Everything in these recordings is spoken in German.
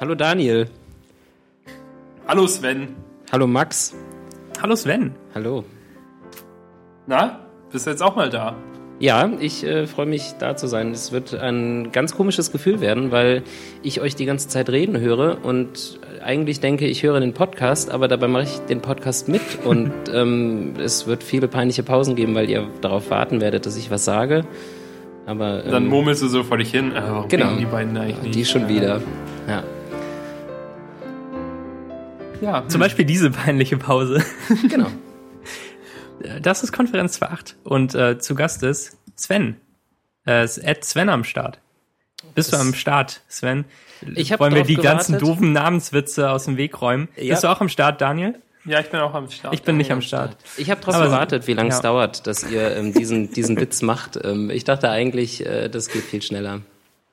Hallo Daniel. Hallo Sven. Hallo Max. Hallo Sven. Hallo. Na, bist du jetzt auch mal da? Ja, ich äh, freue mich da zu sein. Es wird ein ganz komisches Gefühl werden, weil ich euch die ganze Zeit reden höre und eigentlich denke, ich höre den Podcast, aber dabei mache ich den Podcast mit und ähm, es wird viele peinliche Pausen geben, weil ihr darauf warten werdet, dass ich was sage. Aber ähm, Dann murmelst du so vor dich hin. Äh, Genau. die beiden eigentlich nicht? die schon Äh, wieder. Ja. Ja, Zum Beispiel diese peinliche Pause. Genau. Das ist Konferenz 2.8 und äh, zu Gast ist Sven. Äh, ist Ed Sven am Start. Bist du Das- am Start, Sven? Ich hab Wollen wir die ganzen gewartet. doofen Namenswitze aus dem Weg räumen? Ja. Bist du auch am Start, Daniel? ja, ich bin auch am Start. Ich bin nicht am Start. Ich habe darauf gewartet, wie lange es ja. dauert, dass ihr ähm, diesen, diesen Witz macht. Ähm, ich dachte eigentlich, äh, das geht viel schneller.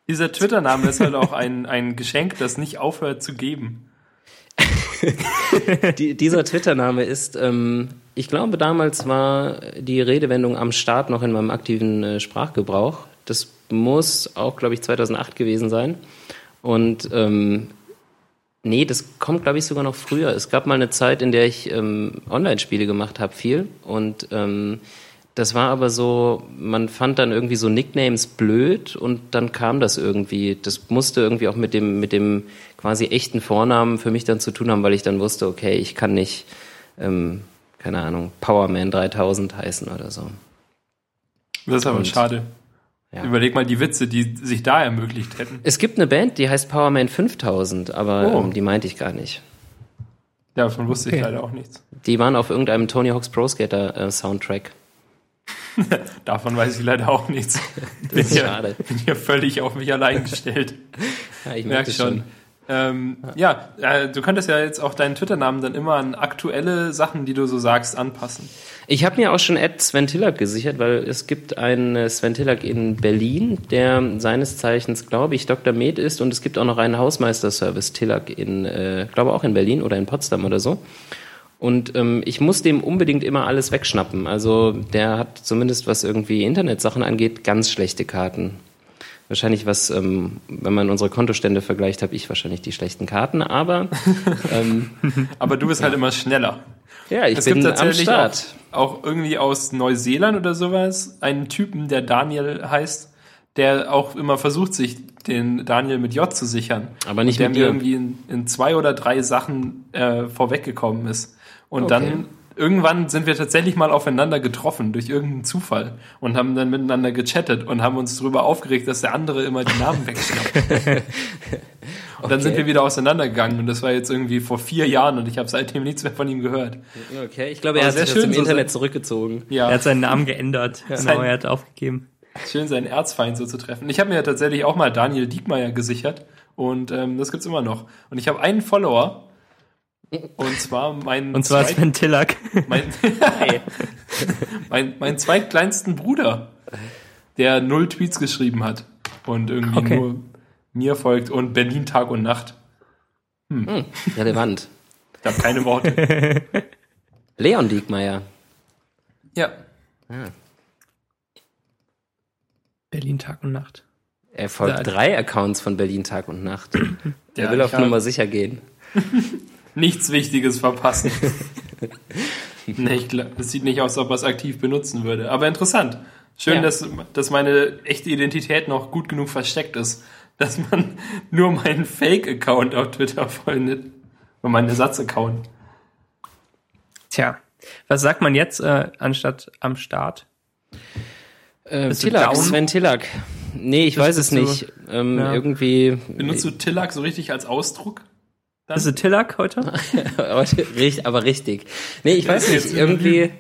Dieser Twitter-Name ist halt auch ein, ein Geschenk, das nicht aufhört zu geben. Die, dieser Twitter-Name ist, ähm, ich glaube, damals war die Redewendung am Start noch in meinem aktiven äh, Sprachgebrauch. Das muss auch, glaube ich, 2008 gewesen sein. Und ähm, nee, das kommt, glaube ich, sogar noch früher. Es gab mal eine Zeit, in der ich ähm, Online-Spiele gemacht habe, viel. Und ähm, das war aber so, man fand dann irgendwie so Nicknames blöd und dann kam das irgendwie. Das musste irgendwie auch mit dem, mit dem quasi echten Vornamen für mich dann zu tun haben, weil ich dann wusste, okay, ich kann nicht, ähm, keine Ahnung, Powerman 3000 heißen oder so. Das ist aber Und- schade. Ja. Überleg mal die Witze, die sich da ermöglicht hätten. Es gibt eine Band, die heißt Powerman 5000, aber Oh. ähm, die meinte ich gar nicht. Davon wusste ich Okay. leider auch nichts. Die waren auf irgendeinem Tony Hawk's Pro Skater äh, Soundtrack. Davon weiß ich leider auch nichts. Das ist Bin hier- schade. Bin hier völlig auf mich allein gestellt. Ja, ich Merk das schon. Ähm, ja, äh, du könntest ja jetzt auch deinen Twitter-Namen dann immer an aktuelle Sachen, die du so sagst, anpassen. Ich habe mir auch schon Ed Sven Tillack gesichert, weil es gibt einen äh, Sven Tillack in Berlin, der seines Zeichens, glaube ich, Dr. Med ist und es gibt auch noch einen Hausmeisterservice Tillack in, äh, glaube auch in Berlin oder in Potsdam oder so. Und ähm, ich muss dem unbedingt immer alles wegschnappen. Also der hat zumindest, was irgendwie Internetsachen angeht, ganz schlechte Karten. Wahrscheinlich was, ähm, wenn man unsere Kontostände vergleicht, habe ich wahrscheinlich die schlechten Karten, aber ähm, Aber du bist halt immer schneller. ja, ich Es bin gibt am tatsächlich auch, Start. auch irgendwie aus Neuseeland oder sowas einen Typen, der Daniel heißt, der auch immer versucht, sich den Daniel mit J zu sichern. Aber nicht Und der mit mir irgendwie in, in zwei oder drei Sachen äh, vorweggekommen ist. Und Okay. dann irgendwann sind wir tatsächlich mal aufeinander getroffen durch irgendeinen Zufall und haben dann miteinander gechattet und haben uns darüber aufgeregt, dass der andere immer die Namen wegschnappt. Und dann sind Okay. wir wieder auseinandergegangen und das war jetzt irgendwie vor vier Jahren und ich habe seitdem nichts mehr von ihm gehört. Okay, ich glaube, er hat sehr sich aus schön, dem so Internet zurückgezogen. Ja. Er hat seinen Namen geändert. Genau, er hat aufgegeben. Schön, seinen Erzfeind so zu treffen. Ich habe mir ja tatsächlich auch mal Daniel Diekmeyer gesichert und ähm, das gibt's immer noch. Und ich habe einen Follower und zwar meinen Und zwar zweit- Sven Tillack. mein, mein, meinen zweitkleinsten Bruder, der null Tweets geschrieben hat und irgendwie Okay. nur mir folgt und Berlin Tag und Nacht. Relevant. Ich habe keine Worte. Leon Diekmeyer. ja. Berlin Tag und Nacht. Er folgt drei Accounts von Berlin Tag und Nacht. Der Ja, will auf Nummer sicher gehen. Nichts Wichtiges verpassen. nee, ich glaub, es sieht nicht aus, als ob er es aktiv benutzen würde. Aber interessant. Schön, Ja. dass, dass meine echte Identität noch gut genug versteckt ist, dass man nur meinen Fake-Account auf Twitter findet. Und meinen Ersatz-Account. Tja, was sagt man jetzt äh, anstatt am Start? Äh, down? Sven Tillack. Nee, ich Das weiß es nicht. Ähm, Ja. Irgendwie. Benutzt du Tillack so richtig als Ausdruck? Bist du Tillack heute? aber, richt- aber richtig. Nee, ich weiß nicht. Irgendwie.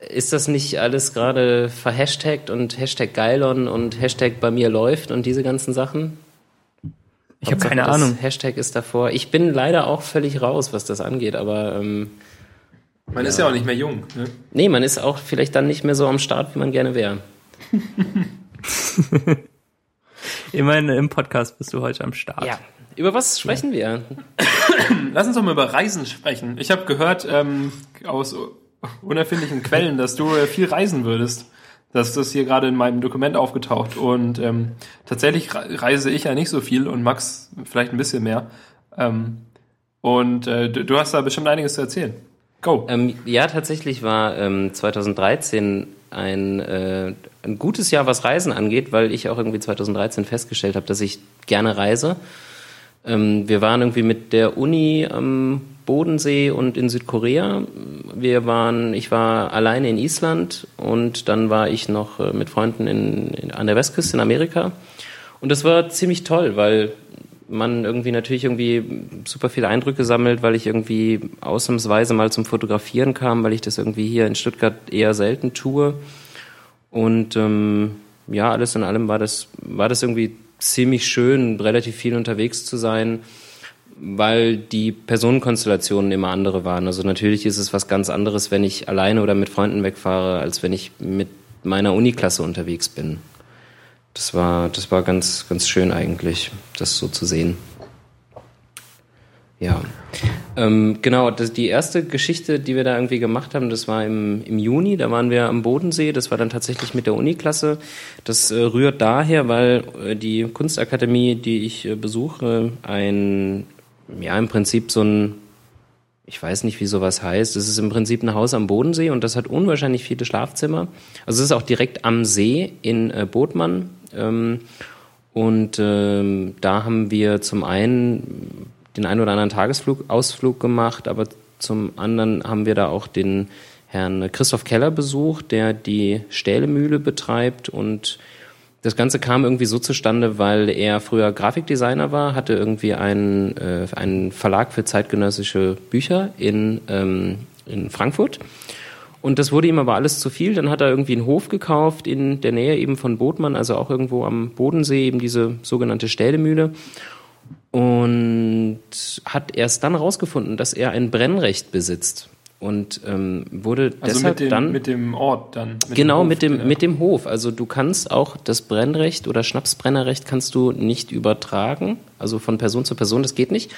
Ist das nicht alles gerade verhashtagt und Hashtag Geilon und Hashtag bei mir läuft und diese ganzen Sachen? Ich habe keine das Ahnung. Hashtag ist davor. Ich bin leider auch völlig raus, was das angeht, aber ähm, Man ist ja auch nicht mehr jung. Ne? nee, man ist auch vielleicht dann nicht mehr so am Start, wie man gerne wäre. Immerhin im Podcast bist du heute am Start. Ja. Über was sprechen wir? Lass uns doch mal über Reisen sprechen. Ich habe gehört ähm, aus unerfindlichen Quellen, dass du äh, viel reisen würdest. Das ist hier gerade in meinem Dokument aufgetaucht. Und ähm, tatsächlich reise ich ja nicht so viel und Max vielleicht ein bisschen mehr. Ähm, und äh, du, du hast da bestimmt einiges zu erzählen. Go. Ähm, ja, tatsächlich war ähm, 2013 ein, äh, ein gutes Jahr, was Reisen angeht, weil ich auch irgendwie 2013 festgestellt habe, dass ich gerne reise. Ähm, wir waren irgendwie mit der Uni am Bodensee und in Südkorea. Wir waren, ich war alleine in Island und dann war ich noch äh, mit Freunden in, in, an der Westküste in Amerika. Und das war ziemlich toll, weil man irgendwie natürlich irgendwie super viele Eindrücke sammelt, weil ich irgendwie ausnahmsweise mal zum Fotografieren kam, weil ich das irgendwie hier in Stuttgart eher selten tue. Und ähm, ja, alles in allem war das, war das irgendwie ziemlich schön, relativ viel unterwegs zu sein, weil die Personenkonstellationen immer andere waren. Also natürlich ist es was ganz anderes, wenn ich alleine oder mit Freunden wegfahre, als wenn ich mit meiner Uniklasse unterwegs bin. Das war, das war ganz, ganz schön eigentlich, das so zu sehen. Ja, ähm, genau. Das, die erste Geschichte, die wir da irgendwie gemacht haben, das war im, im Juni. Da waren wir am Bodensee. Das war dann tatsächlich mit der Uniklasse. Das äh, rührt daher, weil äh, die Kunstakademie, die ich äh, besuche, ein ja im Prinzip so ein ich weiß nicht, wie sowas heißt. Es ist im Prinzip ein Haus am Bodensee und das hat unwahrscheinlich viele Schlafzimmer. Also es ist auch direkt am See in äh, Bodmann. Ähm, und ähm, da haben wir zum einen den einen oder anderen Tagesflug, Ausflug gemacht, aber zum anderen haben wir da auch den Herrn Christoph Keller besucht, der die Stählemühle betreibt und das Ganze kam irgendwie so zustande, weil er früher Grafikdesigner war, hatte irgendwie einen, äh, einen Verlag für zeitgenössische Bücher in, ähm, in Frankfurt. Und das wurde ihm aber alles zu viel. Dann hat er irgendwie einen Hof gekauft in der Nähe eben von Bodmann, also auch irgendwo am Bodensee, eben diese sogenannte Stählemühle und hat erst dann herausgefunden, dass er ein Brennrecht besitzt und ähm, wurde also deshalb mit dem, dann mit dem Ort dann mit genau dem mit dem ja. mit dem Hof. Also du kannst auch das Brennrecht oder Schnapsbrennerrecht kannst du nicht übertragen, also von Person zu Person, das geht nicht,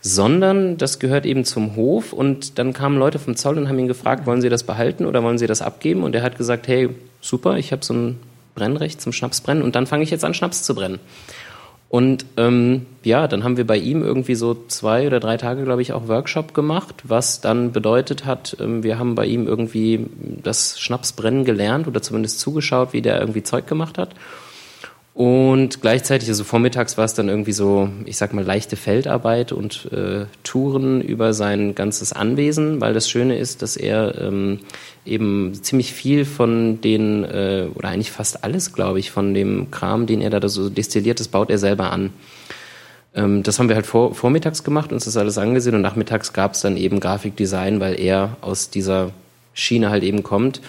sondern das gehört eben zum Hof und dann kamen Leute vom Zoll und haben ihn gefragt, wollen Sie das behalten oder wollen Sie das abgeben? Und er hat gesagt, hey, super, ich habe so ein Brennrecht zum Schnapsbrennen und dann fange ich jetzt an Schnaps zu brennen. Und ähm, ja, dann haben wir bei ihm irgendwie so zwei oder drei Tage, glaube ich, auch Workshop gemacht, was dann bedeutet hat, ähm, wir haben bei ihm irgendwie das Schnapsbrennen gelernt oder zumindest zugeschaut, wie der irgendwie Zeug gemacht hat. Und gleichzeitig, also vormittags war es dann irgendwie so, ich sag mal, leichte Feldarbeit und äh, Touren über sein ganzes Anwesen, weil das Schöne ist, dass er ähm, eben ziemlich viel von den, äh, oder eigentlich fast alles, glaube ich, von dem Kram, den er da so destilliert, das baut er selber an. Ähm, das haben wir halt vor, vormittags gemacht, uns das alles angesehen und nachmittags gab es dann eben Grafikdesign, weil er aus dieser Schiene halt eben kommt.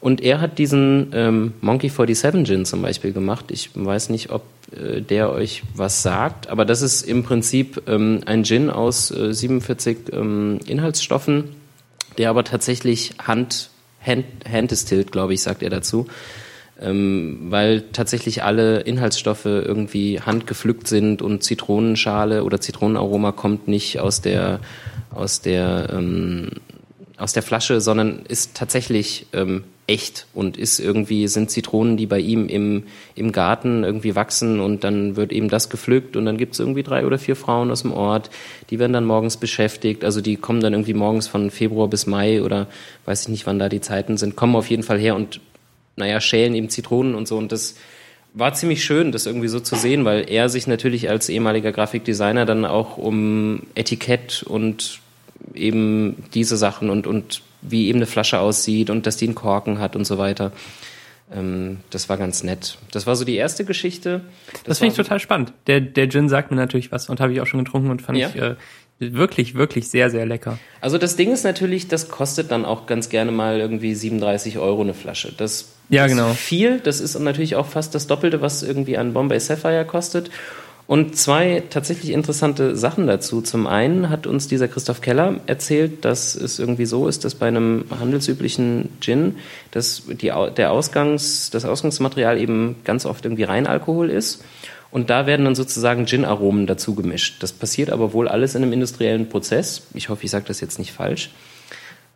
Und er hat diesen ähm, Monkey 47 Gin zum Beispiel gemacht. Ich weiß nicht, ob äh, der euch was sagt, aber das ist im Prinzip ähm, ein Gin aus äh, 47 ähm, Inhaltsstoffen, der aber tatsächlich hand, hand, hand distilled, glaube ich, sagt er dazu. Ähm, weil tatsächlich alle Inhaltsstoffe irgendwie handgepflückt sind und Zitronenschale oder Zitronenaroma kommt nicht aus der aus der ähm, aus der Flasche, sondern ist tatsächlich ähm, echt und ist irgendwie, sind Zitronen, die bei ihm im, im Garten irgendwie wachsen und dann wird eben das gepflückt und dann gibt es irgendwie drei oder vier Frauen aus dem Ort, die werden dann morgens beschäftigt, also die kommen dann irgendwie morgens von Februar bis Mai oder weiß ich nicht, wann da die Zeiten sind, kommen auf jeden Fall her und naja, schälen eben Zitronen und so und das war ziemlich schön, das irgendwie so zu sehen, weil er sich natürlich als ehemaliger Grafikdesigner dann auch um Etikett und eben diese Sachen und, und wie eben eine Flasche aussieht und dass die einen Korken hat und so weiter. Ähm, das war ganz nett. Das war so die erste Geschichte. Das, das finde ich total spannend. Der, der Gin sagt mir natürlich was und habe ich auch schon getrunken und fand ja. ich äh, wirklich, wirklich sehr, sehr lecker. Also das Ding ist natürlich, das kostet dann auch ganz gerne mal irgendwie 37 Euro eine Flasche. Das ja, genau. ist viel. Das ist natürlich auch fast das Doppelte, was irgendwie ein Bombay Sapphire kostet. Und zwei tatsächlich interessante Sachen dazu. Zum einen hat uns dieser Christoph Keller erzählt, dass es irgendwie so ist, dass bei einem handelsüblichen Gin dass die, der Ausgangs, das Ausgangsmaterial eben ganz oft irgendwie Reinalkohol ist. Und da werden dann sozusagen Gin-Aromen dazu gemischt. Das passiert aber wohl alles in einem industriellen Prozess. Ich hoffe, ich sage das jetzt nicht falsch.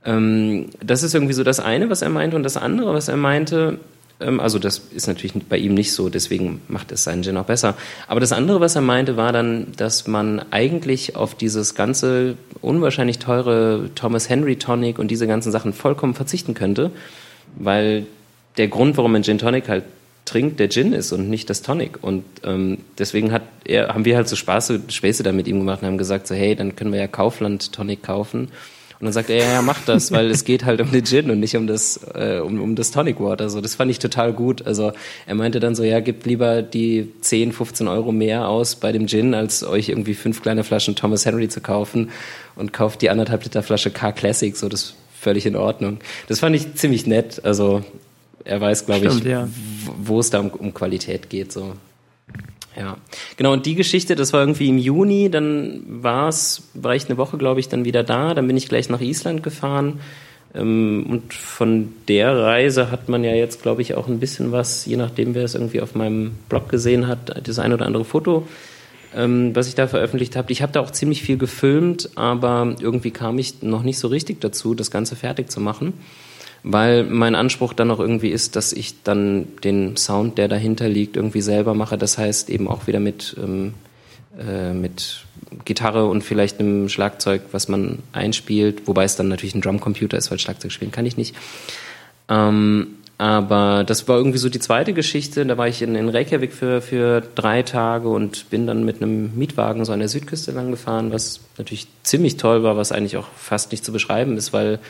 Ähm, das ist irgendwie so das eine, was er meinte. Und das andere, was er meinte, also das ist natürlich bei ihm nicht so, deswegen macht es seinen Gin auch besser. Aber das andere, was er meinte, war dann, dass man eigentlich auf dieses ganze unwahrscheinlich teure Thomas Henry Tonic und diese ganzen Sachen vollkommen verzichten könnte, weil der Grund, warum man Gin Tonic halt trinkt, der Gin ist und nicht das Tonic. Und ähm, deswegen hat er, haben wir halt so Spaß, Späße da mit ihm gemacht und haben gesagt, so hey, dann können wir ja Kaufland Tonic kaufen und dann sagt er, ja, ja, mach das, weil es geht halt um den Gin und nicht um das, äh, um, um das Tonic Water. Also das fand ich total gut. Also er meinte dann so, ja, gib lieber die 10, 15 Euro mehr aus bei dem Gin, als euch irgendwie fünf kleine Flaschen Thomas Henry zu kaufen und kauft die anderthalb Liter Flasche Car Classic. So, das ist völlig in Ordnung. Das fand ich ziemlich nett. Also er weiß, glaube ich, ja. wo es da um, um Qualität geht. So. Ja, genau. Und die Geschichte, das war irgendwie im Juni. Dann war's, war ich eine Woche, glaube ich, dann wieder da. Dann bin ich gleich nach Island gefahren. Ähm, und von der Reise hat man ja jetzt, glaube ich, auch ein bisschen was, je nachdem, wer es irgendwie auf meinem Blog gesehen hat, das ein oder andere Foto, ähm, was ich da veröffentlicht habe. Ich habe da auch ziemlich viel gefilmt, aber irgendwie kam ich noch nicht so richtig dazu, das Ganze fertig zu machen weil mein Anspruch dann auch irgendwie ist, dass ich dann den Sound, der dahinter liegt, irgendwie selber mache. Das heißt eben auch wieder mit, ähm, äh, mit Gitarre und vielleicht einem Schlagzeug, was man einspielt, wobei es dann natürlich ein Drumcomputer ist, weil Schlagzeug spielen kann ich nicht. Ähm, aber das war irgendwie so die zweite Geschichte. Da war ich in, in Reykjavik für, für drei Tage und bin dann mit einem Mietwagen so an der Südküste lang gefahren, was natürlich ziemlich toll war, was eigentlich auch fast nicht zu beschreiben ist, weil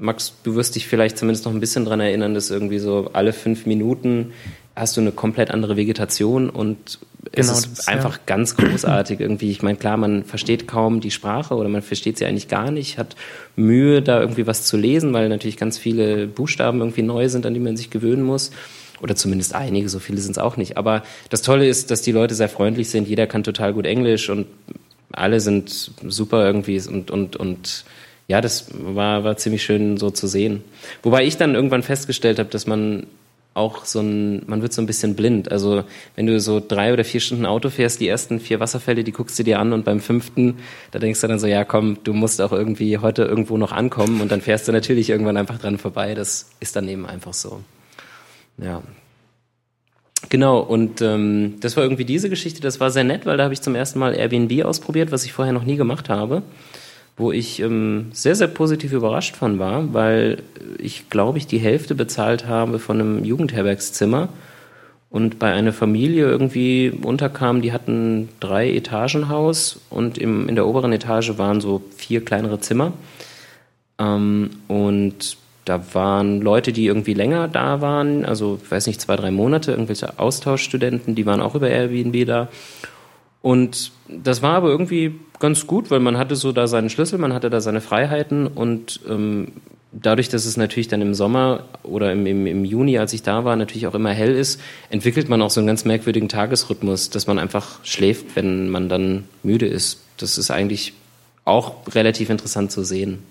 Max, du wirst dich vielleicht zumindest noch ein bisschen dran erinnern, dass irgendwie so alle fünf Minuten hast du eine komplett andere Vegetation und genau, es ist das, einfach ja. ganz großartig irgendwie. Ich meine, klar, man versteht kaum die Sprache oder man versteht sie eigentlich gar nicht, hat Mühe, da irgendwie was zu lesen, weil natürlich ganz viele Buchstaben irgendwie neu sind, an die man sich gewöhnen muss. Oder zumindest einige, so viele sind es auch nicht. Aber das Tolle ist, dass die Leute sehr freundlich sind. Jeder kann total gut Englisch und alle sind super irgendwie und, und, und ja, das war, war ziemlich schön so zu sehen. Wobei ich dann irgendwann festgestellt habe, dass man auch so ein, man wird so ein bisschen blind. Also wenn du so drei oder vier Stunden Auto fährst, die ersten vier Wasserfälle, die guckst du dir an und beim fünften, da denkst du dann so, ja komm, du musst auch irgendwie heute irgendwo noch ankommen und dann fährst du natürlich irgendwann einfach dran vorbei. Das ist dann eben einfach so. Ja. Genau, und ähm, das war irgendwie diese Geschichte, das war sehr nett, weil da habe ich zum ersten Mal Airbnb ausprobiert, was ich vorher noch nie gemacht habe wo ich ähm, sehr, sehr positiv überrascht von war, weil ich, glaube ich, die Hälfte bezahlt habe von einem Jugendherbergszimmer und bei einer Familie irgendwie unterkam, die hatten drei Etagenhaus und im, in der oberen Etage waren so vier kleinere Zimmer. Ähm, und da waren Leute, die irgendwie länger da waren, also ich weiß nicht, zwei, drei Monate, irgendwelche Austauschstudenten, die waren auch über Airbnb da. Und das war aber irgendwie ganz gut, weil man hatte so da seinen Schlüssel, man hatte da seine Freiheiten und ähm, dadurch, dass es natürlich dann im Sommer oder im, im, im Juni, als ich da war, natürlich auch immer hell ist, entwickelt man auch so einen ganz merkwürdigen Tagesrhythmus, dass man einfach schläft, wenn man dann müde ist. Das ist eigentlich auch relativ interessant zu sehen.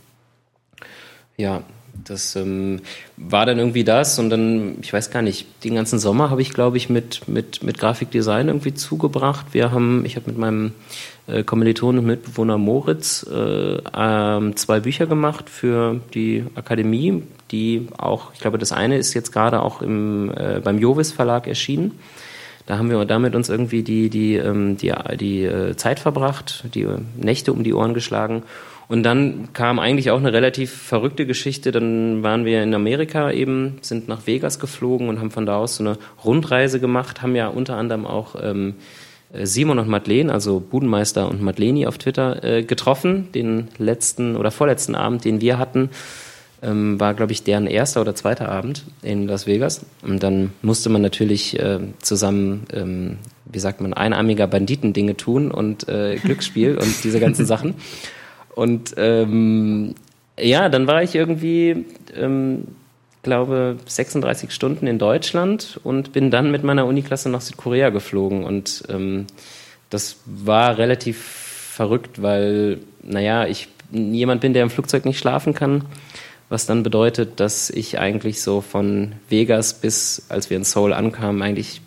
Ja, das ähm, war dann irgendwie das und dann, ich weiß gar nicht, den ganzen Sommer habe ich, glaube ich, mit, mit, mit Grafikdesign irgendwie zugebracht. Wir haben, ich habe mit meinem äh, Kommiliton und Mitbewohner Moritz äh, äh, zwei Bücher gemacht für die Akademie, die auch, ich glaube, das eine ist jetzt gerade auch im, äh, beim Jovis Verlag erschienen. Da haben wir damit uns irgendwie die, die, ähm, die, die äh, Zeit verbracht, die Nächte um die Ohren geschlagen und dann kam eigentlich auch eine relativ verrückte Geschichte. Dann waren wir in Amerika eben, sind nach Vegas geflogen und haben von da aus so eine Rundreise gemacht, haben ja unter anderem auch ähm, Simon und Madeleine, also Budenmeister und Madleni auf Twitter äh, getroffen. Den letzten oder vorletzten Abend, den wir hatten, ähm, war, glaube ich, deren erster oder zweiter Abend in Las Vegas. Und dann musste man natürlich äh, zusammen, ähm, wie sagt man, einarmiger Banditen-Dinge tun und äh, Glücksspiel und diese ganzen Sachen. Und ähm, ja, dann war ich irgendwie, ähm, glaube 36 Stunden in Deutschland und bin dann mit meiner Uniklasse nach Südkorea geflogen. Und ähm, das war relativ verrückt, weil, naja, ich jemand bin, der im Flugzeug nicht schlafen kann, was dann bedeutet, dass ich eigentlich so von Vegas bis, als wir in Seoul ankamen, eigentlich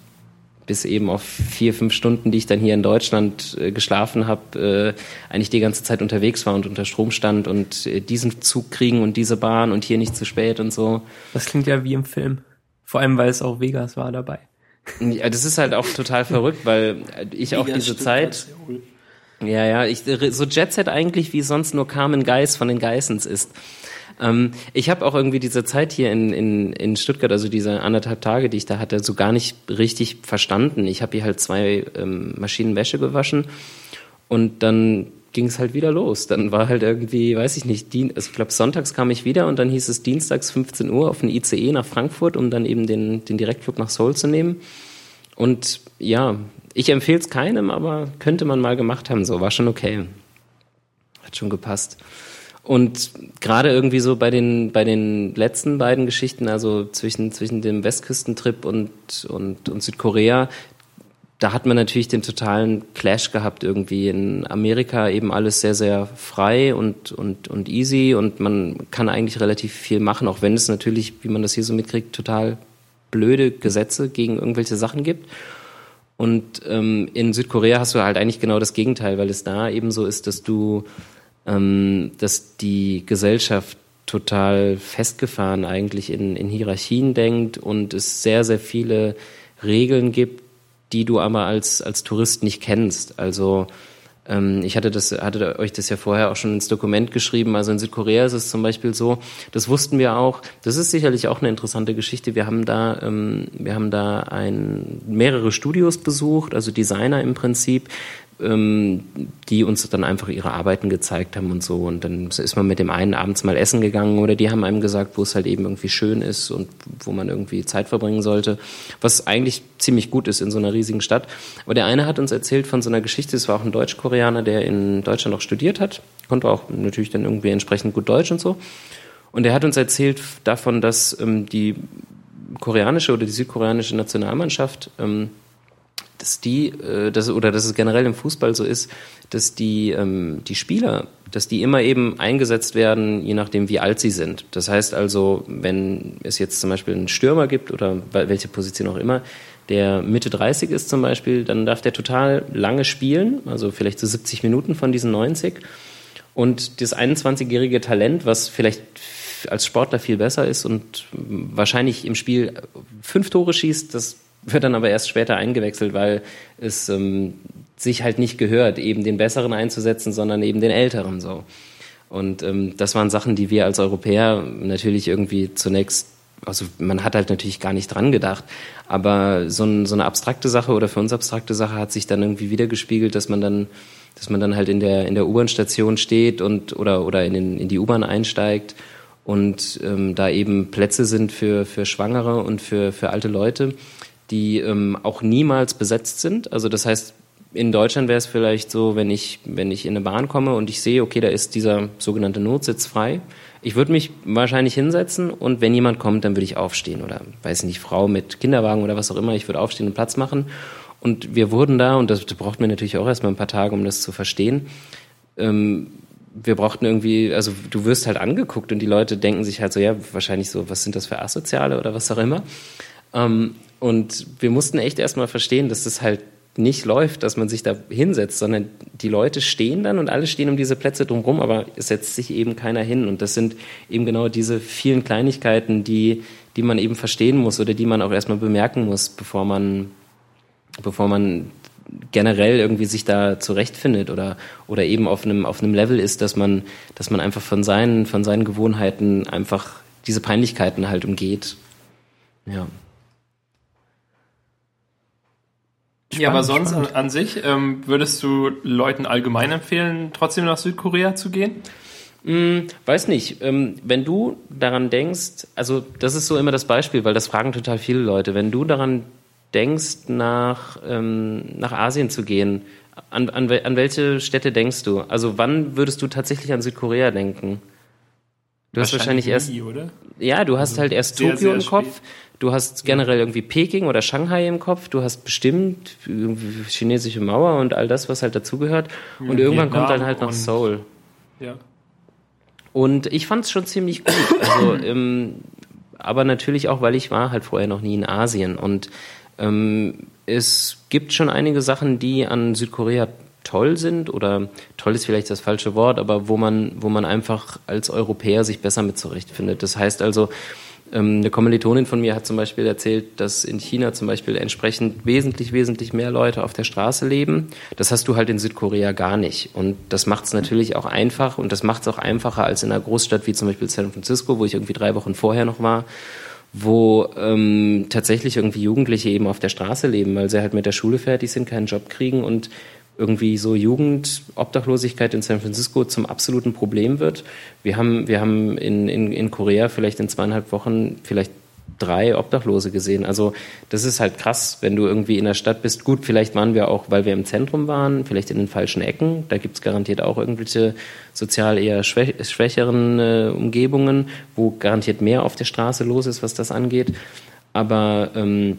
bis eben auf vier, fünf Stunden, die ich dann hier in Deutschland äh, geschlafen habe, äh, eigentlich die ganze Zeit unterwegs war und unter Strom stand und äh, diesen Zug kriegen und diese Bahn und hier nicht zu spät und so. Das klingt ja wie im Film. Vor allem, weil es auch Vegas war dabei. Ja, das ist halt auch total verrückt, weil ich auch diese Zeit, ja, ja, ich, so Jet Set eigentlich wie sonst nur Carmen Geis von den Geissens ist. Ähm, ich habe auch irgendwie diese Zeit hier in, in, in Stuttgart, also diese anderthalb Tage, die ich da hatte, so gar nicht richtig verstanden. Ich habe hier halt zwei ähm, Maschinen gewaschen und dann ging es halt wieder los. Dann war halt irgendwie, weiß ich nicht, Dien also ich glaube sonntags kam ich wieder und dann hieß es dienstags 15 Uhr auf ein ICE nach Frankfurt, um dann eben den, den Direktflug nach Seoul zu nehmen. Und ja, ich empfehle es keinem, aber könnte man mal gemacht haben. So war schon okay, hat schon gepasst. Und gerade irgendwie so bei den, bei den letzten beiden Geschichten, also zwischen, zwischen dem Westküstentrip und, und, und Südkorea, da hat man natürlich den totalen Clash gehabt irgendwie. In Amerika eben alles sehr, sehr frei und, und, und easy und man kann eigentlich relativ viel machen, auch wenn es natürlich, wie man das hier so mitkriegt, total blöde Gesetze gegen irgendwelche Sachen gibt. Und ähm, in Südkorea hast du halt eigentlich genau das Gegenteil, weil es da eben so ist, dass du ähm, dass die Gesellschaft total festgefahren eigentlich in, in Hierarchien denkt und es sehr, sehr viele Regeln gibt, die du aber als, als Tourist nicht kennst. Also ähm, ich hatte, das, hatte euch das ja vorher auch schon ins Dokument geschrieben. Also in Südkorea ist es zum Beispiel so, das wussten wir auch, das ist sicherlich auch eine interessante Geschichte. Wir haben da, ähm, wir haben da ein, mehrere Studios besucht, also Designer im Prinzip, ähm, die uns dann einfach ihre Arbeiten gezeigt haben und so. Und dann ist man mit dem einen abends mal essen gegangen oder die haben einem gesagt, wo es halt eben irgendwie schön ist und wo man irgendwie Zeit verbringen sollte, was eigentlich ziemlich gut ist in so einer riesigen Stadt. Aber der eine hat uns erzählt von so einer Geschichte, es war auch ein Deutsch-Koreaner, der in Deutschland noch studiert hat, konnte auch natürlich dann irgendwie entsprechend gut Deutsch und so. Und er hat uns erzählt davon, dass ähm, die koreanische oder die südkoreanische Nationalmannschaft ähm, dass die, äh, dass, oder dass es generell im Fußball so ist, dass die, ähm, die Spieler, dass die immer eben eingesetzt werden, je nachdem, wie alt sie sind. Das heißt also, wenn es jetzt zum Beispiel einen Stürmer gibt oder welche Position auch immer, der Mitte 30 ist zum Beispiel, dann darf der total lange spielen, also vielleicht so 70 Minuten von diesen 90. Und das 21-jährige Talent, was vielleicht als Sportler viel besser ist und wahrscheinlich im Spiel fünf Tore schießt, das wird dann aber erst später eingewechselt, weil es ähm, sich halt nicht gehört, eben den Besseren einzusetzen, sondern eben den Älteren so. Und ähm, das waren Sachen, die wir als Europäer natürlich irgendwie zunächst, also man hat halt natürlich gar nicht dran gedacht, aber so, ein, so eine abstrakte Sache oder für uns abstrakte Sache hat sich dann irgendwie wiedergespiegelt, dass man dann, dass man dann halt in der in der U-Bahn-Station steht und oder oder in, den, in die U-Bahn einsteigt und ähm, da eben Plätze sind für für Schwangere und für für alte Leute die ähm, auch niemals besetzt sind. Also das heißt, in Deutschland wäre es vielleicht so, wenn ich, wenn ich in eine Bahn komme und ich sehe, okay, da ist dieser sogenannte Notsitz frei. Ich würde mich wahrscheinlich hinsetzen und wenn jemand kommt, dann würde ich aufstehen oder weiß nicht, Frau mit Kinderwagen oder was auch immer, ich würde aufstehen und Platz machen. Und wir wurden da, und das braucht mir natürlich auch erstmal ein paar Tage, um das zu verstehen, ähm, wir brauchten irgendwie, also du wirst halt angeguckt und die Leute denken sich halt so, ja, wahrscheinlich so, was sind das für Asoziale oder was auch immer. Ähm, und wir mussten echt erstmal verstehen, dass das halt nicht läuft, dass man sich da hinsetzt, sondern die Leute stehen dann und alle stehen um diese Plätze drumherum, aber es setzt sich eben keiner hin. Und das sind eben genau diese vielen Kleinigkeiten, die, die man eben verstehen muss oder die man auch erstmal bemerken muss, bevor man, bevor man generell irgendwie sich da zurechtfindet oder, oder eben auf einem, auf einem Level ist, dass man, dass man einfach von seinen, von seinen Gewohnheiten einfach diese Peinlichkeiten halt umgeht. Ja. Spannend, ja, aber sonst an, an, sich, ähm, würdest du Leuten allgemein empfehlen, trotzdem nach Südkorea zu gehen? Hm, weiß nicht. Ähm, wenn du daran denkst, also das ist so immer das Beispiel, weil das fragen total viele Leute. Wenn du daran denkst, nach, ähm, nach Asien zu gehen, an, an, an welche Städte denkst du? Also wann würdest du tatsächlich an Südkorea denken? Du hast wahrscheinlich erst. Nie? Ja, du hast also halt erst sehr, Tokio sehr im Kopf, Du hast generell irgendwie Peking oder Shanghai im Kopf, du hast bestimmt chinesische Mauer und all das, was halt dazugehört. Und ja, irgendwann kommt dann halt noch Seoul. Ja. Und ich fand es schon ziemlich gut. Also, ähm, aber natürlich auch, weil ich war halt vorher noch nie in Asien. Und ähm, es gibt schon einige Sachen, die an Südkorea toll sind oder toll ist vielleicht das falsche Wort, aber wo man, wo man einfach als Europäer sich besser mit zurechtfindet. Das heißt also, Ähm, eine Kommilitonin von mir hat zum Beispiel erzählt, dass in China zum Beispiel entsprechend wesentlich, wesentlich mehr Leute auf der Straße leben. Das hast du halt in Südkorea gar nicht. Und das macht es natürlich auch einfach und das macht es auch einfacher als in einer Großstadt wie zum Beispiel San Francisco, wo ich irgendwie drei Wochen vorher noch war wo ähm, tatsächlich irgendwie Jugendliche eben auf der Straße leben, weil sie halt mit der Schule fertig sind, keinen Job kriegen und irgendwie so Jugendobdachlosigkeit in San Francisco zum absoluten Problem wird. Wir haben, wir haben in, in, in Korea vielleicht in zweieinhalb Wochen vielleicht drei Obdachlose gesehen. Also das ist halt krass, wenn du irgendwie in der Stadt bist. Gut, vielleicht waren wir auch, weil wir im Zentrum waren, vielleicht in den falschen Ecken. Da gibt's garantiert auch irgendwelche sozial eher schwächeren äh, Umgebungen, wo garantiert mehr auf der Straße los ist, was das angeht. Aber ähm,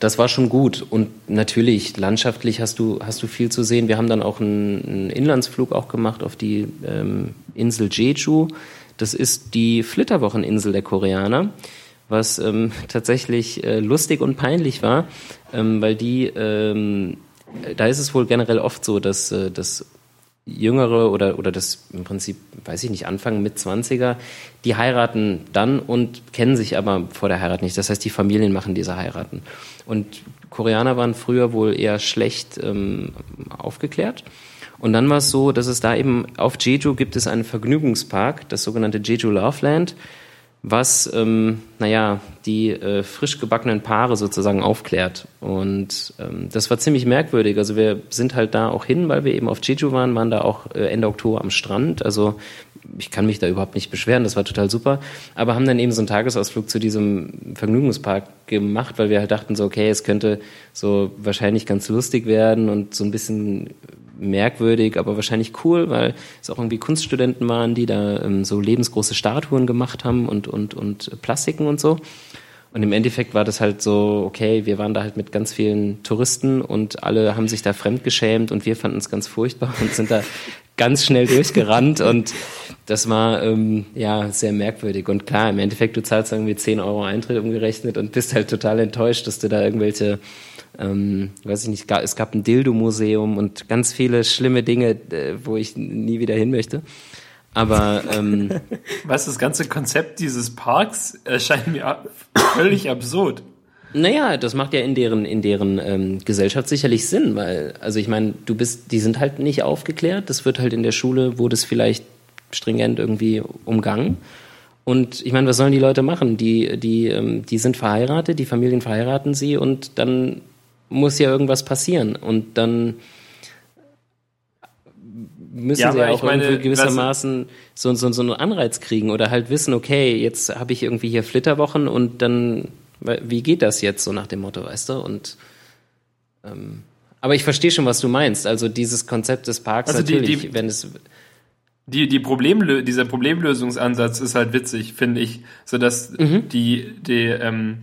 das war schon gut. Und natürlich, landschaftlich hast du, hast du viel zu sehen. Wir haben dann auch einen, einen Inlandsflug auch gemacht auf die ähm, Insel Jeju. Das ist die Flitterwocheninsel der Koreaner, was ähm, tatsächlich äh, lustig und peinlich war, ähm, weil die, ähm, da ist es wohl generell oft so, dass, äh, dass Jüngere oder, oder das im Prinzip, weiß ich nicht, Anfang mit 20er, die heiraten dann und kennen sich aber vor der Heirat nicht. Das heißt, die Familien machen diese Heiraten. Und Koreaner waren früher wohl eher schlecht ähm, aufgeklärt. Und dann war es so, dass es da eben auf Jeju gibt es einen Vergnügungspark, das sogenannte Jeju Loveland was, ähm, naja, die äh, frisch gebackenen Paare sozusagen aufklärt. Und ähm, das war ziemlich merkwürdig. Also wir sind halt da auch hin, weil wir eben auf Jeju waren, waren da auch äh, Ende Oktober am Strand. Also ich kann mich da überhaupt nicht beschweren, das war total super. Aber haben dann eben so einen Tagesausflug zu diesem Vergnügungspark gemacht, weil wir halt dachten so, okay, es könnte so wahrscheinlich ganz lustig werden und so ein bisschen merkwürdig, aber wahrscheinlich cool, weil es auch irgendwie Kunststudenten waren, die da ähm, so lebensgroße Statuen gemacht haben und, und, und Plastiken und so. Und im Endeffekt war das halt so, okay, wir waren da halt mit ganz vielen Touristen und alle haben sich da fremdgeschämt und wir fanden es ganz furchtbar und sind da ganz schnell durchgerannt und das war ähm, ja sehr merkwürdig. Und klar, im Endeffekt, du zahlst irgendwie 10 Euro Eintritt umgerechnet und bist halt total enttäuscht, dass du da irgendwelche ähm, weiß ich nicht, es gab ein Dildo-Museum und ganz viele schlimme Dinge, äh, wo ich nie wieder hin möchte. Aber ähm, was das ganze Konzept dieses Parks erscheint mir völlig absurd. Naja, das macht ja in deren, in deren ähm, Gesellschaft sicherlich Sinn, weil, also ich meine, du bist, die sind halt nicht aufgeklärt. Das wird halt in der Schule, wurde es vielleicht stringent irgendwie umgangen. Und ich meine, was sollen die Leute machen? Die, die, ähm, die sind verheiratet, die Familien verheiraten sie und dann muss ja irgendwas passieren. Und dann müssen ja, sie ja auch meine, irgendwie gewissermaßen so, so, so einen Anreiz kriegen oder halt wissen, okay, jetzt habe ich irgendwie hier Flitterwochen und dann, wie geht das jetzt so nach dem Motto, weißt du? Und ähm, aber ich verstehe schon, was du meinst. Also dieses Konzept des Parks also natürlich, die, die, wenn es die, die Problemlö dieser Problemlösungsansatz ist halt witzig, finde ich, so dass mhm. die, die ähm,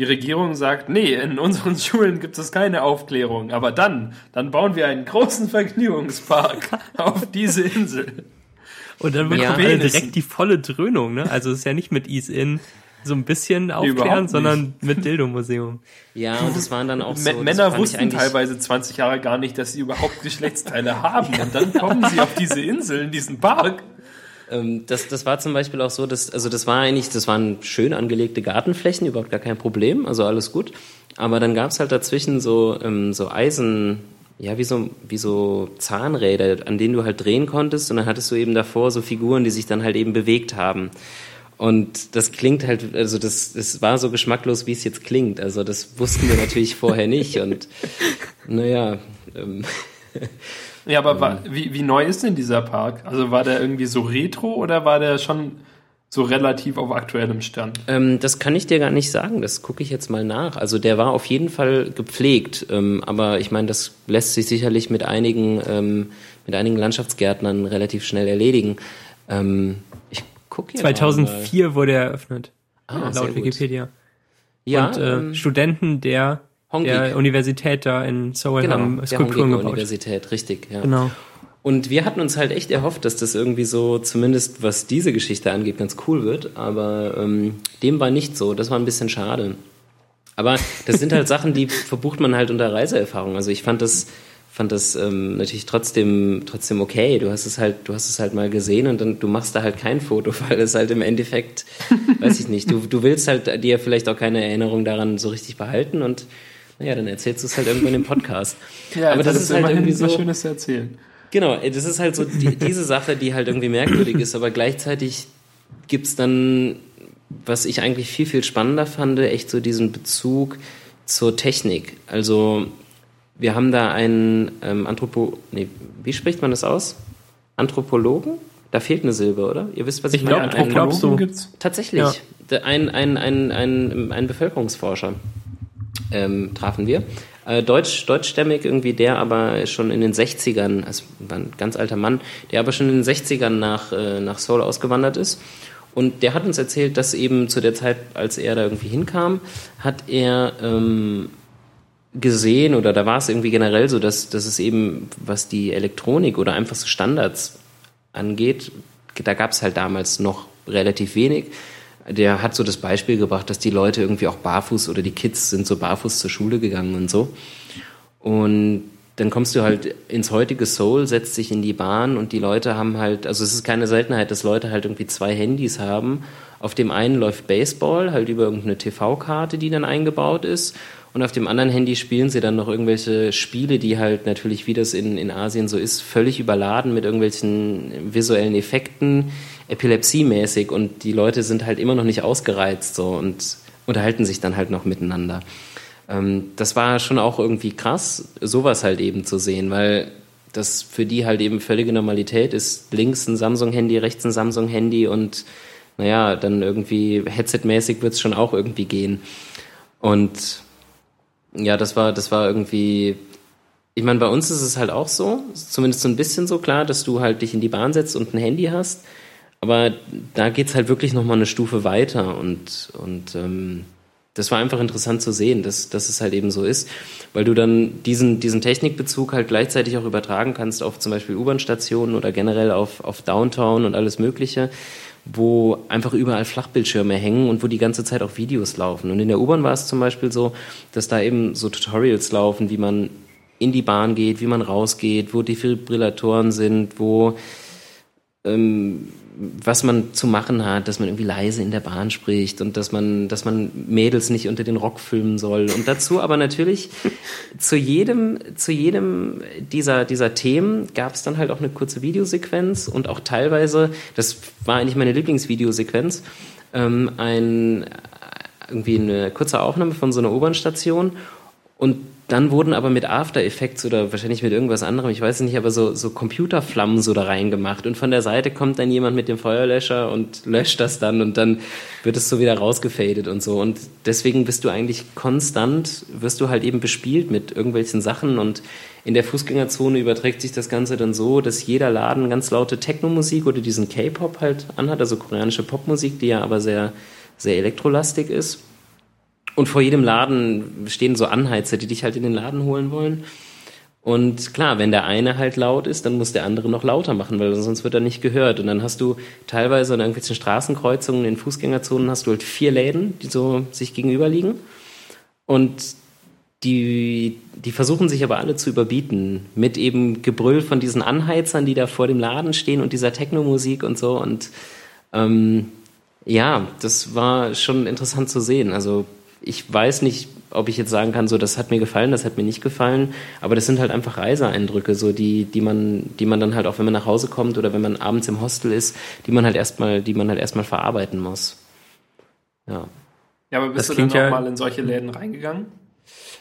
die Regierung sagt, nee, in unseren Schulen gibt es keine Aufklärung, aber dann, dann bauen wir einen großen Vergnügungspark auf diese Insel. Und dann bekommen ja. alle direkt die volle Dröhnung, ne? Also es ist ja nicht mit Ease In so ein bisschen aufklären, sondern mit Dildo-Museum. Ja, und das waren dann auch so. M Männer wussten teilweise 20 Jahre gar nicht, dass sie überhaupt Geschlechtsteile haben. Und dann kommen sie auf diese Insel, in diesen Park das, das war zum Beispiel auch so, dass, also das war eigentlich, das waren schön angelegte Gartenflächen, überhaupt gar kein Problem, also alles gut. Aber dann gab es halt dazwischen so, ähm, so Eisen, ja, wie so, wie so Zahnräder, an denen du halt drehen konntest und dann hattest du eben davor so Figuren, die sich dann halt eben bewegt haben. Und das klingt halt, also das, das war so geschmacklos, wie es jetzt klingt. Also das wussten wir natürlich vorher nicht. Und naja. Ähm, Ja, aber war, wie, wie neu ist denn dieser Park? Also war der irgendwie so retro oder war der schon so relativ auf aktuellem Stand? Ähm, das kann ich dir gar nicht sagen. Das gucke ich jetzt mal nach. Also der war auf jeden Fall gepflegt. Ähm, aber ich meine, das lässt sich sicherlich mit einigen, ähm, mit einigen Landschaftsgärtnern relativ schnell erledigen. Ähm, ich gucke 2004 wurde er eröffnet. Ah, laut Wikipedia. Ja, Und äh, ähm, Studenten der Hongik. der Universität da in Seoul genau, haben Skulpturen gebaut. Universität, richtig, ja. Genau. Und wir hatten uns halt echt erhofft, dass das irgendwie so, zumindest was diese Geschichte angeht, ganz cool wird. Aber ähm, dem war nicht so. Das war ein bisschen schade. Aber das sind halt Sachen, die verbucht man halt unter Reiseerfahrung. Also ich fand das fand das ähm, natürlich trotzdem, trotzdem okay. Du hast es halt, du hast es halt mal gesehen und dann du machst da halt kein Foto, weil es halt im Endeffekt, weiß ich nicht, du, du willst halt dir vielleicht auch keine Erinnerung daran so richtig behalten und naja, dann erzählst du es halt irgendwann im Podcast. ja, aber das, ist halt irgendwie so. Schönes zu erzählen. Genau, das ist halt so die, diese Sache, die halt irgendwie merkwürdig ist, aber gleichzeitig gibt's dann, was ich eigentlich viel, viel spannender fand, echt so diesen Bezug zur Technik. Also wir haben da einen ähm, Anthropo... Nee, wie spricht man das aus? Anthropologen? Da fehlt eine Silbe, oder? Ihr wisst, was ich, ich meine. Glaub, Anthropologen gibt's? Tatsächlich. Ja. Ein, ein, ein, ein, ein Bevölkerungsforscher ähm, trafen wir. Äh, Deutsch, deutschstämmig irgendwie, der aber schon in den 60ern, also war ein ganz alter Mann, der aber schon in den 60ern nach, äh, nach Seoul ausgewandert ist. Und der hat uns erzählt, dass eben zu der Zeit, als er da irgendwie hinkam, hat er ähm, gesehen oder da war es irgendwie generell so, dass, dass es eben, was die Elektronik oder einfach so Standards angeht, da gab es halt damals noch relativ wenig. Der hat so das Beispiel gebracht, dass die Leute irgendwie auch barfuß oder die Kids sind so barfuß zur Schule gegangen und so. Und dann kommst du halt ins heutige Soul, setzt sich in die Bahn und die Leute haben halt, also es ist keine Seltenheit, dass Leute halt irgendwie zwei Handys haben. Auf dem einen läuft Baseball, halt über irgendeine TV-Karte, die dann eingebaut ist und auf dem anderen Handy spielen sie dann noch irgendwelche Spiele, die halt natürlich, wie das in, in Asien so ist, völlig überladen mit irgendwelchen visuellen Effekten, epilepsiemäßig und die Leute sind halt immer noch nicht ausgereizt so und unterhalten sich dann halt noch miteinander. Ähm, das war schon auch irgendwie krass, sowas halt eben zu sehen, weil das für die halt eben völlige Normalität ist. Links ein Samsung-Handy, rechts ein Samsung-Handy und naja, dann irgendwie headsetmäßig wird es schon auch irgendwie gehen. Und ja, das war, das war irgendwie. Ich meine, bei uns ist es halt auch so, zumindest so ein bisschen so klar, dass du halt dich in die Bahn setzt und ein Handy hast. Aber da geht's halt wirklich nochmal eine Stufe weiter und, und ähm, das war einfach interessant zu sehen, dass, dass es halt eben so ist, weil du dann diesen, diesen Technikbezug halt gleichzeitig auch übertragen kannst auf zum Beispiel U-Bahn-Stationen oder generell auf, auf Downtown und alles Mögliche wo einfach überall Flachbildschirme hängen und wo die ganze Zeit auch Videos laufen. Und in der U-Bahn war es zum Beispiel so, dass da eben so Tutorials laufen, wie man in die Bahn geht, wie man rausgeht, wo Defibrillatoren sind, wo ähm, was man zu machen hat, dass man irgendwie leise in der Bahn spricht und dass man, dass man Mädels nicht unter den Rock filmen soll. Und dazu aber natürlich zu jedem, zu jedem dieser, dieser Themen gab es dann halt auch eine kurze Videosequenz und auch teilweise, das war eigentlich meine Lieblingsvideosequenz, ähm, ein, irgendwie eine kurze Aufnahme von so einer U-Bahn-Station und dann wurden aber mit After Effects oder wahrscheinlich mit irgendwas anderem, ich weiß nicht, aber so, so Computerflammen so da reingemacht. Und von der Seite kommt dann jemand mit dem Feuerlöscher und löscht das dann und dann wird es so wieder rausgefadet und so. Und deswegen bist du eigentlich konstant, wirst du halt eben bespielt mit irgendwelchen Sachen und in der Fußgängerzone überträgt sich das Ganze dann so, dass jeder Laden ganz laute Techno-Musik oder diesen K-Pop halt anhat, also koreanische Popmusik, die ja aber sehr, sehr elektrolastig ist. Und vor jedem Laden stehen so Anheizer, die dich halt in den Laden holen wollen. Und klar, wenn der eine halt laut ist, dann muss der andere noch lauter machen, weil sonst wird er nicht gehört. Und dann hast du teilweise an irgendwelchen Straßenkreuzungen, in Fußgängerzonen hast du halt vier Läden, die so sich gegenüber liegen. Und die, die versuchen sich aber alle zu überbieten mit eben Gebrüll von diesen Anheizern, die da vor dem Laden stehen und dieser Techno-Musik und so. Und ähm, ja, das war schon interessant zu sehen. Also ich weiß nicht, ob ich jetzt sagen kann, so das hat mir gefallen, das hat mir nicht gefallen, aber das sind halt einfach Reiseeindrücke, so die, die man, die man dann halt auch, wenn man nach Hause kommt oder wenn man abends im Hostel ist, die man halt erstmal, die man halt erstmal verarbeiten muss. Ja. Ja, aber bist das du dann ja mal in solche Läden reingegangen?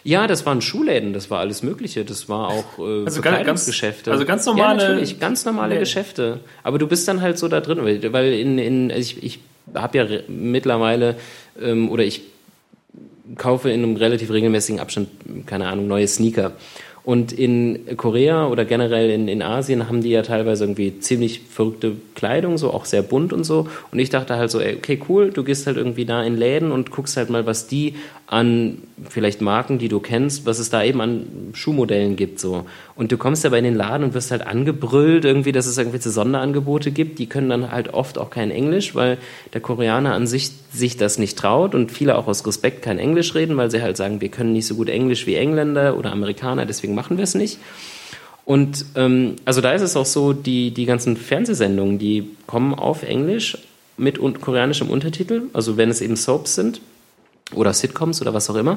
Ja, das waren Schuhläden, das war alles Mögliche, das war auch äh, also ganz, Geschäfte. Also ganz normale. Ja, natürlich, ganz normale Läden. Geschäfte. Aber du bist dann halt so da drin, weil in, in also ich, ich habe ja mittlerweile ähm, oder ich kaufe in einem relativ regelmäßigen Abstand, keine Ahnung, neue Sneaker. Und in Korea oder generell in, in Asien haben die ja teilweise irgendwie ziemlich verrückte Kleidung, so auch sehr bunt und so. Und ich dachte halt so, ey, okay, cool, du gehst halt irgendwie da in Läden und guckst halt mal, was die an vielleicht Marken, die du kennst, was es da eben an Schuhmodellen gibt so. Und du kommst aber in den Laden und wirst halt angebrüllt irgendwie, dass es irgendwelche Sonderangebote gibt. Die können dann halt oft auch kein Englisch, weil der Koreaner an sich sich das nicht traut und viele auch aus Respekt kein Englisch reden, weil sie halt sagen, wir können nicht so gut Englisch wie Engländer oder Amerikaner, deswegen machen wir es nicht. Und ähm, also da ist es auch so, die, die ganzen Fernsehsendungen, die kommen auf Englisch mit un koreanischem Untertitel, also wenn es eben Soaps sind oder Sitcoms oder was auch immer.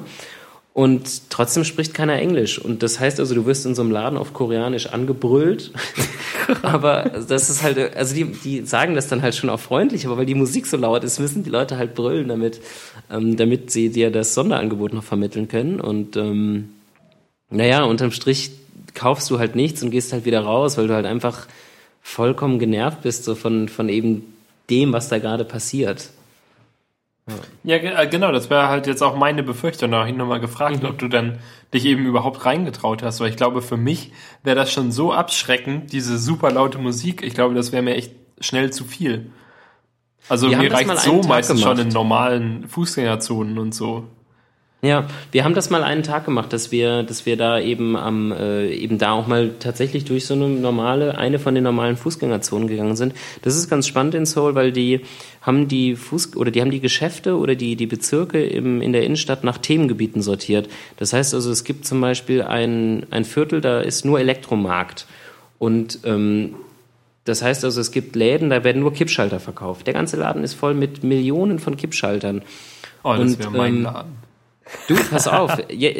Und trotzdem spricht keiner Englisch. Und das heißt also, du wirst in so einem Laden auf Koreanisch angebrüllt. aber das ist halt, also die, die sagen das dann halt schon auch freundlich, aber weil die Musik so laut ist, müssen die Leute halt brüllen, damit, ähm, damit sie dir das Sonderangebot noch vermitteln können. Und ähm, naja, unterm Strich kaufst du halt nichts und gehst halt wieder raus, weil du halt einfach vollkommen genervt bist so von, von eben dem, was da gerade passiert. Ja, äh, genau, das wäre halt jetzt auch meine Befürchtung. Da habe ich nochmal gefragt, mhm. ob du dann dich eben überhaupt reingetraut hast, weil ich glaube, für mich wäre das schon so abschreckend, diese super laute Musik. Ich glaube, das wäre mir echt schnell zu viel. Also Wir mir reicht so meistens schon in normalen Fußgängerzonen und so. Ja, wir haben das mal einen Tag gemacht, dass wir, dass wir da eben am, äh, eben da auch mal tatsächlich durch so eine normale, eine von den normalen Fußgängerzonen gegangen sind. Das ist ganz spannend in Seoul, weil die haben die Fuß oder die haben die Geschäfte oder die die Bezirke im, in der Innenstadt nach Themengebieten sortiert. Das heißt also, es gibt zum Beispiel ein ein Viertel, da ist nur Elektromarkt und ähm, das heißt also, es gibt Läden, da werden nur Kippschalter verkauft. Der ganze Laden ist voll mit Millionen von Kippschaltern. Oh, das wäre mein ähm, Laden. Du, pass auf,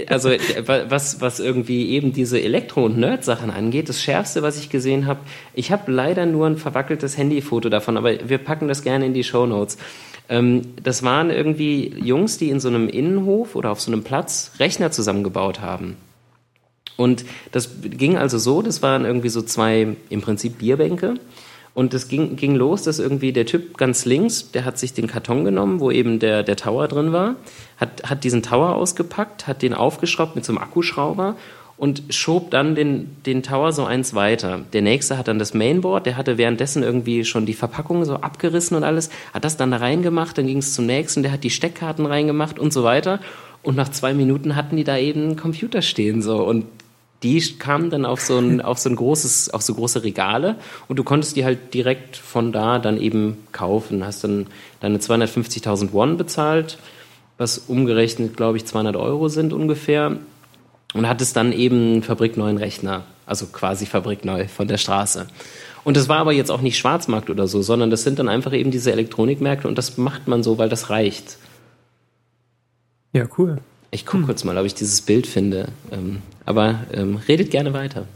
also was, was irgendwie eben diese Elektro- und Nerd-Sachen angeht, das Schärfste, was ich gesehen habe, ich habe leider nur ein verwackeltes Handyfoto davon, aber wir packen das gerne in die Show Notes. Ähm, das waren irgendwie Jungs, die in so einem Innenhof oder auf so einem Platz Rechner zusammengebaut haben. Und das ging also so, das waren irgendwie so zwei im Prinzip Bierbänke und es ging, ging los, dass irgendwie der Typ ganz links, der hat sich den Karton genommen, wo eben der, der Tower drin war, hat, hat diesen Tower ausgepackt, hat den aufgeschraubt mit so einem Akkuschrauber und schob dann den, den Tower so eins weiter. Der nächste hat dann das Mainboard, der hatte währenddessen irgendwie schon die Verpackung so abgerissen und alles, hat das dann da reingemacht, dann ging es zum nächsten, der hat die Steckkarten reingemacht und so weiter. Und nach zwei Minuten hatten die da eben einen Computer stehen so und die kamen dann auf so ein, auf so ein großes, auf so große Regale und du konntest die halt direkt von da dann eben kaufen. Hast dann deine 250.000 Won bezahlt, was umgerechnet, glaube ich, 200 Euro sind ungefähr und hattest dann eben fabrikneuen Rechner, also quasi fabrikneu von der Straße. Und das war aber jetzt auch nicht Schwarzmarkt oder so, sondern das sind dann einfach eben diese Elektronikmärkte und das macht man so, weil das reicht. Ja, cool. Ich gucke hm. kurz mal, ob ich dieses Bild finde. Ähm, aber ähm, redet gerne weiter.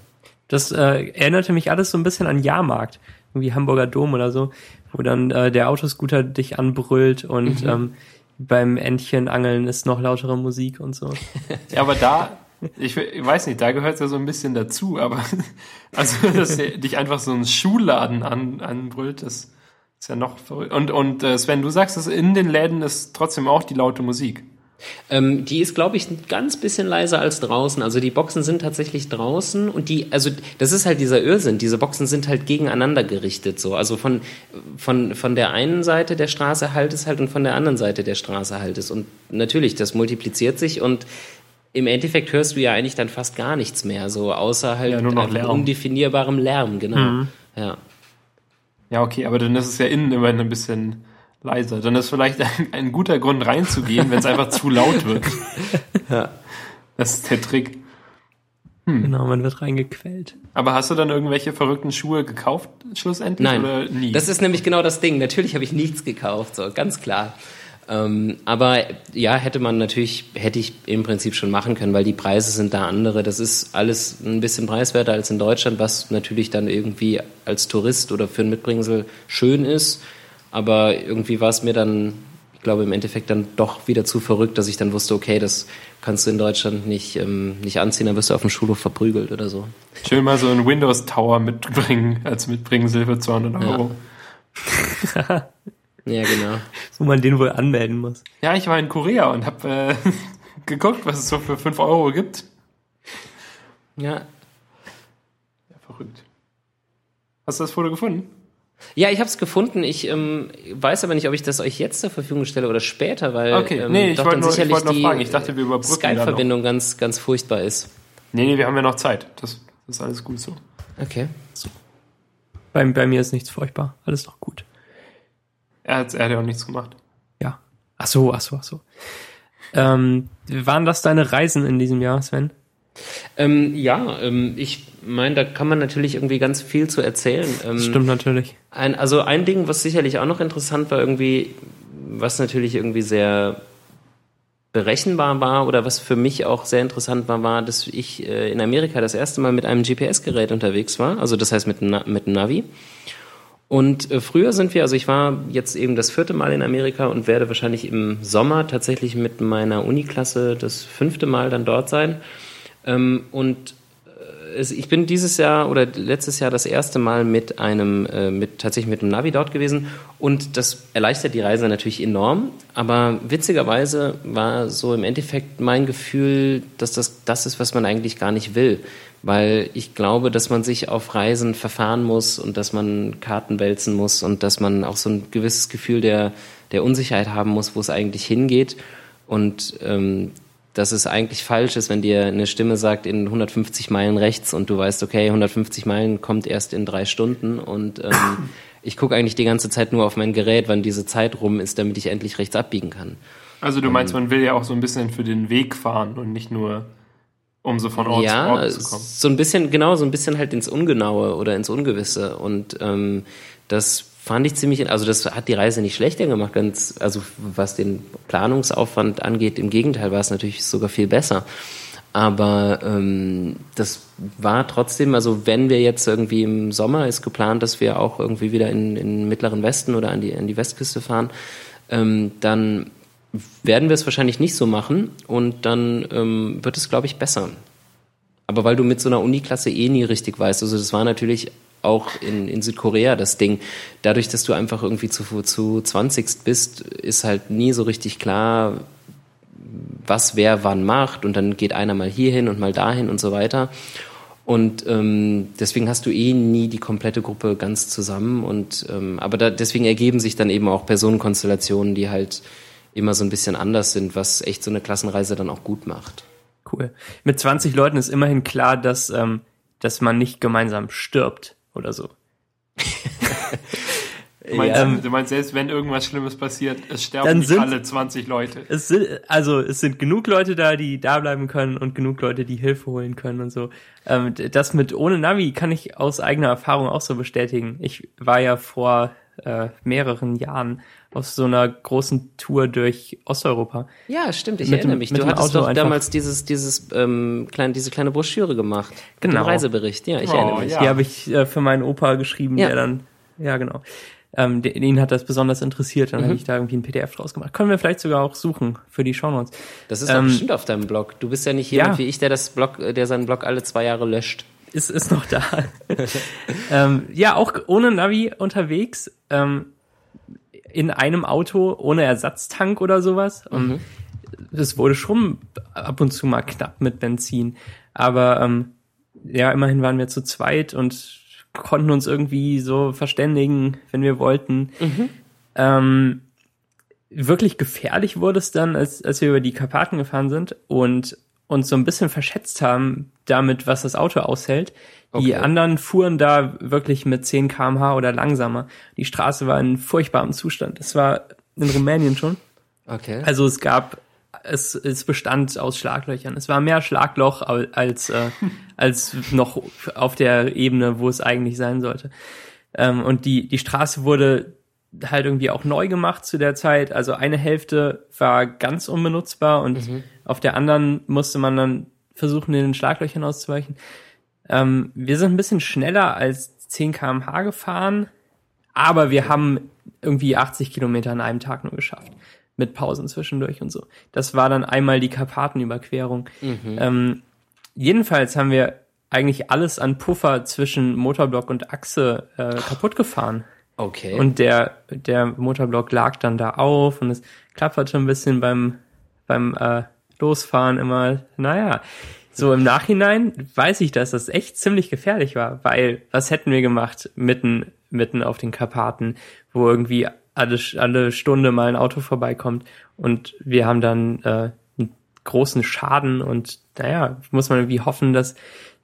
Das äh, erinnerte mich alles so ein bisschen an Jahrmarkt, irgendwie Hamburger Dom oder so, wo dann äh, der Autoscooter dich anbrüllt und mhm. ähm, beim Entchenangeln ist noch lautere Musik und so. Ja, aber da, ich, ich weiß nicht, da gehört es ja so ein bisschen dazu, aber also, dass dich einfach so ein Schuhladen an, anbrüllt, das ist ja noch verrückt. Und, und äh, Sven, du sagst, dass in den Läden ist trotzdem auch die laute Musik. Ähm, die ist, glaube ich, ein ganz bisschen leiser als draußen. Also die Boxen sind tatsächlich draußen und die, also das ist halt dieser Irrsinn. Diese Boxen sind halt gegeneinander gerichtet so. Also von, von, von der einen Seite der Straße halt es halt und von der anderen Seite der Straße halt es. Und natürlich, das multipliziert sich und im Endeffekt hörst du ja eigentlich dann fast gar nichts mehr, so außer halt ja, nur noch Lärm. undefinierbarem Lärm, genau. Mhm. Ja. Ja, okay, aber dann ist es ja innen immer ein bisschen leiser. Dann ist vielleicht ein, ein guter Grund reinzugehen, wenn es einfach zu laut wird. Ja. Das ist der Trick. Hm. Genau, man wird reingequält. Aber hast du dann irgendwelche verrückten Schuhe gekauft schlussendlich Nein, oder nie? Das ist nämlich genau das Ding. Natürlich habe ich nichts gekauft, so ganz klar. Ähm, aber ja, hätte man natürlich, hätte ich im Prinzip schon machen können, weil die Preise sind da andere. Das ist alles ein bisschen preiswerter als in Deutschland, was natürlich dann irgendwie als Tourist oder für ein Mitbringsel schön ist. Aber irgendwie war es mir dann, ich glaube, im Endeffekt dann doch wieder zu verrückt, dass ich dann wusste, okay, das kannst du in Deutschland nicht, ähm, nicht anziehen, dann wirst du auf dem Schulhof verprügelt oder so. Schön mal so einen Windows Tower mitbringen, als Mitbringsel für 200 Euro. Ja. ja, genau. Wo man den wohl anmelden muss. Ja, ich war in Korea und habe äh, geguckt, was es so für 5 Euro gibt. Ja. Ja, verrückt. Hast du das Foto gefunden? Ja, ich habe es gefunden. Ich ähm, weiß aber nicht, ob ich das euch jetzt zur Verfügung stelle oder später, weil okay. ähm, nee, ich doch dann nur, sicherlich ich die fragen. Ich dachte, wir überbrücken Skype-Verbindung ganz, ganz furchtbar ist. Nee, nee, wir haben ja noch Zeit. Das, das ist alles gut so. Okay. So. Bei, bei mir ist nichts furchtbar. Alles noch gut. Er hat, er hat ja auch nichts gemacht. Ja. Ach so, ach so, ach so. Ähm, waren das deine Reisen in diesem Jahr, Sven? Ähm, ja, ähm, ich meine, da kann man natürlich irgendwie ganz viel zu erzählen. Ähm, Stimmt natürlich. Ein, also ein Ding, was sicherlich auch noch interessant war, irgendwie, was natürlich irgendwie sehr berechenbar war oder was für mich auch sehr interessant war, war, dass ich äh, in Amerika das erste Mal mit einem GPS-Gerät unterwegs war, also das heißt mit, mit einem Navi. Und äh, früher sind wir, also ich war jetzt eben das vierte Mal in Amerika und werde wahrscheinlich im Sommer tatsächlich mit meiner Uniklasse das fünfte Mal dann dort sein. Ähm, und ich bin dieses Jahr oder letztes Jahr das erste Mal mit einem, äh, mit, tatsächlich mit einem Navi dort gewesen und das erleichtert die Reise natürlich enorm. Aber witzigerweise war so im Endeffekt mein Gefühl, dass das das ist, was man eigentlich gar nicht will. Weil ich glaube, dass man sich auf Reisen verfahren muss und dass man Karten wälzen muss und dass man auch so ein gewisses Gefühl der, der Unsicherheit haben muss, wo es eigentlich hingeht. Und ähm, dass es eigentlich falsch ist, wenn dir eine Stimme sagt, in 150 Meilen rechts und du weißt, okay, 150 Meilen kommt erst in drei Stunden und ähm, ich gucke eigentlich die ganze Zeit nur auf mein Gerät, wann diese Zeit rum ist, damit ich endlich rechts abbiegen kann. Also du meinst, man will ja auch so ein bisschen für den Weg fahren und nicht nur um so von Ort ja, zu Ort zu kommen. So ein bisschen, genau, so ein bisschen halt ins Ungenaue oder ins Ungewisse. Und ähm, das fand ich ziemlich, also das hat die Reise nicht schlechter gemacht, ganz, also was den Planungsaufwand angeht, im Gegenteil war es natürlich sogar viel besser. Aber ähm, das war trotzdem, also wenn wir jetzt irgendwie im Sommer ist geplant, dass wir auch irgendwie wieder in, den mittleren Westen oder an die, an die Westküste fahren, ähm, dann werden wir es wahrscheinlich nicht so machen und dann ähm, wird es, glaube ich, besser. Aber weil du mit so einer Uniklasse eh nie richtig weißt, also das war natürlich auch in, in Südkorea das Ding. Dadurch, dass du einfach irgendwie zu, zu 20 bist, ist halt nie so richtig klar, was wer wann macht und dann geht einer mal hierhin und mal dahin und so weiter. Und ähm, deswegen hast du eh nie die komplette Gruppe ganz zusammen. Und ähm, aber da, deswegen ergeben sich dann eben auch Personenkonstellationen, die halt immer so ein bisschen anders sind, was echt so eine Klassenreise dann auch gut macht. Cool. Mit 20 Leuten ist immerhin klar, dass, ähm, dass man nicht gemeinsam stirbt oder so. Du meinst, ähm, du meinst, selbst wenn irgendwas Schlimmes passiert, es sterben nicht alle 20 Leute. Es sind, also es sind genug Leute da, die da bleiben können und genug Leute, die Hilfe holen können und so. Ähm, das mit ohne Navi kann ich aus eigener Erfahrung auch so bestätigen. Ich war ja vor äh, mehreren Jahren auf so einer großen Tour durch Osteuropa. Ja, stimmt, ich mit erinnere mich. Du hattest doch damals dieses, dieses, ähm, klein, diese kleine Broschüre gemacht. Genau. Reisebericht, ja, ich oh, erinnere mich. Ja. Die habe ich äh, für meinen Opa geschrieben, ja. der dann, ja, genau. Ähm, den, ihn hat das besonders interessiert, dann mhm. habe ich da irgendwie ein PDF draus gemacht. Können wir vielleicht sogar auch suchen für die Shownotes. Das ist ähm, bestimmt auf deinem Blog. Du bist ja nicht jemand ja. wie ich, der das Blog, der seinen Blog alle zwei Jahre löscht. Ist, ist noch da. ähm, ja, auch ohne Navi unterwegs. Ähm, in einem Auto ohne Ersatztank oder sowas. Und mhm. das wurde schon ab und zu mal knapp mit Benzin. Aber ähm, ja, immerhin waren wir zu zweit und konnten uns irgendwie so verständigen, wenn wir wollten. Mhm. Ähm, wirklich gefährlich wurde es dann, als, als wir über die Karpaten gefahren sind und uns so ein bisschen verschätzt haben damit, was das Auto aushält. Die okay. anderen fuhren da wirklich mit 10 kmh oder langsamer. Die Straße war in furchtbarem Zustand. Das war in Rumänien schon. Okay. Also es gab, es, es bestand aus Schlaglöchern. Es war mehr Schlagloch als, äh, als noch auf der Ebene, wo es eigentlich sein sollte. Ähm, und die, die Straße wurde halt irgendwie auch neu gemacht zu der Zeit. Also eine Hälfte war ganz unbenutzbar und mhm. auf der anderen musste man dann versuchen, in den Schlaglöchern auszuweichen. Ähm, wir sind ein bisschen schneller als 10 kmh gefahren, aber wir haben irgendwie 80 Kilometer an einem Tag nur geschafft. Mit Pausen zwischendurch und so. Das war dann einmal die Karpatenüberquerung. Mhm. Ähm, jedenfalls haben wir eigentlich alles an Puffer zwischen Motorblock und Achse äh, kaputt gefahren. Okay. Und der, der Motorblock lag dann da auf und es klapperte ein bisschen beim, beim äh, Losfahren immer. Naja, so im Nachhinein weiß ich, dass das echt ziemlich gefährlich war, weil was hätten wir gemacht mitten, mitten auf den Karpaten, wo irgendwie alle, alle Stunde mal ein Auto vorbeikommt und wir haben dann äh, einen großen Schaden und naja, muss man irgendwie hoffen, dass,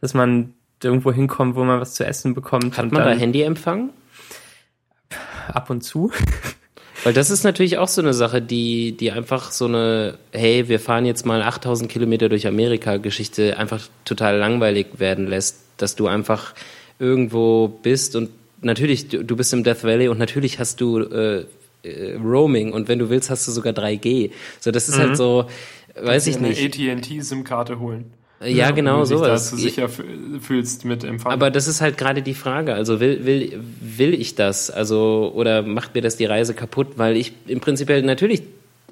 dass man irgendwo hinkommt, wo man was zu essen bekommt. Hat man da Handyempfang? Ab und zu. Weil das ist natürlich auch so eine Sache, die, die einfach so eine, hey, wir fahren jetzt mal 8000 Kilometer durch Amerika Geschichte einfach total langweilig werden lässt, dass du einfach irgendwo bist und natürlich, du, du bist im Death Valley und natürlich hast du äh, äh, Roaming und wenn du willst, hast du sogar 3G. So, das ist halt mhm. halt so, weiß ich nicht. Eine AT&T-SIM-Karte holen. Ja, genau du sowas. Dass du sicher fühlst mit Empfang. Aber das ist halt gerade die Frage. Also will, will, will ich das? Also, oder macht mir das die Reise kaputt? Weil ich im Prinzip natürlich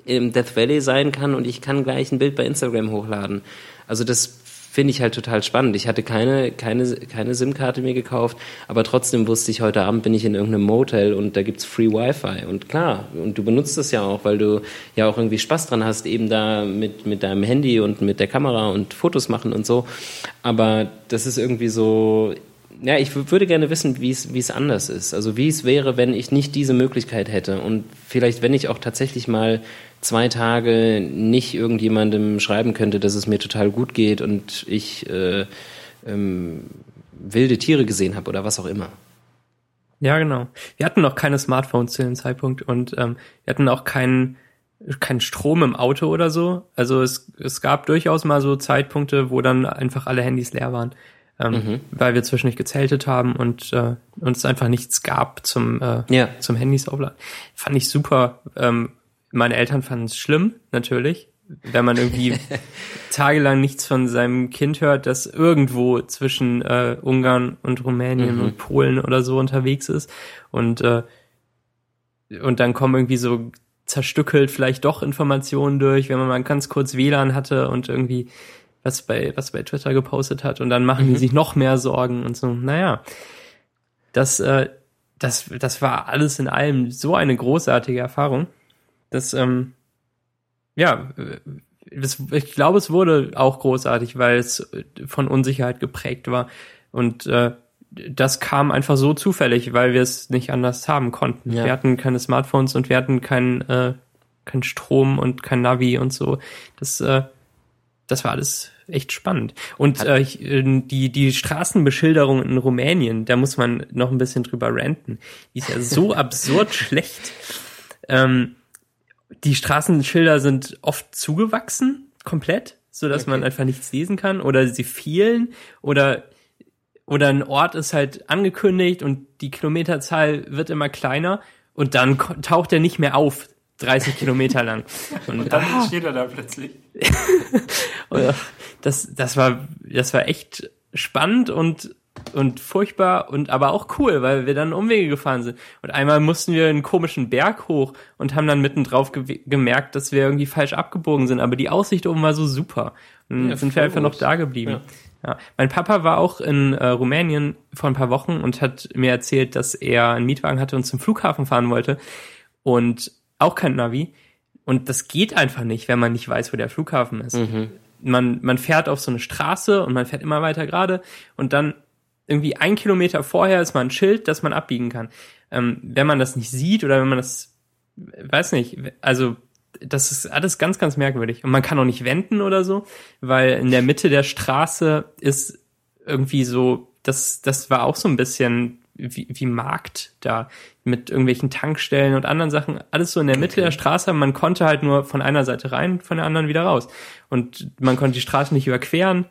im Death Valley sein kann und ich kann gleich ein Bild bei Instagram hochladen. Also das finde ich halt total spannend. Ich hatte keine, keine, keine SIM-Karte mir gekauft, aber trotzdem wusste ich, heute Abend bin ich in irgendeinem Motel und da gibt's Free Wi-Fi. Und klar, und du benutzt das ja auch, weil du ja auch irgendwie Spaß dran hast, eben da mit, mit deinem Handy und mit der Kamera und Fotos machen und so. Aber das ist irgendwie so, ja, ich würde gerne wissen, wie es, wie es anders ist. Also wie es wäre, wenn ich nicht diese Möglichkeit hätte. Und vielleicht, wenn ich auch tatsächlich mal zwei Tage nicht irgendjemandem schreiben könnte, dass es mir total gut geht und ich äh, ähm, wilde Tiere gesehen habe oder was auch immer. Ja, genau. Wir hatten noch keine Smartphones zu dem Zeitpunkt und ähm, wir hatten auch keinen keinen Strom im Auto oder so. Also es, es gab durchaus mal so Zeitpunkte, wo dann einfach alle Handys leer waren, ähm, mhm. weil wir zwischendurch gezeltet haben und äh, uns einfach nichts gab zum äh, ja. zum Handys aufladen. Fand ich super. Ähm, meine Eltern fanden es schlimm, natürlich, wenn man irgendwie tagelang nichts von seinem Kind hört, das irgendwo zwischen äh, Ungarn und Rumänien mhm. und Polen oder so unterwegs ist. Und, äh, und dann kommen irgendwie so zerstückelt vielleicht doch Informationen durch, wenn man mal ganz kurz WLAN hatte und irgendwie was bei, was bei Twitter gepostet hat und dann machen mhm. die sich noch mehr Sorgen und so. Naja, das, äh, das, das war alles in allem so eine großartige Erfahrung. Das, ähm, ja, das, ich glaube, es wurde auch großartig, weil es von Unsicherheit geprägt war. Und äh, das kam einfach so zufällig, weil wir es nicht anders haben konnten. Ja. Wir hatten keine Smartphones und wir hatten keinen äh, kein Strom und kein Navi und so. Das, äh, das war alles echt spannend. Und äh, die, die Straßenbeschilderung in Rumänien, da muss man noch ein bisschen drüber ranten. Die ist ja so absurd schlecht. Ähm, die Straßenschilder sind oft zugewachsen, komplett, so dass okay. man einfach nichts lesen kann oder sie fehlen oder oder ein Ort ist halt angekündigt und die Kilometerzahl wird immer kleiner und dann taucht er nicht mehr auf, 30 Kilometer lang. Und, und dann ah, steht er da plötzlich. das, das war, das war echt spannend und und furchtbar und aber auch cool, weil wir dann Umwege gefahren sind. Und einmal mussten wir einen komischen Berg hoch und haben dann mitten drauf ge gemerkt, dass wir irgendwie falsch abgebogen sind. Aber die Aussicht oben war so super. Und ja, sind wir einfach noch da geblieben. Ja. ja. Mein Papa war auch in äh, Rumänien vor ein paar Wochen und hat mir erzählt, dass er einen Mietwagen hatte und zum Flughafen fahren wollte. Und auch kein Navi. Und das geht einfach nicht, wenn man nicht weiß, wo der Flughafen ist. Mhm. Man, man fährt auf so eine Straße und man fährt immer weiter gerade und dann irgendwie ein Kilometer vorher ist mal ein Schild, dass man abbiegen kann. Ähm, wenn man das nicht sieht oder wenn man das, weiß nicht, also das ist alles ganz, ganz merkwürdig. Und man kann auch nicht wenden oder so, weil in der Mitte der Straße ist irgendwie so, das, das war auch so ein bisschen wie, wie Markt da mit irgendwelchen Tankstellen und anderen Sachen. Alles so in der Mitte okay. der Straße. Man konnte halt nur von einer Seite rein, von der anderen wieder raus. Und man konnte die Straße nicht überqueren.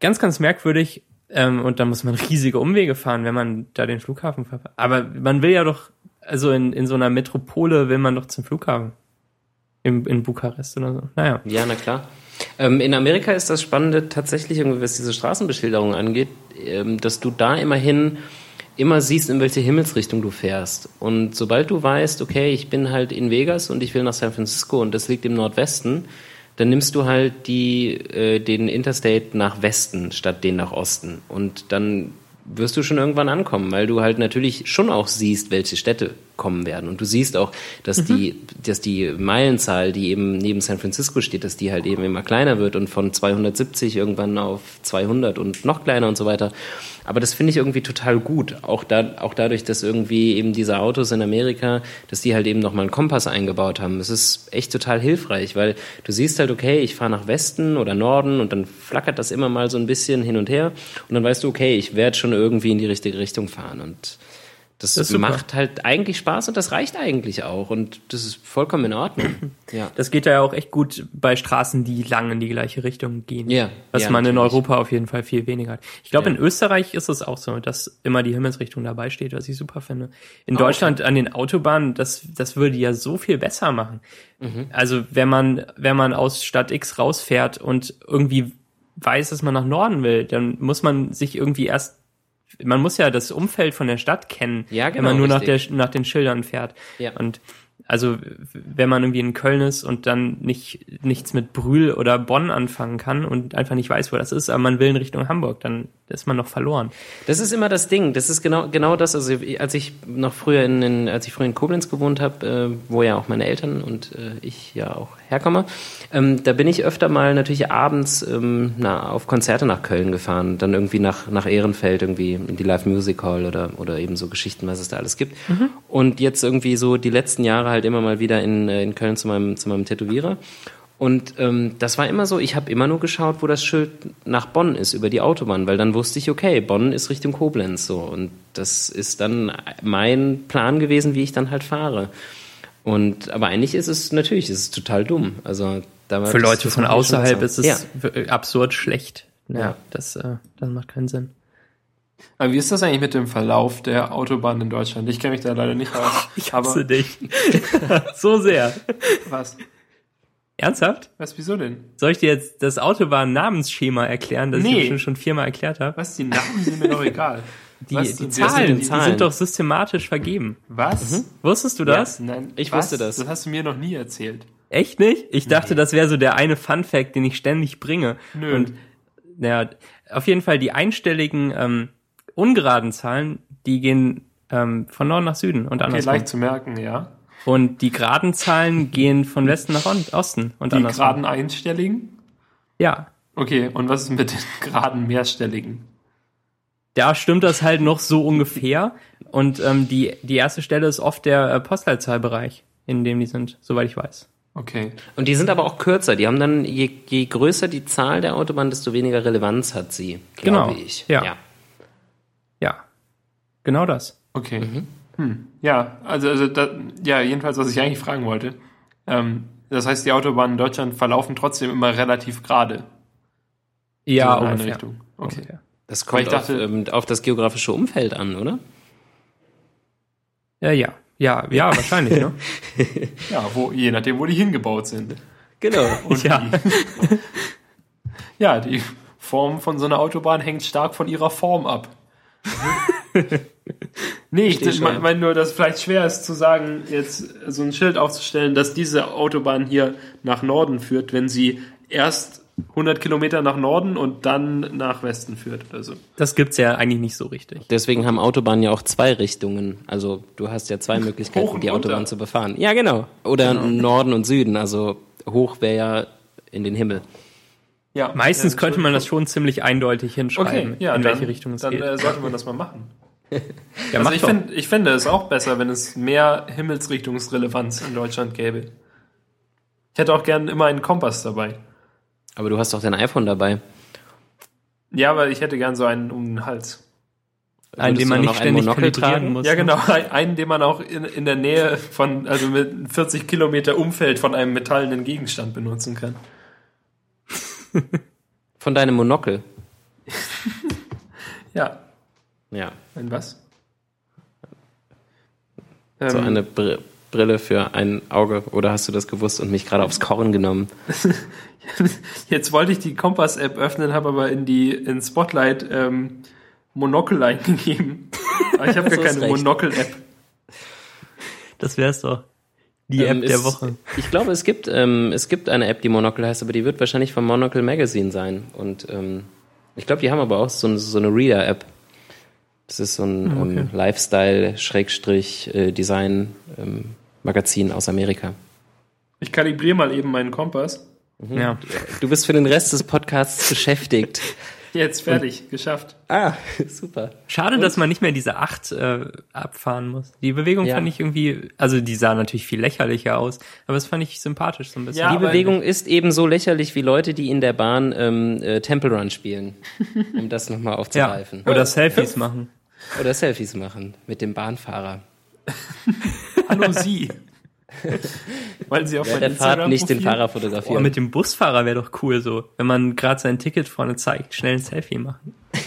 Ganz, ganz merkwürdig. Ähm, und dann muss man riesige Umwege fahren, wenn man da den Flughafen verpasst. Aber man will ja doch, also in, in so einer Metropole will man doch zum Flughafen. In, in Bukarest oder so. Naja. Ja, na klar. Ähm, in Amerika ist das Spannende tatsächlich, irgendwie, was diese Straßenbeschilderung angeht, ähm, dass du da immerhin immer siehst, in welche Himmelsrichtung du fährst. Und sobald du weißt, okay, ich bin halt in Vegas und ich will nach San Francisco und das liegt im Nordwesten, dann nimmst du halt die, äh, den Interstate nach Westen statt den nach Osten. Und dann wirst du schon irgendwann ankommen, weil du halt natürlich schon auch siehst, welche Städte kommen werden. Und du siehst auch, dass mhm. die, dass die Meilenzahl, die eben neben San Francisco steht, dass die halt eben immer kleiner wird und von 270 irgendwann auf 200 und noch kleiner und so weiter. Aber das finde ich irgendwie total gut. Auch, da, auch dadurch, dass irgendwie eben diese Autos in Amerika, dass die halt eben nochmal einen Kompass eingebaut haben. Das ist echt total hilfreich, weil du siehst halt, okay, ich fahre nach Westen oder Norden und dann flackert das immer mal so ein bisschen hin und her. Und dann weißt du, okay, ich werde schon irgendwie in die richtige Richtung fahren. Und Das, Das macht halt eigentlich Spaß und das reicht eigentlich auch. Und das ist vollkommen in Ordnung. ja. Das geht ja auch echt gut bei Straßen, die lang in die gleiche Richtung gehen. Ja, Was ja, man in natürlich. Europa auf jeden Fall viel weniger hat. Ich glaube, Ja. in Österreich ist es auch so, dass immer die Himmelsrichtung dabei steht, was ich super finde. In Ah, Deutschland an den Autobahnen, das, das würde ja so viel besser machen. Mhm. Also wenn man, wenn man aus Stadt X rausfährt und irgendwie weiß, dass man nach Norden will, dann muss man sich irgendwie erst man muss ja das Umfeld von der Stadt kennen, Ja, wenn genau, man nur nach, der, nach den Schildern fährt. Ja. Und also wenn man irgendwie in Köln ist und dann nicht nichts mit Brühl oder Bonn anfangen kann und einfach nicht weiß, wo das ist, aber man will in Richtung Hamburg, dann ist man noch verloren. Das ist immer das Ding. Das ist genau genau das. Also als ich noch früher in, in als ich früher in Koblenz gewohnt habe, äh, wo ja auch meine Eltern und äh, ich ja auch herkomme, ähm, da bin ich öfter mal natürlich abends ähm, na, auf Konzerte nach Köln gefahren, dann irgendwie nach nach Ehrenfeld irgendwie in die Live Music Hall oder oder eben so Geschichten, was es da alles gibt. Und jetzt irgendwie so die letzten Jahre halt immer mal wieder in äh, in Köln zu meinem zu meinem Tätowierer. Und ähm, das war immer so, ich habe immer nur geschaut, wo das Schild nach Bonn ist, über die Autobahn, weil dann wusste ich, okay, Bonn ist Richtung Koblenz so. Und das ist dann mein Plan gewesen, wie ich dann halt fahre. Und aber eigentlich ist es natürlich, ist es total dumm. Also Für Leute von außerhalb ist es Ja. w- absurd schlecht. Ja, Ja. Das, äh, das macht keinen Sinn. Aber wie ist das eigentlich mit dem Verlauf der Autobahn in Deutschland? Ich kenne mich da leider nicht aus. Ich aber hasse dich. so sehr. was? Ernsthaft? Was, wieso denn? Soll ich dir jetzt das Autobahn-Namensschema erklären, das Nee. ich schon, schon viermal erklärt habe? Was? Die Namen sind mir doch egal. Die, Was? die Zahlen, sind die Zahlen? sind doch systematisch vergeben. Was? Wusstest du das? Nein, Ich was? wusste das. Das hast du mir noch nie erzählt. Echt nicht? Ich dachte, das wäre so der eine Fun Fact, den ich ständig bringe. Nö. Und naja, auf jeden Fall die einstelligen ähm, ungeraden Zahlen, die gehen ähm, von Norden nach Süden und Okay, andersrum. leicht zu merken, ja. Und die geraden Zahlen gehen von Westen nach Osten und Die andersrum. geraden einstelligen? Ja, Okay, und was ist mit den geraden mehrstelligen? da stimmt das halt noch so ungefähr. Und ähm, die, die erste Stelle ist oft der äh, Postleitzahlbereich, in dem die sind, soweit ich weiß. Okay. Und die sind aber auch kürzer. Die haben dann, je, je größer die Zahl der Autobahn, desto weniger Relevanz hat sie, glaube Genau. ich. Ja. Ja, genau das. Okay. Mhm. Hm. Ja, also, also da, ja, jedenfalls, was ich eigentlich fragen wollte. Ähm, das heißt, die Autobahnen in Deutschland verlaufen trotzdem immer relativ gerade. Ja, so in ungefähr. Richtung. Okay. Ungefähr. Das kommt ich dachte- auf, ähm, auf das geografische Umfeld an, oder? Ja, ja. Ja, ja, wahrscheinlich, ne? Ja, wo, je nachdem, wo die hingebaut sind. Genau. Und Ja. Die, ja, die Form von so einer Autobahn hängt stark von ihrer Form ab. nee, ich meine mein nur, dass es vielleicht schwer ist zu sagen, jetzt so ein Schild aufzustellen, dass diese Autobahn hier nach Norden führt, wenn sie erst 100 Kilometer nach Norden und dann nach Westen führt oder so. Das gibt's ja eigentlich nicht so richtig. Deswegen haben Autobahnen ja auch zwei Richtungen. Also du hast ja zwei Möglichkeiten, die runter. Autobahn zu befahren. Ja, genau. Oder Norden und Süden. Also hoch wäre ja in den Himmel. Ja, Meistens ja, könnte man das schon ziemlich eindeutig hinschreiben, Okay, ja, in dann, welche Richtung es dann geht. äh, sollte man das mal machen. ja, Also ich, doch. find, ich finde es auch besser, wenn es mehr Himmelsrichtungsrelevanz in Deutschland gäbe. Ich hätte auch gern immer einen Kompass dabei. Aber du hast doch dein iPhone dabei. Ja, aber ich hätte gern so einen um den Hals. einen, den man nicht ständig Monokel tragen? muss. Ja, genau. Ein- Einen, den man auch in, in der Nähe von, also mit 40 Kilometer Umfeld von einem metallenen Gegenstand benutzen kann. Von deinem Monokel. Ja, Ja. ein was? So Ähm, eine Br Brille für ein Auge. Oder hast du das gewusst und mich gerade aufs Korn genommen? Jetzt wollte ich die Kompass-App öffnen, habe aber in die in Spotlight ähm, Monokel eingegeben. Aber ich habe gar ist keine. Monokel-App. Das wär's doch. Die Ähm, App der es- Woche. Ich glaube, es gibt, ähm, es gibt eine App, die Monocle heißt, aber die wird wahrscheinlich vom Monocle Magazine sein. Und ähm, ich glaube, die haben aber auch so, so eine Reader-App. Das ist so ein ähm, Lifestyle-Design-Magazin aus Amerika. Ich kalibriere mal eben meinen Kompass. Ja. Du bist für den Rest des Podcasts beschäftigt. Jetzt fertig, geschafft. Ah, super. Schade, dass man nicht mehr diese acht äh, abfahren muss. Die Bewegung Ja. fand ich irgendwie, also die sah natürlich viel lächerlicher aus, aber das fand ich sympathisch so ein bisschen. Ja, Die Bewegung ist ebenso lächerlich wie Leute, die in der Bahn ähm, äh, Temple Run spielen, um das nochmal ja. aufzugreifen. Oder Selfies machen. Oder Selfies machen mit dem Bahnfahrer. Hallo Sie. Weil Sie auf mein der Fahrt nicht den Fahrer fotografieren. mit dem Busfahrer wäre doch cool so, wenn man gerade sein Ticket vorne zeigt, schnell ein Selfie machen.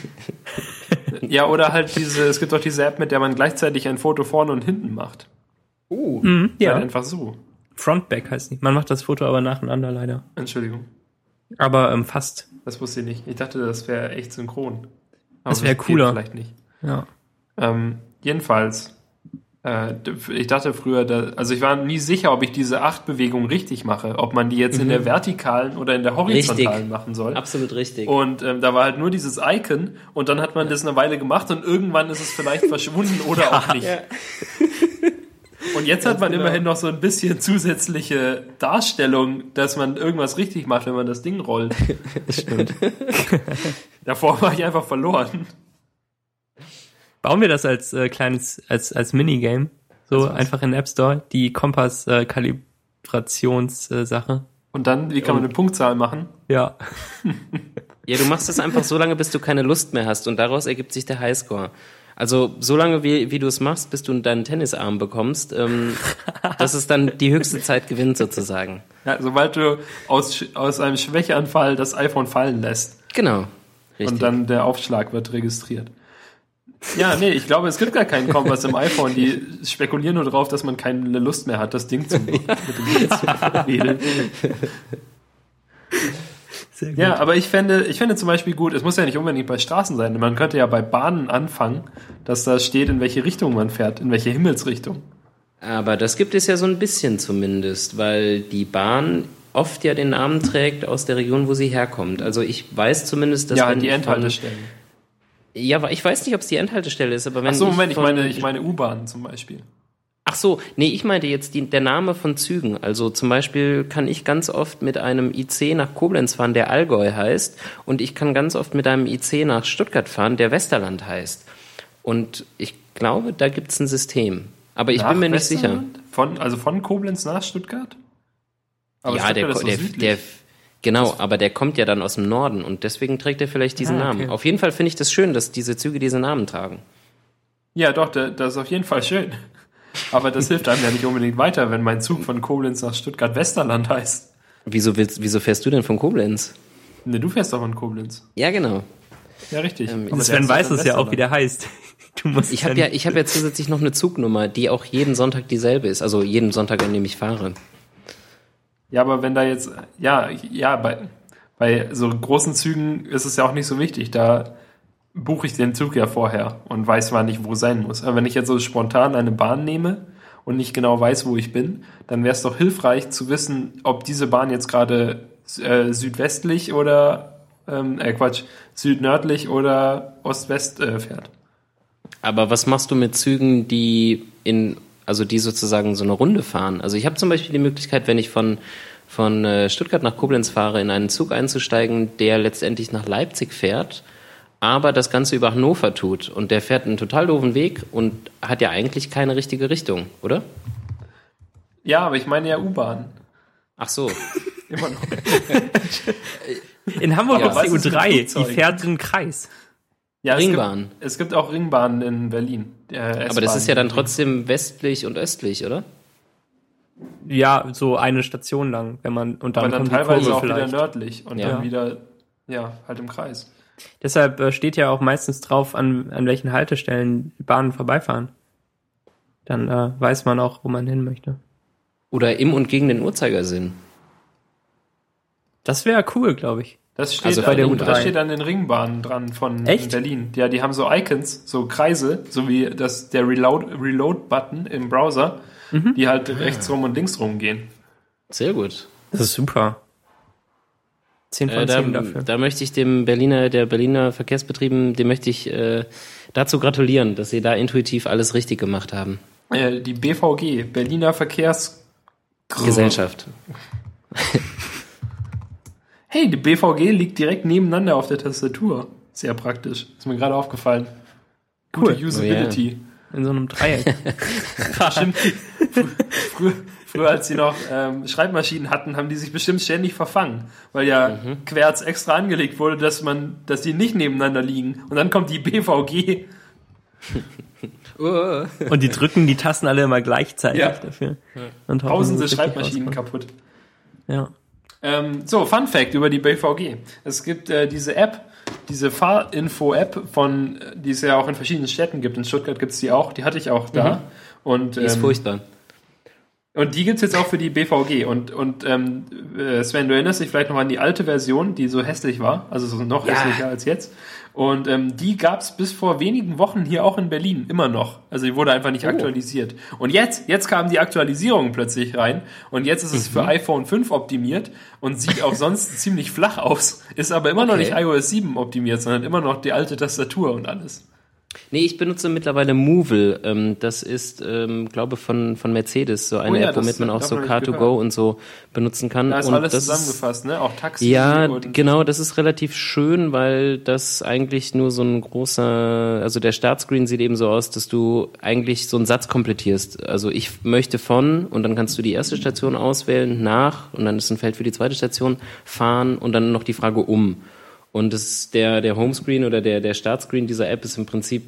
Ja, oder halt diese, es gibt doch diese App, mit der man gleichzeitig ein Foto vorne und hinten macht. uh, Mhm, Ja. ja, Halt einfach so. Frontback heißt nicht. Man macht das Foto aber nacheinander leider. Entschuldigung. Aber ähm, fast. Das wusste ich nicht. Ich dachte, das wäre echt synchron. Aber Das wär geht cooler. Vielleicht nicht. Ja. Ähm, jedenfalls, äh, ich dachte früher, da, also ich war nie sicher, ob ich diese acht Bewegungen richtig mache, ob man die jetzt in der vertikalen oder in der horizontalen Mhm. Richtig. machen soll. absolut richtig. Und ähm, da war halt nur dieses Icon und dann hat man das eine Weile gemacht und irgendwann ist es vielleicht verschwunden oder auch nicht. Ja. Und jetzt hat man genau. immerhin noch so ein bisschen zusätzliche Darstellung, dass man irgendwas richtig macht, wenn man das Ding rollt. Stimmt. Davor war ich einfach verloren. Bauen wir das als äh, kleines, als, als Minigame. So was? einfach in den App Store, die Kompass-Kalibrationssache. Äh, Sache. Und dann, wie kann man eine Punktzahl machen? ja. Ja, du machst das einfach so lange, bis du keine Lust mehr hast und daraus ergibt sich der Highscore. Also so lange, wie, wie du es machst, bis du deinen Tennisarm bekommst, ähm, dass es dann die höchste Zeit gewinnt sozusagen. Ja, sobald du aus, aus einem Schwächeanfall das iPhone fallen lässt Genau. Richtig. und dann der Aufschlag wird registriert. Ja, nee, ich glaube, es gibt gar keinen Kompass im iPhone. Die spekulieren nur darauf, dass man keine Lust mehr hat, das Ding zu mit dem zu wedeln. Sehr gut. Ja, aber ich fände, ich fände zum Beispiel gut, es muss ja nicht unbedingt bei Straßen sein. Man könnte ja bei Bahnen anfangen, dass da steht, in welche Richtung man fährt, in welche Himmelsrichtung. Aber das gibt es ja so ein bisschen zumindest, weil die Bahn oft ja den Namen trägt aus der Region, wo sie herkommt. Also ich weiß zumindest, dass ja, wenn die ich von- Endhaltestellen. Ja, aber ich weiß nicht, ob es die Endhaltestelle ist, aber wenn Ach so, Moment, ich von- meine, ich meine U-Bahn zum Beispiel. Ach so, nee, ich meinte jetzt die, der Name von Zügen. Also zum Beispiel kann ich ganz oft mit einem IC nach Koblenz fahren, der Allgäu heißt, und ich kann ganz oft mit einem IC nach Stuttgart fahren, der Westerland heißt. Und ich glaube, da gibt's ein System. Aber ich Nach bin mir nicht sicher. Westerland? Von, also von Koblenz nach Stuttgart? ja, Stuttgart der, der, der, genau, aber der kommt ja dann aus dem Norden und deswegen trägt er vielleicht diesen Ah, okay. Namen. Auf jeden Fall finde ich das schön, dass diese Züge diese Namen tragen. Ja, doch, da- das ist auf jeden Fall schön. Aber das hilft einem ja nicht unbedingt weiter, wenn mein Zug von Koblenz nach Stuttgart Westerland heißt. Wieso willst, wieso fährst du denn von Koblenz? Ne, du fährst doch von Koblenz. Ja, genau. Ja, richtig. Ähm, Aber Sven weiß es ja auch, wie der heißt. Du musst Ich habe ja, ich habe ja zusätzlich noch eine Zugnummer, die auch jeden Sonntag dieselbe ist. Also jeden Sonntag, an dem ich fahre. Ja, aber wenn da jetzt, ja, ja, bei, bei so großen Zügen ist es ja auch nicht so wichtig. Da buche ich den Zug ja vorher und weiß, wann ich wo sein muss. Aber wenn ich jetzt so spontan eine Bahn nehme und nicht genau weiß, wo ich bin, dann wäre es doch hilfreich zu wissen, ob diese Bahn jetzt gerade äh, südwestlich oder, ähm, äh, Quatsch, südnördlich oder Ost-West äh, fährt. Aber was machst du mit Zügen, die in, also die sozusagen so eine Runde fahren? Also ich habe zum Beispiel die Möglichkeit, wenn ich von von äh, Stuttgart nach Koblenz fahre, in einen Zug einzusteigen, der letztendlich nach Leipzig fährt, aber das Ganze über Hannover tut. Und der fährt einen total doofen Weg und hat ja eigentlich keine richtige Richtung, oder? Ja, aber ich meine ja U-Bahn. Ach so. Immer noch. In Hamburg Ja, gibt's die was ist mit U3, die fährt im Kreis. Ja, es Ringbahn. Gibt, es gibt auch Ringbahnen in Berlin. Äh, Aber das ist ja dann trotzdem westlich und östlich, oder? Ja, so eine Station lang, wenn man und dann, Aber dann kommt die teilweise Kurve auch vielleicht. wieder nördlich und Ja. dann wieder, ja, halt im Kreis. Deshalb äh, steht ja auch meistens drauf, an, an welchen Haltestellen die Bahnen vorbeifahren. Dann äh, weiß man auch, wo man hin möchte. Oder im und gegen den Uhrzeigersinn. Das wäre cool, glaube ich. Das steht, Also an, bei der den- U3. das steht an den Ringbahnen dran von Echt? Berlin. Ja, die haben so Icons, so Kreise, so wie das, der Reload- Reload-Button im Browser, Mhm. die halt rechts rum und links rum gehen. Sehr gut. Das ist super. 10 Äh, von da, 10 dafür. da möchte ich dem Berliner, der Berliner Verkehrsbetrieben, dem möchte ich äh, dazu gratulieren, dass sie da intuitiv alles richtig gemacht haben. Äh, die BVG, Berliner Verkehrs... Hey, die BVG liegt direkt nebeneinander auf der Tastatur. Sehr praktisch. Ist mir gerade aufgefallen. Gute Cool. Usability. In so einem Dreieck. Stimmt. Früher, früher, als sie noch ähm, Schreibmaschinen hatten, haben die sich bestimmt ständig verfangen, weil ja Querz extra angelegt wurde, dass man, dass die nicht nebeneinander liegen. Und dann kommt die BVG Oh. Und die drücken die Tasten alle immer gleichzeitig Ja. dafür. Und hoffen, Tausende Schreibmaschinen kaputt. Ja. Ähm, so, Fun Fact über die BVG. Es gibt äh, diese App, diese Fahrinfo-App von, äh, die es ja auch in verschiedenen Städten gibt. In Stuttgart gibt es die auch, die hatte ich auch da. Und, Die ist ähm, furchtbar. und die gibt's jetzt auch für die BVG. Und, und ähm, äh, Sven, du erinnerst dich vielleicht noch an die alte Version, die so hässlich war, also so noch Ja. hässlicher als jetzt. Und ähm, die gab's bis vor wenigen Wochen hier auch in Berlin, immer noch. Also die wurde einfach nicht Oh. aktualisiert. Und jetzt, jetzt kamen die Aktualisierungen plötzlich rein und jetzt ist es Mhm. für iPhone 5 optimiert und sieht auch sonst ziemlich flach aus, ist aber immer noch Okay. nicht iOS 7 optimiert, sondern immer noch die alte Tastatur und alles. Nee, ich benutze mittlerweile Movil. Ähm, das ist, ähm, glaube von von Mercedes so eine Oh ja, App, womit man auch so davon hab ich Car2Go gehört. und so benutzen kann. Da ist und alles das zusammengefasst, ne? Auch Taxi Ja, genau, das ist relativ schön, weil das eigentlich nur so ein großer, also der Startscreen sieht eben so aus, dass du eigentlich so einen Satz komplettierst. Also ich möchte von und dann kannst du die erste Station auswählen, nach und dann ist ein Feld für die zweite Station, fahren und dann noch die Frage um. Und das der, der Homescreen oder der, der Startscreen dieser App ist im Prinzip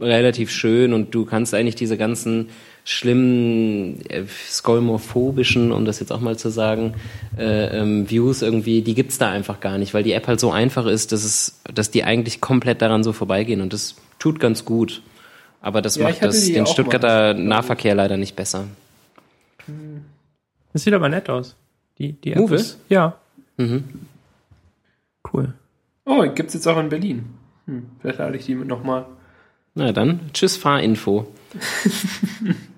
relativ schön und du kannst eigentlich diese ganzen schlimmen, äh, skolmophobischen, um das jetzt auch mal zu sagen, äh, ähm, Views irgendwie, die gibt's da einfach gar nicht, weil die App halt so einfach ist, dass es, dass die eigentlich komplett daran so vorbeigehen und das tut ganz gut. Aber das Ja, macht das, den mal. Stuttgarter Nahverkehr leider nicht besser. Das sieht aber nett aus. Die, die App Movil? ist, ja. Mhm. Cool. Oh, gibt's jetzt auch in Berlin. Hm, vielleicht lade ich die nochmal. Na dann, tschüss Fahrinfo.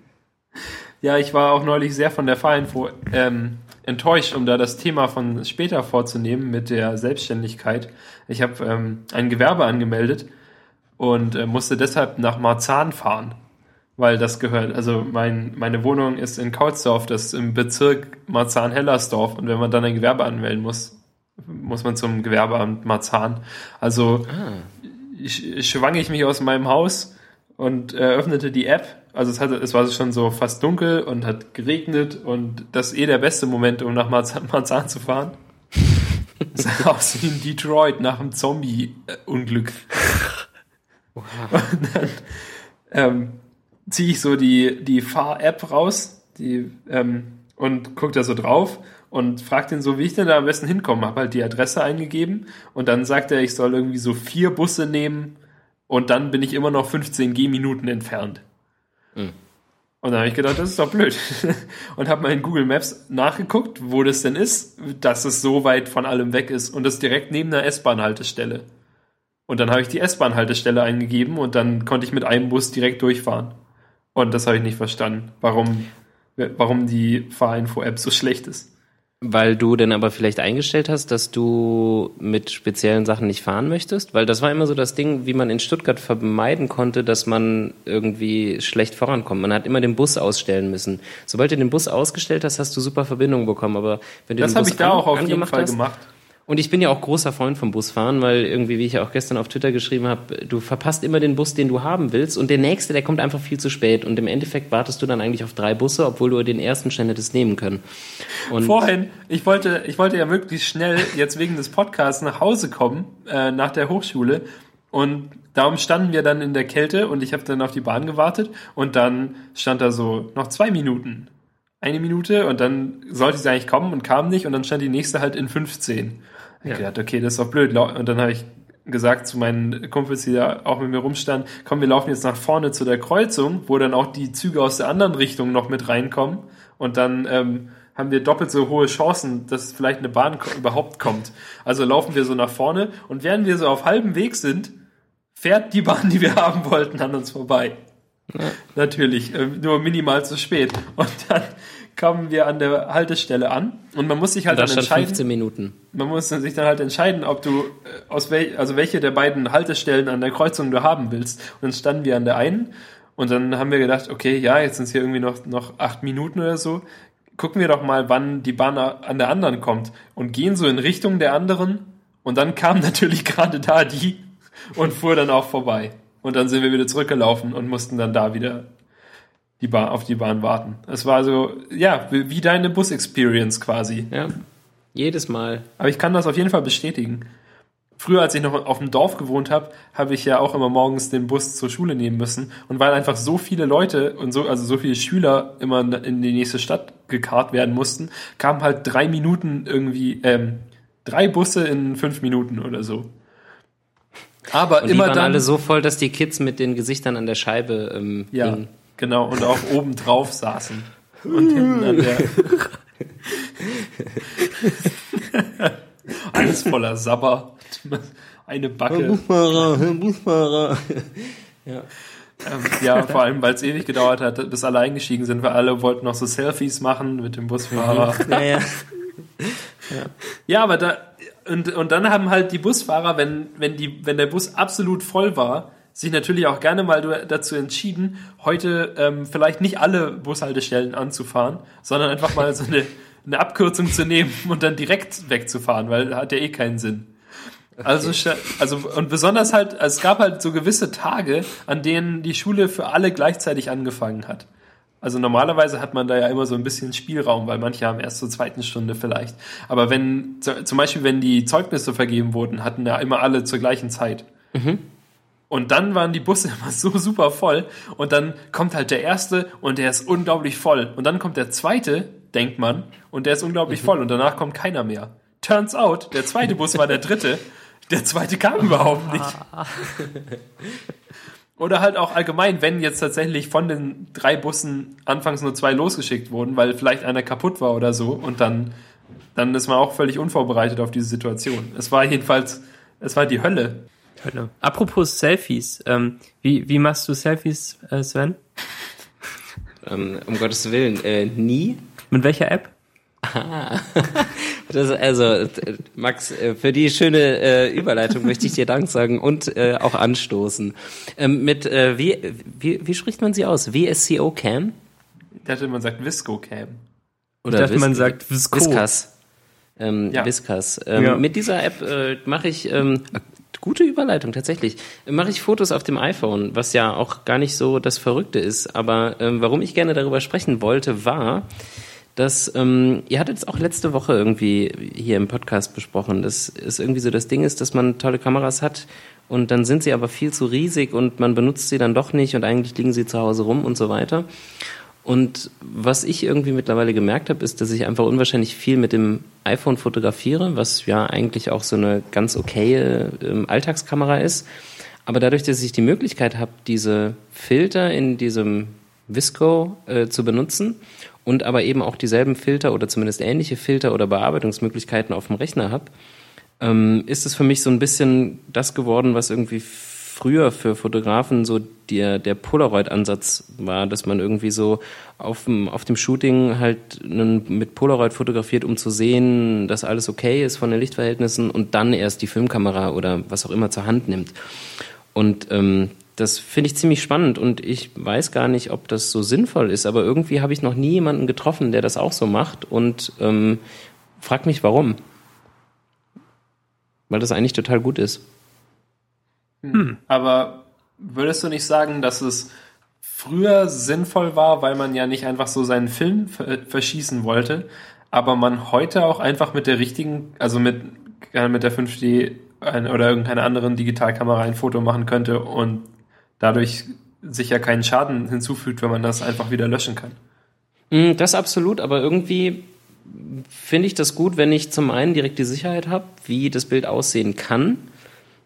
Ja, ich war auch neulich sehr von der Fahrinfo ähm, enttäuscht, um da das Thema von später vorzunehmen mit der Selbstständigkeit. Ich habe ähm, ein Gewerbe angemeldet und äh, musste deshalb nach Marzahn fahren, weil das gehört. Also mein, meine Wohnung ist in Kautsdorf, das ist im Bezirk Marzahn-Hellersdorf und wenn man dann ein Gewerbe anmelden muss, muss man zum Gewerbeamt Marzahn. Also ich, schwang ich mich aus meinem Haus und äh, öffnete die App. Also es, hatte, es war schon so fast dunkel und hat geregnet und das ist eh der beste Moment, um nach Marzahn, Marzahn zu fahren. Es sah aus wie in Detroit nach einem Zombie-Unglück. Und dann ähm, ziehe ich so die, die Fahr-App raus die, ähm, und gucke da so drauf und frage den so, wie ich denn da am besten hinkomme. Habe halt die Adresse eingegeben und dann sagt er, ich soll irgendwie so vier Busse nehmen und dann bin ich immer noch 15 Gehminuten entfernt. Und dann habe ich gedacht, das ist doch blöd. Und habe mal in Google Maps nachgeguckt, wo das denn ist, dass es so weit von allem weg ist. Und das direkt neben einer S-Bahn-Haltestelle. Und dann habe ich die S-Bahn-Haltestelle eingegeben und dann konnte ich mit einem Bus direkt durchfahren. Und das habe ich nicht verstanden, warum, warum die Fahrinfo-App so schlecht ist. Weil du denn aber vielleicht eingestellt hast, dass du mit speziellen Sachen nicht fahren möchtest? Weil das war immer so das Ding, wie man in Stuttgart vermeiden konnte, dass man irgendwie schlecht vorankommt. Man hat immer den Bus ausstellen müssen. Sobald du den Bus ausgestellt hast, hast du super Verbindungen bekommen. Aber wenn du Das habe ich da auch auf jeden Fall hast, gemacht. Und ich bin ja auch großer Freund vom Busfahren, weil irgendwie, wie ich ja auch gestern auf Twitter geschrieben habe, du verpasst immer den Bus, den du haben willst und der nächste, der kommt einfach viel zu spät und im Endeffekt wartest du dann eigentlich auf drei Busse, obwohl du den ersten schnell hättest nehmen können. Und Vorhin, ich wollte, ich wollte ja möglichst schnell jetzt wegen des Podcasts nach Hause kommen, äh, nach der Hochschule. Und darum standen wir dann in der Kälte und ich habe dann auf die Bahn gewartet und dann stand da so noch zwei Minuten. Eine Minute und dann sollte sie eigentlich kommen und kam nicht und dann stand die nächste halt in 15. Ich Ja. gedacht, okay, das ist doch blöd. Und dann habe ich gesagt zu meinen Kumpels, die da auch mit mir rumstanden, komm, wir laufen jetzt nach vorne zu der Kreuzung, wo dann auch die Züge aus der anderen Richtung noch mit reinkommen. Und dann ähm, haben wir doppelt so hohe Chancen, dass vielleicht eine Bahn überhaupt kommt. Also laufen wir so nach vorne und während wir so auf halbem Weg sind, fährt die Bahn, die wir haben wollten, an uns vorbei. Natürlich, äh, nur minimal zu spät. Und dann kommen wir an der Haltestelle an und man muss sich halt da dann entscheiden Also 15 Minuten. man muss sich dann halt entscheiden, ob du äh, aus wel also welche der beiden Haltestellen an der Kreuzung du haben willst. Und dann standen wir an der einen und dann haben wir gedacht, okay, ja, jetzt sind es hier irgendwie noch, noch acht Minuten oder so. Gucken wir doch mal, wann die Bahn an der anderen kommt und gehen so in Richtung der anderen. Und dann kam natürlich gerade da die und fuhr dann auch vorbei. Und dann sind wir wieder zurückgelaufen und mussten dann da wieder die Bahn, auf die Bahn warten. Es war so, ja, wie deine Bus-Experience quasi. Ja. Jedes Mal. Aber ich kann das auf jeden Fall bestätigen. früher, als ich noch auf dem Dorf gewohnt habe, habe ich ja auch immer morgens den Bus zur Schule nehmen müssen. Und weil einfach so viele Leute und so, also so viele Schüler immer in die nächste Stadt gekarrt werden mussten, kamen halt drei Minuten irgendwie, ähm, drei Busse in fünf Minuten oder so. Aber und immer die waren dann alle so voll, dass die Kids mit den Gesichtern an der Scheibe ähm, ja, hingen. Genau und auch oben drauf saßen und hinten an der alles voller Sabber. Eine Backe. Herr Busfahrer, Herr Busfahrer. ja. Ähm, ja, vor allem, weil es ewig gedauert hat, bis alle eingestiegen sind, weil alle wollten noch so Selfies machen mit dem Busfahrer. Ja, ja. ja. ja aber da, und, und dann haben halt die Busfahrer, wenn, wenn, die, wenn der Bus absolut voll war, sich natürlich auch gerne mal dazu entschieden, heute ähm, vielleicht nicht alle Bushaltestellen anzufahren, sondern einfach mal so eine, eine Abkürzung zu nehmen und dann direkt wegzufahren, weil hat ja eh keinen Sinn. Okay. Also, also, und besonders halt, es gab halt so gewisse Tage, an denen die Schule für alle gleichzeitig angefangen hat. Also normalerweise hat man da ja immer so ein bisschen Spielraum, weil manche haben erst zur zweiten Stunde vielleicht. Aber wenn, zum Beispiel, wenn die Zeugnisse vergeben wurden, hatten ja immer alle zur gleichen Zeit. Mhm. Und dann waren die Busse immer so super voll. Und dann kommt halt der erste und der ist unglaublich voll. Und dann kommt der zweite, denkt man, und der ist unglaublich mhm. voll. Und danach kommt keiner mehr. Turns out, der zweite Bus war der dritte. Der zweite kam überhaupt nicht. Oder halt auch allgemein, wenn jetzt tatsächlich von den drei Bussen anfangs nur zwei losgeschickt wurden, weil vielleicht einer kaputt war oder so und dann, dann ist man auch völlig unvorbereitet auf diese Situation. Es war jedenfalls, es war die Hölle. Hölle. Apropos Selfies, ähm, wie, wie machst du Selfies, äh, Sven? Ähm, um Gottes Willen, äh, nie. Mit welcher App? das, also, Max, äh, für die schöne äh, Überleitung möchte ich dir Dank sagen und äh, auch anstoßen. Ähm, mit, äh, wie, wie, wie spricht man sie aus? WSCO Cam? Ich dachte, man sagt Visco Cam. Oder ich dachte, Vis man sagt Visco. Viscas. Ähm, ja. Viscas. Ähm, ja. Mit dieser App äh, mache ich, ähm, gute Überleitung tatsächlich, mache ich Fotos auf dem iPhone, was ja auch gar nicht so das Verrückte ist. Aber ähm, warum ich gerne darüber sprechen wollte, war, dass ähm, ihr hattet es auch letzte Woche irgendwie hier im Podcast besprochen, dass es irgendwie so das Ding ist, dass man tolle Kameras hat und dann sind sie aber viel zu riesig und man benutzt sie dann doch nicht und eigentlich liegen sie zu Hause rum und so weiter. Und was ich irgendwie mittlerweile gemerkt habe, ist, dass ich einfach unwahrscheinlich viel mit dem iPhone fotografiere, was ja eigentlich auch so eine ganz okaye ähm, Alltagskamera ist. Aber dadurch, dass ich die Möglichkeit habe, diese Filter in diesem Visco äh, zu benutzen und aber eben auch dieselben Filter oder zumindest ähnliche Filter oder Bearbeitungsmöglichkeiten auf dem Rechner habe, ähm, ist es für mich so ein bisschen das geworden, was irgendwie früher für Fotografen so der, der Polaroid-Ansatz war, dass man irgendwie so auf dem, auf dem Shooting halt mit Polaroid fotografiert, um zu sehen, dass alles okay ist von den Lichtverhältnissen und dann erst die Filmkamera oder was auch immer zur Hand nimmt. Und ähm, das finde ich ziemlich spannend und ich weiß gar nicht, ob das so sinnvoll ist, aber irgendwie habe ich noch nie jemanden getroffen, der das auch so macht und ähm, frag mich warum. Weil das eigentlich total gut ist. Hm. Aber würdest du nicht sagen, dass es früher sinnvoll war, weil man ja nicht einfach so seinen Film verschießen wollte, aber man heute auch einfach mit der richtigen, also mit, mit der 5D oder irgendeiner anderen Digitalkamera ein Foto machen könnte und dadurch sich ja keinen Schaden hinzufügt, wenn man das einfach wieder löschen kann. Mm, das absolut, aber irgendwie finde ich das gut, wenn ich zum einen direkt die Sicherheit habe, wie das Bild aussehen kann.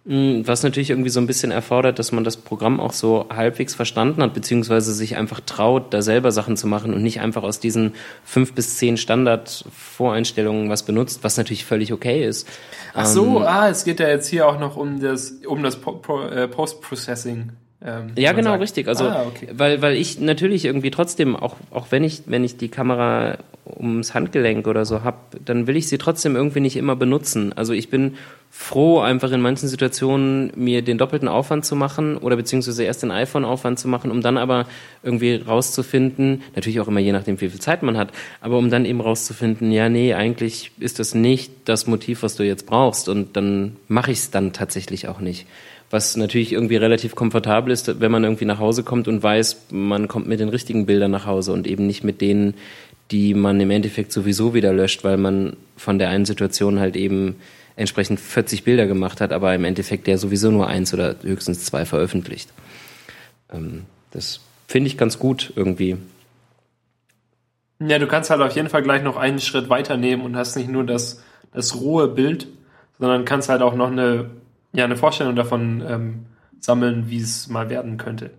Mm, was natürlich irgendwie so ein bisschen erfordert, dass man das Programm auch so halbwegs verstanden hat, beziehungsweise sich einfach traut, da selber Sachen zu machen und nicht einfach aus diesen fünf bis zehn Standard-Voreinstellungen was benutzt, was natürlich völlig okay ist. Ach so, ähm, ah, es geht ja jetzt hier auch noch um das, um das äh, Post-Processing. Ähm, ja, genau, sagt, richtig. Also, ah, okay. weil, weil ich natürlich irgendwie trotzdem, auch, auch wenn ich, wenn ich die Kamera ums Handgelenk oder so hab, dann will ich sie trotzdem irgendwie nicht immer benutzen. Also ich bin froh, einfach in manchen Situationen mir den doppelten Aufwand zu machen oder beziehungsweise erst den iPhone-Aufwand zu machen, um dann aber irgendwie rauszufinden, natürlich auch immer je nachdem, wie viel Zeit man hat, aber um dann eben rauszufinden, ja, nee, eigentlich ist das nicht das Motiv, was du jetzt brauchst und dann mache ich es dann tatsächlich auch nicht was natürlich irgendwie relativ komfortabel ist, wenn man irgendwie nach Hause kommt und weiß, man kommt mit den richtigen Bildern nach Hause und eben nicht mit denen, die man im Endeffekt sowieso wieder löscht, weil man von der einen Situation halt eben entsprechend 40 Bilder gemacht hat, aber im Endeffekt der sowieso nur eins oder höchstens zwei veröffentlicht. Ähm, das finde ich ganz gut irgendwie. Ja, du kannst halt auf jeden Fall gleich noch einen Schritt weiternehmen und hast nicht nur das, das rohe Bild, sondern kannst halt auch noch eine, ja, eine Vorstellung davon ähm, sammeln, wie es mal werden könnte.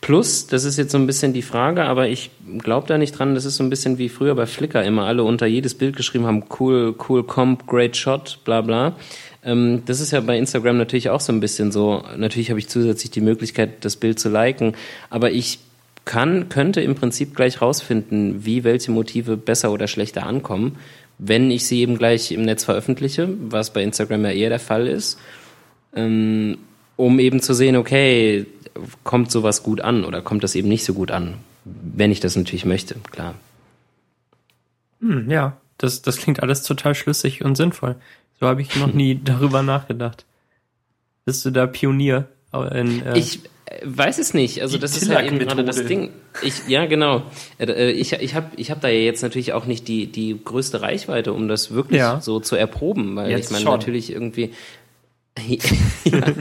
Plus, das ist jetzt so ein bisschen die Frage, aber ich glaube da nicht dran, das ist so ein bisschen wie früher bei Flickr immer alle unter jedes Bild geschrieben haben, cool, cool comp, great shot, bla bla. Ähm, das ist ja bei Instagram natürlich auch so ein bisschen so. Natürlich habe ich zusätzlich die Möglichkeit, das Bild zu liken, aber ich kann, könnte im Prinzip gleich rausfinden, wie welche Motive besser oder schlechter ankommen, wenn ich sie eben gleich im Netz veröffentliche, was bei Instagram ja eher der Fall ist, ähm, um eben zu sehen, okay, kommt sowas gut an oder kommt das eben nicht so gut an, wenn ich das natürlich möchte, klar. Hm, ja, das, das klingt alles total schlüssig und sinnvoll. So habe ich noch nie darüber nachgedacht. Bist du da Pionier? In, äh ich weiß es nicht. Also das ist halt eben gerade das Ding. Ich, ja, genau. Äh, ich, ich habe ich hab da ja jetzt natürlich auch nicht die, die größte Reichweite, um das wirklich ja. so zu erproben, weil jetzt ich meine natürlich irgendwie ja,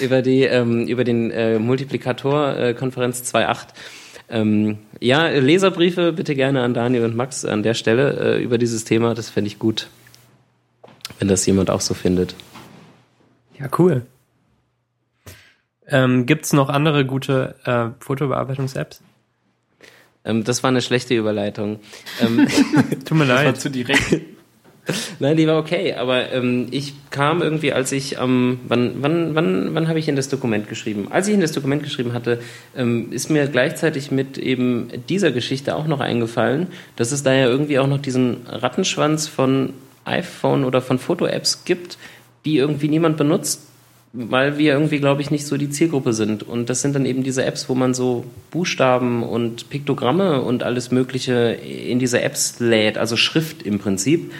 über die ähm, über den äh, Multiplikator äh, Konferenz 2.8 ähm, ja, Leserbriefe bitte gerne an Daniel und Max an der Stelle äh, über dieses Thema. Das fände ich gut, wenn das jemand auch so findet. Ja, cool. Ähm, Gibt es noch andere gute äh, Fotobearbeitungs-Apps? Ähm, das war eine schlechte Überleitung. Ähm, Tut mir leid. Das war zu direkt. Nein, die war okay, aber ähm, ich kam irgendwie, als ich ähm, wann, wann, wann, wann habe ich in das Dokument geschrieben? Als ich in das Dokument geschrieben hatte, ähm, ist mir gleichzeitig mit eben dieser Geschichte auch noch eingefallen, dass es da ja irgendwie auch noch diesen Rattenschwanz von iPhone oder von Foto-Apps gibt, die irgendwie niemand benutzt, weil wir irgendwie, glaube ich, nicht so die Zielgruppe sind. Und das sind dann eben diese Apps, wo man so Buchstaben und Piktogramme und alles Mögliche in diese Apps lädt, also Schrift im Prinzip.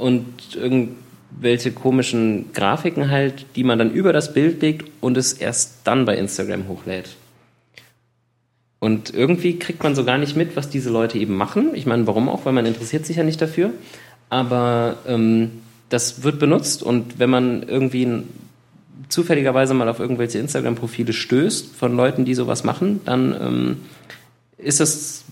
Und irgendwelche komischen Grafiken halt, die man dann über das Bild legt und es erst dann bei Instagram hochlädt. Und irgendwie kriegt man so gar nicht mit, was diese Leute eben machen. Ich meine, warum auch? Weil man interessiert sich ja nicht dafür. Aber ähm, das wird benutzt und wenn man irgendwie zufälligerweise mal auf irgendwelche Instagram-Profile stößt von Leuten, die sowas machen, dann ähm, ist das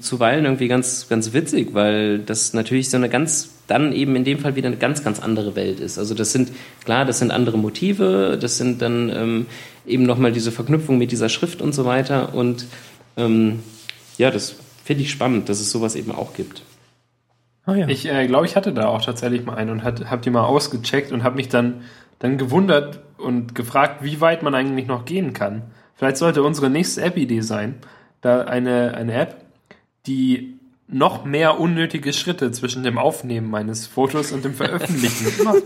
zuweilen irgendwie ganz, ganz witzig, weil das natürlich so eine ganz, dann eben in dem Fall wieder eine ganz, ganz andere Welt ist. Also das sind, klar, das sind andere Motive, das sind dann ähm, eben nochmal diese Verknüpfung mit dieser Schrift und so weiter und ähm, ja, das finde ich spannend, dass es sowas eben auch gibt. Oh ja. Ich äh, glaube, ich hatte da auch tatsächlich mal einen und habe die mal ausgecheckt und habe mich dann dann gewundert und gefragt, wie weit man eigentlich noch gehen kann. Vielleicht sollte unsere nächste App-Idee sein, da eine, eine App, die noch mehr unnötige Schritte zwischen dem Aufnehmen meines Fotos und dem Veröffentlichen macht.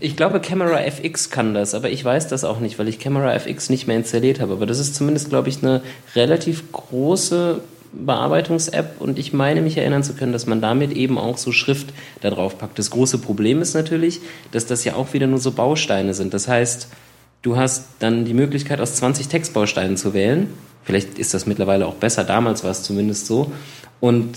Ich glaube, Camera FX kann das, aber ich weiß das auch nicht, weil ich Camera FX nicht mehr installiert habe. Aber das ist zumindest, glaube ich, eine relativ große Bearbeitungs-App und ich meine mich erinnern zu können, dass man damit eben auch so Schrift da drauf packt. Das große Problem ist natürlich, dass das ja auch wieder nur so Bausteine sind. Das heißt, du hast dann die Möglichkeit, aus 20 Textbausteinen zu wählen. Vielleicht ist das mittlerweile auch besser, damals war es zumindest so. Und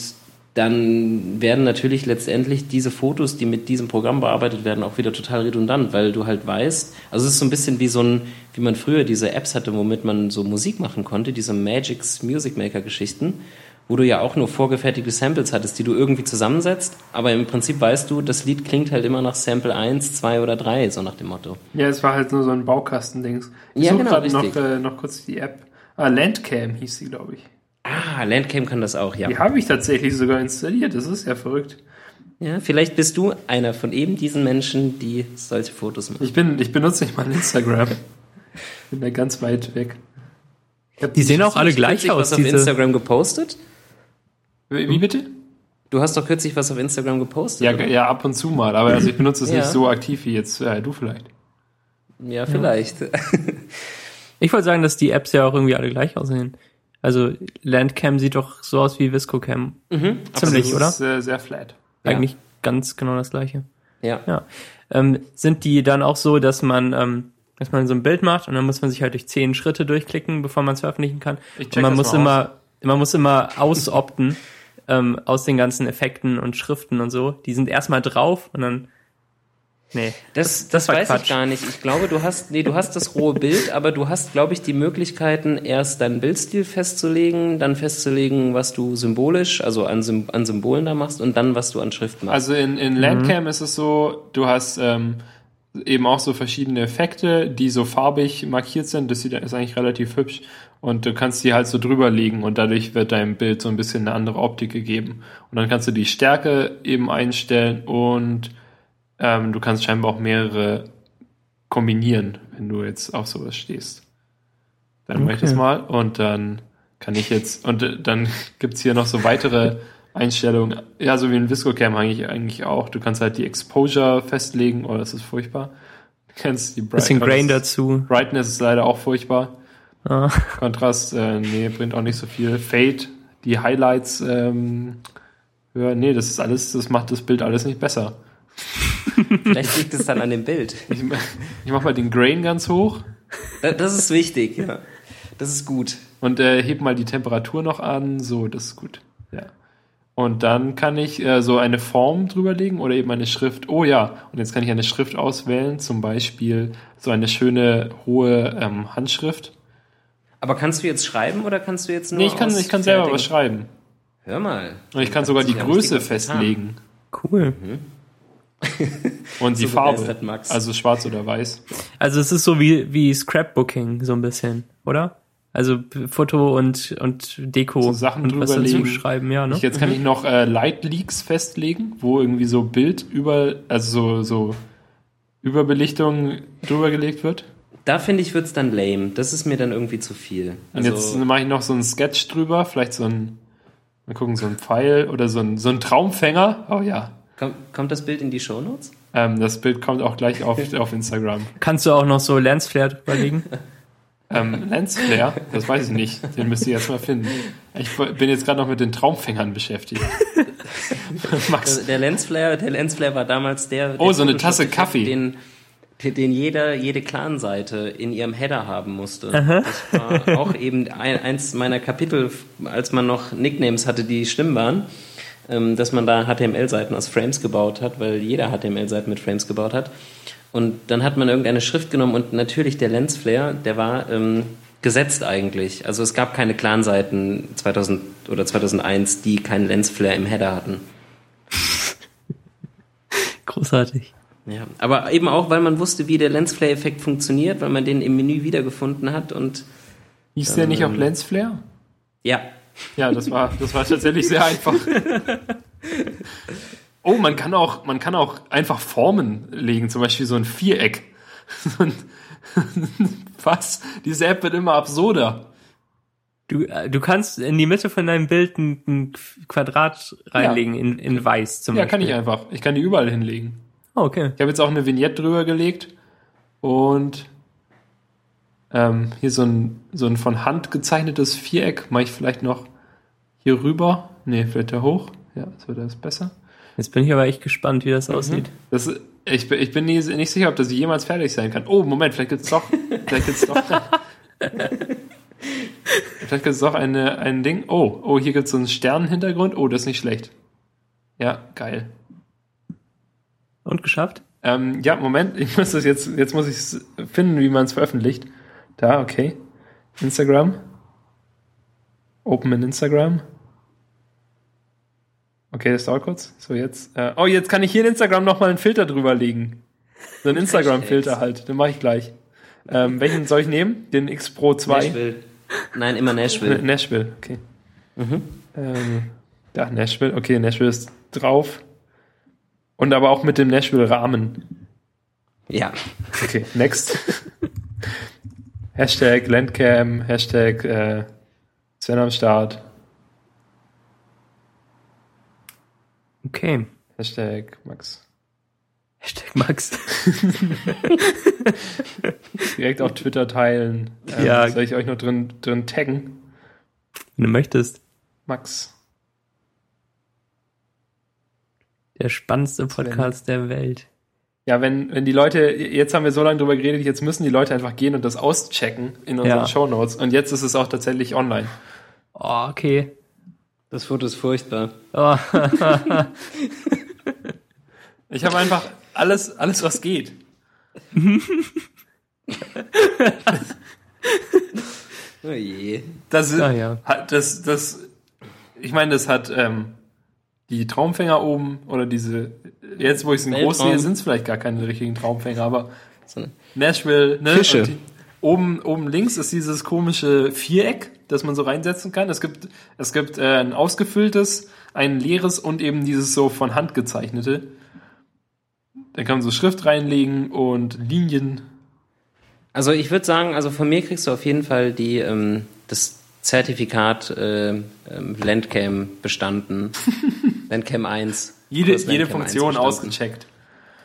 dann werden natürlich letztendlich diese Fotos, die mit diesem Programm bearbeitet werden, auch wieder total redundant, weil du halt weißt, also es ist so ein bisschen wie so ein, wie man früher diese Apps hatte, womit man so Musik machen konnte, diese Magic's Music Maker Geschichten, wo du ja auch nur vorgefertigte Samples hattest, die du irgendwie zusammensetzt, aber im Prinzip weißt du, das Lied klingt halt immer nach Sample 1, 2 oder 3, so nach dem Motto. Ja, es war halt nur so ein Baukastendings. Ich ja, genau, richtig. Noch, äh, noch kurz die App. Ah, Landcam hieß sie, glaube ich. Ah, Landcam kann das auch, ja. Die habe ich tatsächlich sogar installiert, das ist ja verrückt. Ja, vielleicht bist du einer von eben diesen Menschen, die solche Fotos machen. Ich, bin, ich benutze nicht mal Instagram. bin da ganz weit weg. Die sehen auch alle gleich aus. Was auf Instagram gepostet? Wie bitte? Du hast doch kürzlich was auf Instagram gepostet. Ja, ja ab und zu mal, aber also ich benutze es ja. nicht so aktiv wie jetzt äh, du vielleicht. Ja, vielleicht. Ja. Ich wollte sagen, dass die Apps ja auch irgendwie alle gleich aussehen. Also Landcam sieht doch so aus wie ViscoCam. Mhm, Ziemlich, oder? Ist, äh, sehr flat. Eigentlich ja. ganz genau das gleiche. Ja. ja. Ähm, sind die dann auch so, dass man, ähm, dass man so ein Bild macht und dann muss man sich halt durch zehn Schritte durchklicken, bevor man es veröffentlichen kann. Ich check und man muss immer, aus. man muss immer ausopten ähm, aus den ganzen Effekten und Schriften und so. Die sind erstmal drauf und dann Nee. Das, Das das, war weiß Quatsch. ich gar nicht. Ich glaube, du hast, nee, du hast das rohe Bild, aber du hast, glaube ich, die Möglichkeiten, erst deinen Bildstil festzulegen, dann festzulegen, was du symbolisch, also an, an Symbolen da machst und dann, was du an Schrift machst. Also in, in Landcam ist es so, du hast ähm, eben auch so verschiedene Effekte, die so farbig markiert sind. Das sieht, ist eigentlich relativ hübsch. Und du kannst die halt so drüber legen und dadurch wird deinem Bild so ein bisschen eine andere Optik gegeben. Und dann kannst du die Stärke eben einstellen und ähm, du kannst scheinbar auch mehrere kombinieren, wenn du jetzt auf sowas stehst. Dann mache ich das Okay. mal und dann kann ich jetzt, und äh, dann gibt's hier noch so weitere Einstellungen, ja, so wie in ViscoCam eigentlich, eigentlich auch. Du kannst halt die Exposure festlegen, oh, das ist furchtbar. Du kannst die Bright- Bisschen Grain das- dazu. Brightness ist leider auch furchtbar. Ah. Kontrast, äh, nee, bringt auch nicht so viel. Fade, die Highlights, ähm, höher, nee, das ist alles, das macht das Bild alles nicht besser. Vielleicht liegt es dann an dem Bild. Ich, ich mach mal den Grain ganz hoch Da- Das ist wichtig, ja. Das ist gut. und äh, heb mal die Temperatur noch an, so, das ist gut. Ja. Und dann kann ich äh, so eine Form drüberlegen oder eben eine Schrift. Oh ja, und jetzt kann ich eine Schrift auswählen, zum Beispiel so eine schöne hohe ähm, Handschrift. Aber kannst du jetzt schreiben oder kannst du jetzt nur Nee, ich kann, ich kann selber was schreiben. Hör mal. Und ich kann sogar die Größe getan. festlegen. Cool. Und die So Farbe. Also schwarz oder weiß. Also es ist so wie, wie Scrapbooking, so ein bisschen, oder? Also Foto und, und Deko So Sachen und was dazu drüberlegen. schreiben, ja, ne? Ich, jetzt kann ich noch äh, Light Leaks festlegen, wo irgendwie so Bild über, also so, so Überbelichtung drüber gelegt wird. Da finde ich, wird's dann lame. Das ist mir dann irgendwie zu viel. Und jetzt mache ich noch so einen Sketch drüber, vielleicht so ein, mal gucken, so ein Pfeil oder so ein, so ein Traumfänger. Oh ja. Komm, kommt das Bild in die Shownotes? Ähm, das Bild kommt auch gleich auf, auf Instagram. Kannst du auch noch so Lensflare drüberlegen? Ähm, Lensflare, das weiß ich nicht. Den müsst ihr jetzt mal finden. Ich bin jetzt gerade noch mit den Traumfängern beschäftigt. Max, Also der Lensflare, der Lensflare war damals der. Oh, der so eine Tasse Kaffee. Den, den jeder, jede Clan-Seite in ihrem Header haben musste. Das war auch eben ein, eins meiner Kapitel, als man noch Nicknames hatte, die schlimm waren, ähm, dass man da HTML-Seiten aus Frames gebaut hat, weil jeder HTML-Seiten mit Frames gebaut hat. Und dann hat man irgendeine Schrift genommen und natürlich der Lensflare, der war ähm, gesetzt eigentlich. Also es gab keine Clan-Seiten 2000 oder 2001, die keinen Lensflare im Header hatten. Großartig. Ja, aber eben auch, weil man wusste, wie der Lensflare-Effekt funktioniert, weil man den im Menü wiedergefunden hat und hieß der nicht auch Lensflare? ja, Ja, das war, das war tatsächlich sehr einfach. Oh, man kann auch, man kann auch einfach Formen legen, zum Beispiel so ein Viereck. Was? Diese App wird immer absurder. Du, äh, du kannst in die Mitte von deinem Bild ein, ein Quadrat reinlegen in, in weiß zum Ja, Beispiel. kann ich einfach. Ich kann die überall hinlegen. Oh, okay. Ich habe jetzt auch eine Vignette drüber gelegt und ähm, hier so ein, so ein von Hand gezeichnetes Viereck mache ich vielleicht noch hier rüber. Nee, vielleicht da hoch. Ja, so das ist besser. Jetzt bin ich aber echt gespannt, wie Mhm. das aussieht. Das, ich, bin- ich bin nie, nicht sicher, ob das jemals fertig sein kann. Oh, Moment, vielleicht gibt's doch, vielleicht gibt's doch, vielleicht gibt's doch eine, ein Ding. Oh, oh, hier gibt's so einen Sternenhintergrund. Oh, das ist nicht schlecht. Ja, geil. Und geschafft? Ähm, ja, Moment, ich muss das jetzt, jetzt muss ich finden, wie man es veröffentlicht. Da, okay. Instagram. Open in Instagram. Okay, das dauert kurz. So, jetzt. Äh, oh, jetzt kann ich hier in Instagram nochmal einen Filter drüber legen. So einen Instagram-Filter halt. Den mache ich gleich. Ähm, welchen soll ich nehmen? Den X Pro 2? Nashville. Nein, immer Ne- Nashville. Nashville, okay. Ähm, ja, Nashville, okay, Nashville ist drauf. Und aber auch mit dem Nashville-Rahmen. Ja. Okay, next. Hashtag Landcam, Hashtag äh, Sven am Start, Okay. Hashtag Max. Hashtag Max. Direkt auf Twitter teilen. Ähm, Ja. Soll ich euch noch drin, drin taggen? Wenn du möchtest. Max. Der spannendste Podcast der Welt. Ja, wenn, wenn die Leute, jetzt haben wir so lange drüber geredet, jetzt müssen die Leute einfach gehen und das auschecken in unseren Ja. Shownotes. Und jetzt ist es auch tatsächlich online. Oh, okay. Das Foto ist furchtbar. Oh, Ich habe einfach, alles, alles was geht. Oh je. Das, ist, Ah, ja. das, das, ich meine, das hat ähm, die Traumfänger oben oder diese, jetzt wo ich es in groß sehe, sind es vielleicht gar keine richtigen Traumfänger, aber Nashville, ne? Fische. Die, oben, oben links ist dieses komische Viereck, das man so reinsetzen kann. Es gibt, es gibt äh, ein ausgefülltes, ein leeres und eben dieses so von Hand gezeichnete. Da kann man so Schrift reinlegen und Linien. Also ich würde sagen, also von mir kriegst du auf jeden Fall die, ähm, das Zertifikat äh, ähm, Landcam bestanden. Landcam 1. Jede, jede Landcam 1 Funktion ausgecheckt.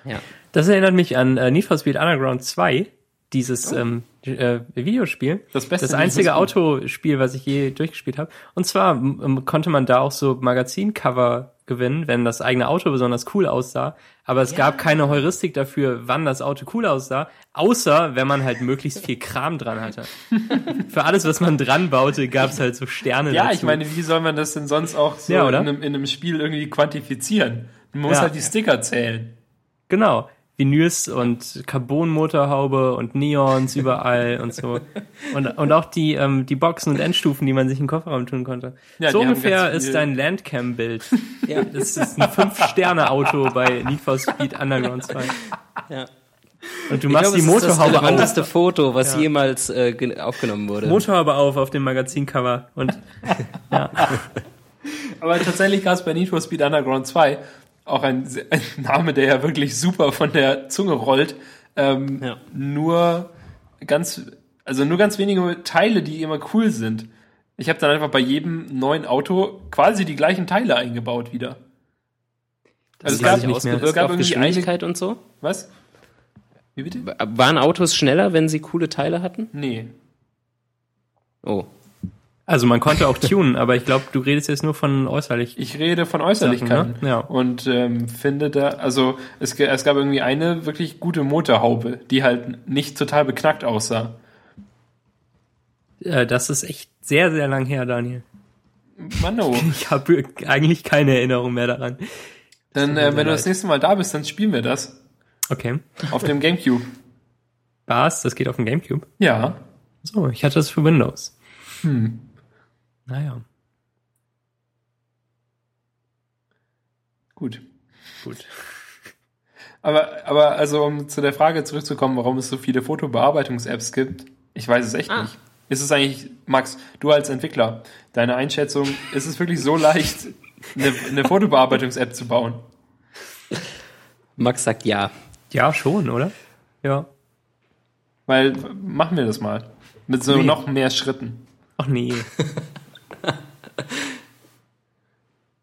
Ja. Das erinnert mich an äh, Need for Speed Underground 2, dieses ähm, äh, Videospiel. Das beste das einzige. Autospiel, was ich je durchgespielt habe. Und zwar ähm, konnte man da auch so Magazincover gewinnen, wenn das eigene Auto besonders cool aussah. Aber es gab keine Heuristik dafür, wann das Auto cool aussah, außer wenn man halt möglichst viel Kram dran hatte. Für alles, was man dran baute, gab es halt so Sterne Ja, dazu. ich meine, wie soll man das denn sonst auch so Ja, in, einem, in einem Spiel irgendwie quantifizieren? Man muss Ja. halt die Sticker zählen. Genau. Vinyls und Carbon-Motorhaube und Neons überall und so. Und, und auch die, ähm, die Boxen und Endstufen, die man sich in den Kofferraum tun konnte. Ja, so ungefähr ist dein Landcam-Bild. Ja. Das ist ein Fünf-Sterne-Auto bei Need for Speed Underground 2. ja. Und du Ich machst glaube, die es ist das Motorhaube auf, relevanteste Foto, was Ja. jemals äh, ge- aufgenommen wurde. Motorhaube auf auf dem Magazincover. Und ja, Aber tatsächlich gab es bei Need for Speed Underground 2 auch ein, ein Name, der ja wirklich super von der Zunge rollt. Ähm, Ja. Nur ganz, also nur ganz wenige Teile, die immer cool sind. Ich habe dann einfach bei jedem neuen Auto quasi die gleichen Teile eingebaut wieder. das also es gab- ich nicht mehr. es gab Geschwindigkeit und so. Was? Wie bitte? Waren Autos schneller, wenn sie coole Teile hatten? Nee. Oh. Also man konnte auch tunen, aber ich glaube, du redest jetzt nur von äußerlich. Ich rede von Äußerlichkeiten. Sachen, ne? Ja. Und ähm, finde da, also es, es gab irgendwie eine wirklich gute Motorhaube, die halt nicht total beknackt aussah. Äh, das ist echt sehr, sehr lang her, Daniel. Mano. Ich habe eigentlich keine Erinnerung mehr daran. Dann, äh, wenn du das nächste Mal da bist, dann spielen wir das. Okay. Auf dem Gamecube. Was? Das geht auf dem Gamecube? Ja. So, ich hatte das für Windows. Hm. Naja, Gut. gut. Aber, aber also um zu der Frage zurückzukommen, warum es so viele Fotobearbeitungs-Apps gibt, ich weiß es echt Ah. nicht. Ist es eigentlich, Max, du als Entwickler, deine Einschätzung, ist es wirklich so leicht, eine, eine Fotobearbeitungs-App zu bauen? Max sagt ja. Ja, schon, oder? Ja. Weil, machen wir das mal. Mit so Nee. noch mehr Schritten. Ach nee.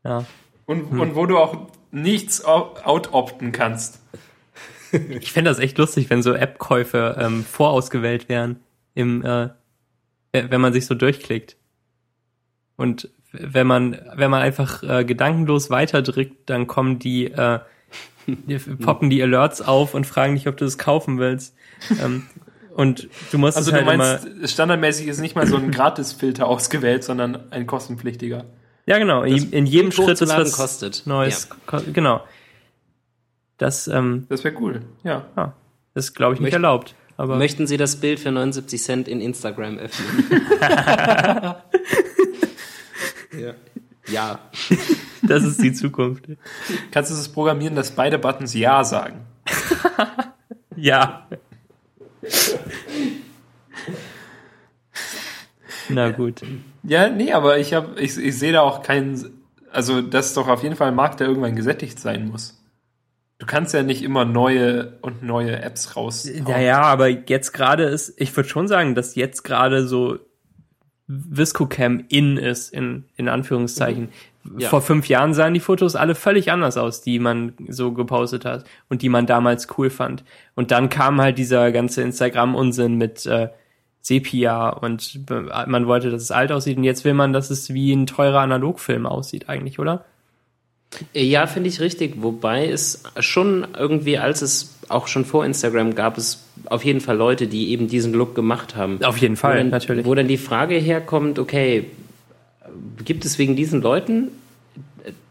ja. Und, Hm. und wo du auch nichts out-opten kannst. Ich fände das echt lustig, wenn so App-Käufe ähm, vorausgewählt wären, im, äh, wenn man sich so durchklickt. Und wenn man, wenn man einfach äh, gedankenlos weiterdrückt, dann kommen die, äh, die poppen die Alerts auf und fragen dich, ob du es kaufen willst. Ähm, und du musst Also es du halt meinst, immer. standardmäßig ist nicht mal so ein Gratisfilter ausgewählt, sondern ein kostenpflichtiger. Ja, genau. In, in jedem Schritt ist was kostet. Neues. Ko Genau. Das, ähm, Das wäre cool. Ja. ja, ist, glaube ich, nicht Möcht- erlaubt. Aber Möchten Sie das Bild für 79 Cent in Instagram öffnen? ja. ja. das ist die Zukunft. Kannst du es programmieren, dass beide Buttons Ja sagen? Ja. Na gut. Ja, nee, aber ich habe, ich, ich sehe da auch keinen, also das ist doch auf jeden Fall ein Markt, der irgendwann gesättigt sein muss. Du kannst ja nicht immer neue und neue Apps raus. Ja, ja, aber jetzt gerade ist, ich würde schon sagen, dass jetzt gerade so ViscoCam in ist, in, in Anführungszeichen. Ja. Vor fünf Jahren sahen die Fotos alle völlig anders aus, die man so gepostet hat und die man damals cool fand. Und dann kam halt dieser ganze Instagram-Unsinn mit äh, Sepia und äh, man wollte, dass es alt aussieht und jetzt will man, dass es wie ein teurer Analogfilm aussieht eigentlich, oder? Ja, finde ich richtig. Wobei es schon irgendwie, als es auch schon vor Instagram gab, es auf jeden Fall Leute, die eben diesen Look gemacht haben. Auf jeden wo Fall, dann, natürlich. Wo dann die Frage herkommt, okay, gibt es wegen diesen Leuten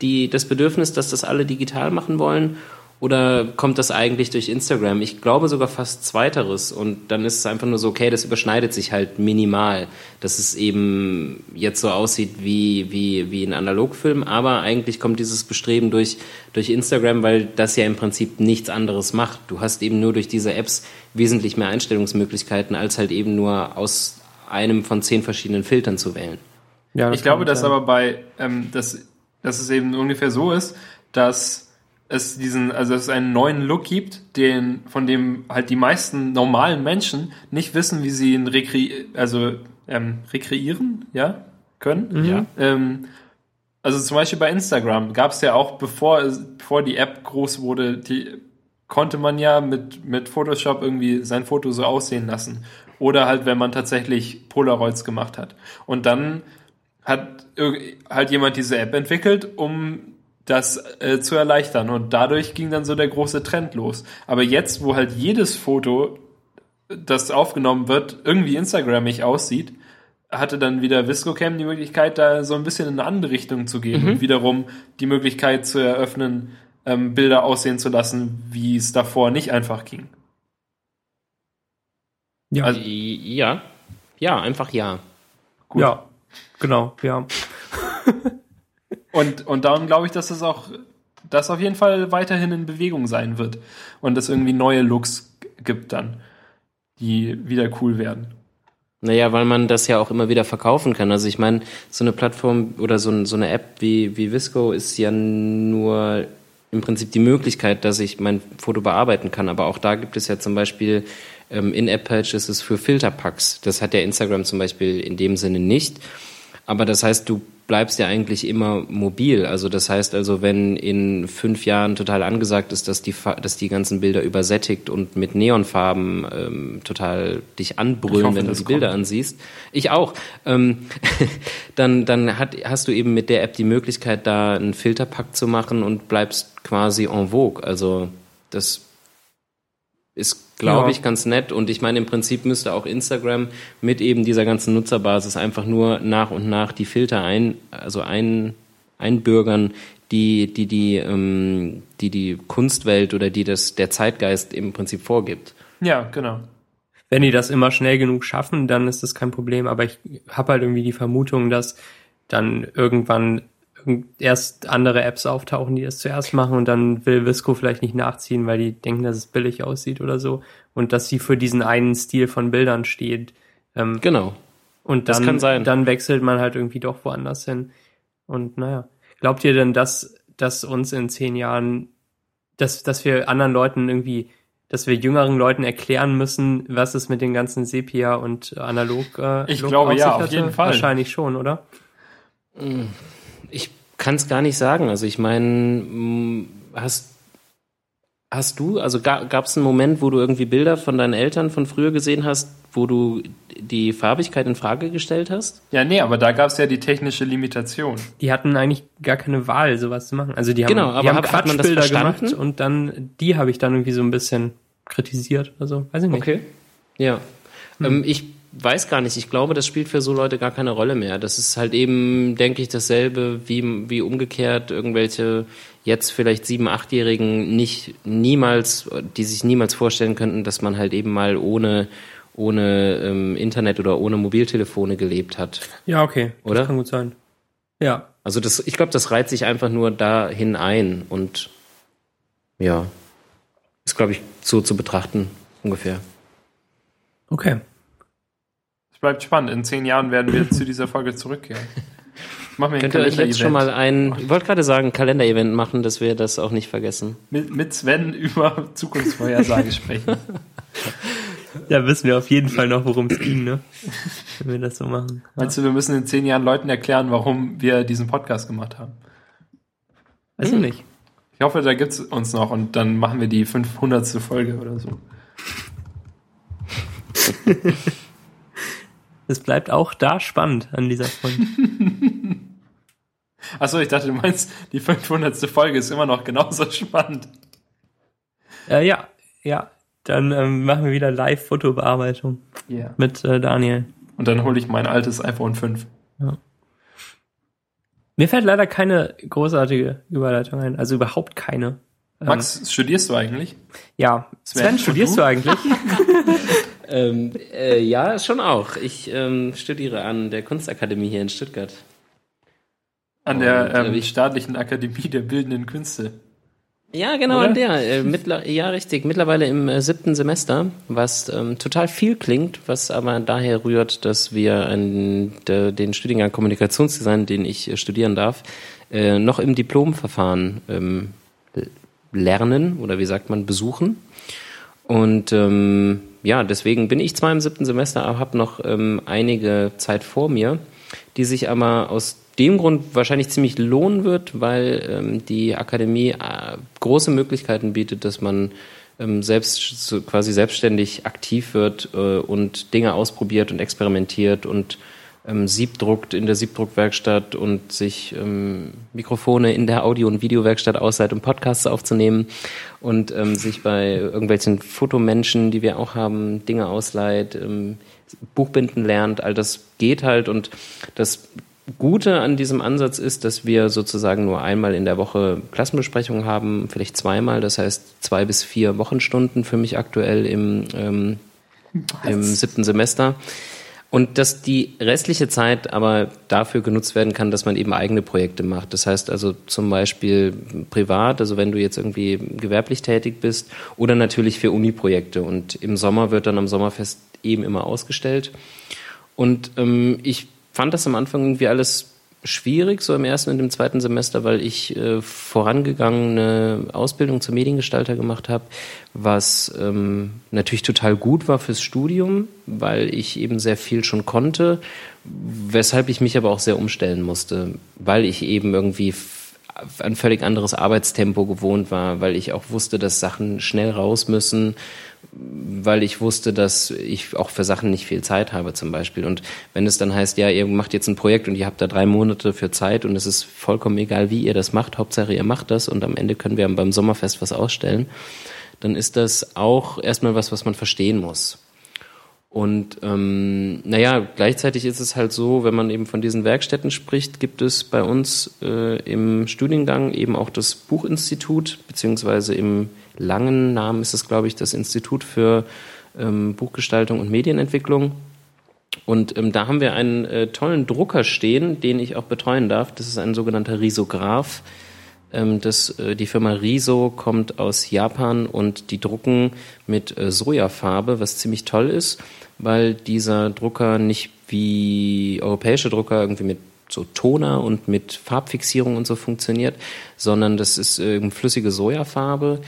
die das Bedürfnis, dass das alle digital machen wollen? Oder kommt das eigentlich durch Instagram? Ich glaube sogar fast zweiteres. Und dann ist es einfach nur so, okay, das überschneidet sich halt minimal. Dass es eben jetzt so aussieht wie, wie, wie ein Analogfilm. Aber eigentlich kommt dieses Bestreben durch, durch Instagram, weil das ja im Prinzip nichts anderes macht. Du hast eben nur durch diese Apps wesentlich mehr Einstellungsmöglichkeiten, als halt eben nur aus einem von zehn verschiedenen Filtern zu wählen. Ja, ich glaube, dass aber bei, ähm, dass, dass es eben ungefähr so ist, dass es diesen, also es einen neuen Look gibt, den, von dem halt die meisten normalen Menschen nicht wissen, wie sie ihn rekre also, ähm, rekreieren, ja, können. Mhm. Ja. Ähm, also zum Beispiel bei Instagram gab es ja auch, bevor, bevor die App groß wurde, die konnte man ja mit, mit Photoshop irgendwie sein Foto so aussehen lassen. Oder halt, wenn man tatsächlich Polaroids gemacht hat. Und dann hat halt jemand diese App entwickelt, um das äh, zu erleichtern. Und dadurch ging dann so der große Trend los. Aber jetzt, wo halt jedes Foto, das aufgenommen wird, irgendwie Instagrammig aussieht, hatte dann wieder ViscoCam die Möglichkeit, da so ein bisschen in eine andere Richtung zu gehen mhm. und wiederum die Möglichkeit zu eröffnen, ähm, Bilder aussehen zu lassen, wie es davor nicht einfach ging. Ja. Also, ja. Ja, einfach ja. Gut. Ja, genau, ja. Und, und darum glaube ich, dass es auch, das auf jeden Fall weiterhin in Bewegung sein wird. Und es irgendwie neue Looks gibt dann, die wieder cool werden. Naja, weil man das ja auch immer wieder verkaufen kann. Also ich meine, so eine Plattform oder so, so eine App wie, wie Visco ist ja nur im Prinzip die Möglichkeit, dass ich mein Foto bearbeiten kann. Aber auch da gibt es ja zum Beispiel ähm, In-App-Purchases für Filterpacks. Das hat ja Instagram zum Beispiel in dem Sinne nicht. Aber das heißt, du bleibst ja eigentlich immer mobil. Also das heißt also, wenn in fünf Jahren total angesagt ist, dass die, dass die ganzen Bilder übersättigt und mit Neonfarben ähm, total dich anbrüllen, hoffe, wenn du die kommt. Bilder ansiehst, ich auch, ähm, dann, dann hat, hast du eben mit der App die Möglichkeit, da einen Filterpack zu machen und bleibst quasi en vogue. Also das ist, glaube ja. ich, ganz nett. Und ich meine, im Prinzip müsste auch Instagram mit eben dieser ganzen Nutzerbasis einfach nur nach und nach die Filter ein, also ein, einbürgern, die, die, die, ähm, die, die Kunstwelt oder die das, der Zeitgeist im Prinzip vorgibt. Ja, genau. Wenn die das immer schnell genug schaffen, dann ist das kein Problem. Aber ich habe halt irgendwie die Vermutung, dass dann irgendwann erst andere Apps auftauchen, die das zuerst machen und dann will Visco vielleicht nicht nachziehen, weil die denken, dass es billig aussieht oder so und dass sie für diesen einen Stil von Bildern steht. Ähm, genau. Und dann, das kann sein. dann wechselt man halt irgendwie doch woanders hin. Und naja, glaubt ihr denn, dass, dass uns in zehn Jahren, dass, dass wir anderen Leuten irgendwie, dass wir jüngeren Leuten erklären müssen, was es mit den ganzen Sepia und Analog äh, Ich glaube ja, auf jeden Fall. Wahrscheinlich schon, oder? Ich kann es gar nicht sagen. Also ich meine, hast hast du, also gab es einen Moment, wo du irgendwie Bilder von deinen Eltern von früher gesehen hast, wo du die Farbigkeit in Frage gestellt hast? Ja, nee, aber da gab es ja die technische Limitation. Die hatten eigentlich gar keine Wahl, sowas zu machen. Also die haben, genau, aber die haben hat, Quatschbilder hat gemacht und dann die habe ich dann irgendwie so ein bisschen kritisiert. Also weiß ich nicht. Okay. Ja. Hm. Ähm, ich weiß gar nicht. Ich glaube, das spielt für so Leute gar keine Rolle mehr. Das ist halt eben, denke ich, dasselbe wie, wie umgekehrt irgendwelche jetzt vielleicht sieben, achtjährigen nicht niemals, die sich niemals vorstellen könnten, dass man halt eben mal ohne ohne ähm, Internet oder ohne Mobiltelefone gelebt hat. Ja, okay. Oder? Das kann gut sein. Ja. Also das, ich glaube, das reiht sich einfach nur dahin ein und ja, ist glaube ich so zu betrachten ungefähr. Okay. Bleibt spannend. In zehn Jahren werden wir zu dieser Folge zurückkehren. Machen wir ein Könnt ihr euch jetzt schon mal ein, ich wollte gerade sagen, Kalender-Event machen, dass wir das auch nicht vergessen. Mit, mit Sven über Zukunftsvorhersage sprechen. Ja, wissen wir auf jeden Fall noch, worum es ging, ne? Wenn wir das so machen. Meinst du, wir müssen in zehn Jahren Leuten erklären, warum wir diesen Podcast gemacht haben? Weiß hm. ich nicht. Ich hoffe, da gibt es uns noch und dann machen wir die 500. Folge oder so. Es bleibt auch da spannend an dieser Folge. Achso, ich dachte, du meinst, die 500. Folge ist immer noch genauso spannend. Äh, ja, ja. Dann ähm, machen wir wieder Live-Fotobearbeitung yeah. mit äh, Daniel. Und dann hole ich mein altes iPhone 5. Ja. Mir fällt leider keine großartige Überleitung ein. Also überhaupt keine. Max, ähm, studierst du eigentlich? Ja. Sven, Sven studierst du, du eigentlich? ähm, äh, ja, schon auch. Ich ähm, studiere an der Kunstakademie hier in Stuttgart. An der äh, ähm, staatlichen Akademie der Bildenden Künste. Ja, genau, Oder? an der. Äh, mittler, ja, richtig. Mittlerweile im äh, siebten Semester, was ähm, total viel klingt, was aber daher rührt, dass wir an de, den Studiengang Kommunikationsdesign, den ich äh, studieren darf, äh, noch im Diplomverfahren ähm, lernen oder wie sagt man, besuchen. Und ähm, ja, deswegen bin ich zwar im siebten Semester, aber habe noch ähm, einige Zeit vor mir, die sich aber aus dem Grund wahrscheinlich ziemlich lohnen wird, weil ähm, die Akademie äh, große Möglichkeiten bietet, dass man ähm, selbst so quasi selbstständig aktiv wird äh, und Dinge ausprobiert und experimentiert und ähm, Siebdruckt in der Siebdruckwerkstatt und sich ähm, Mikrofone in der Audio- und Videowerkstatt ausleiht, um Podcasts aufzunehmen und ähm, sich bei irgendwelchen Fotomenschen, die wir auch haben, Dinge ausleiht, ähm, Buchbinden lernt, all das geht halt und das Gute an diesem Ansatz ist, dass wir sozusagen nur einmal in der Woche Klassenbesprechungen haben, vielleicht zweimal, das heißt zwei bis vier Wochenstunden für mich aktuell im, ähm, im siebten Semester. Und dass die restliche Zeit aber dafür genutzt werden kann, dass man eben eigene Projekte macht. Das heißt also zum Beispiel privat, also wenn du jetzt irgendwie gewerblich tätig bist oder natürlich für Uni-Projekte. Und im Sommer wird dann am Sommerfest eben immer ausgestellt. Und ähm, ich fand das am Anfang irgendwie alles schwierig, so im ersten und im zweiten Semester, weil ich äh, vorangegangene Ausbildung zum Mediengestalter gemacht habe, was ähm, natürlich total gut war fürs Studium, weil ich eben sehr viel schon konnte, weshalb ich mich aber auch sehr umstellen musste, weil ich eben irgendwie ein völlig anderes Arbeitstempo gewohnt war, weil ich auch wusste, dass Sachen schnell raus müssen weil ich wusste, dass ich auch für Sachen nicht viel Zeit habe zum Beispiel. Und wenn es dann heißt, ja, ihr macht jetzt ein Projekt und ihr habt da drei Monate für Zeit und es ist vollkommen egal, wie ihr das macht, Hauptsache ihr macht das und am Ende können wir beim Sommerfest was ausstellen, dann ist das auch erstmal was, was man verstehen muss. Und ähm, naja, gleichzeitig ist es halt so, wenn man eben von diesen Werkstätten spricht, gibt es bei uns äh, im Studiengang eben auch das Buchinstitut, beziehungsweise im langen Namen ist es, glaube ich, das Institut für ähm, Buchgestaltung und Medienentwicklung. Und ähm, da haben wir einen äh, tollen Drucker stehen, den ich auch betreuen darf. Das ist ein sogenannter Risograph. Ähm, das, äh, die Firma Riso kommt aus Japan und die drucken mit äh, Sojafarbe, was ziemlich toll ist, weil dieser Drucker nicht wie europäische Drucker irgendwie mit so Toner und mit Farbfixierung und so funktioniert, sondern das ist äh, flüssige Sojafarbe,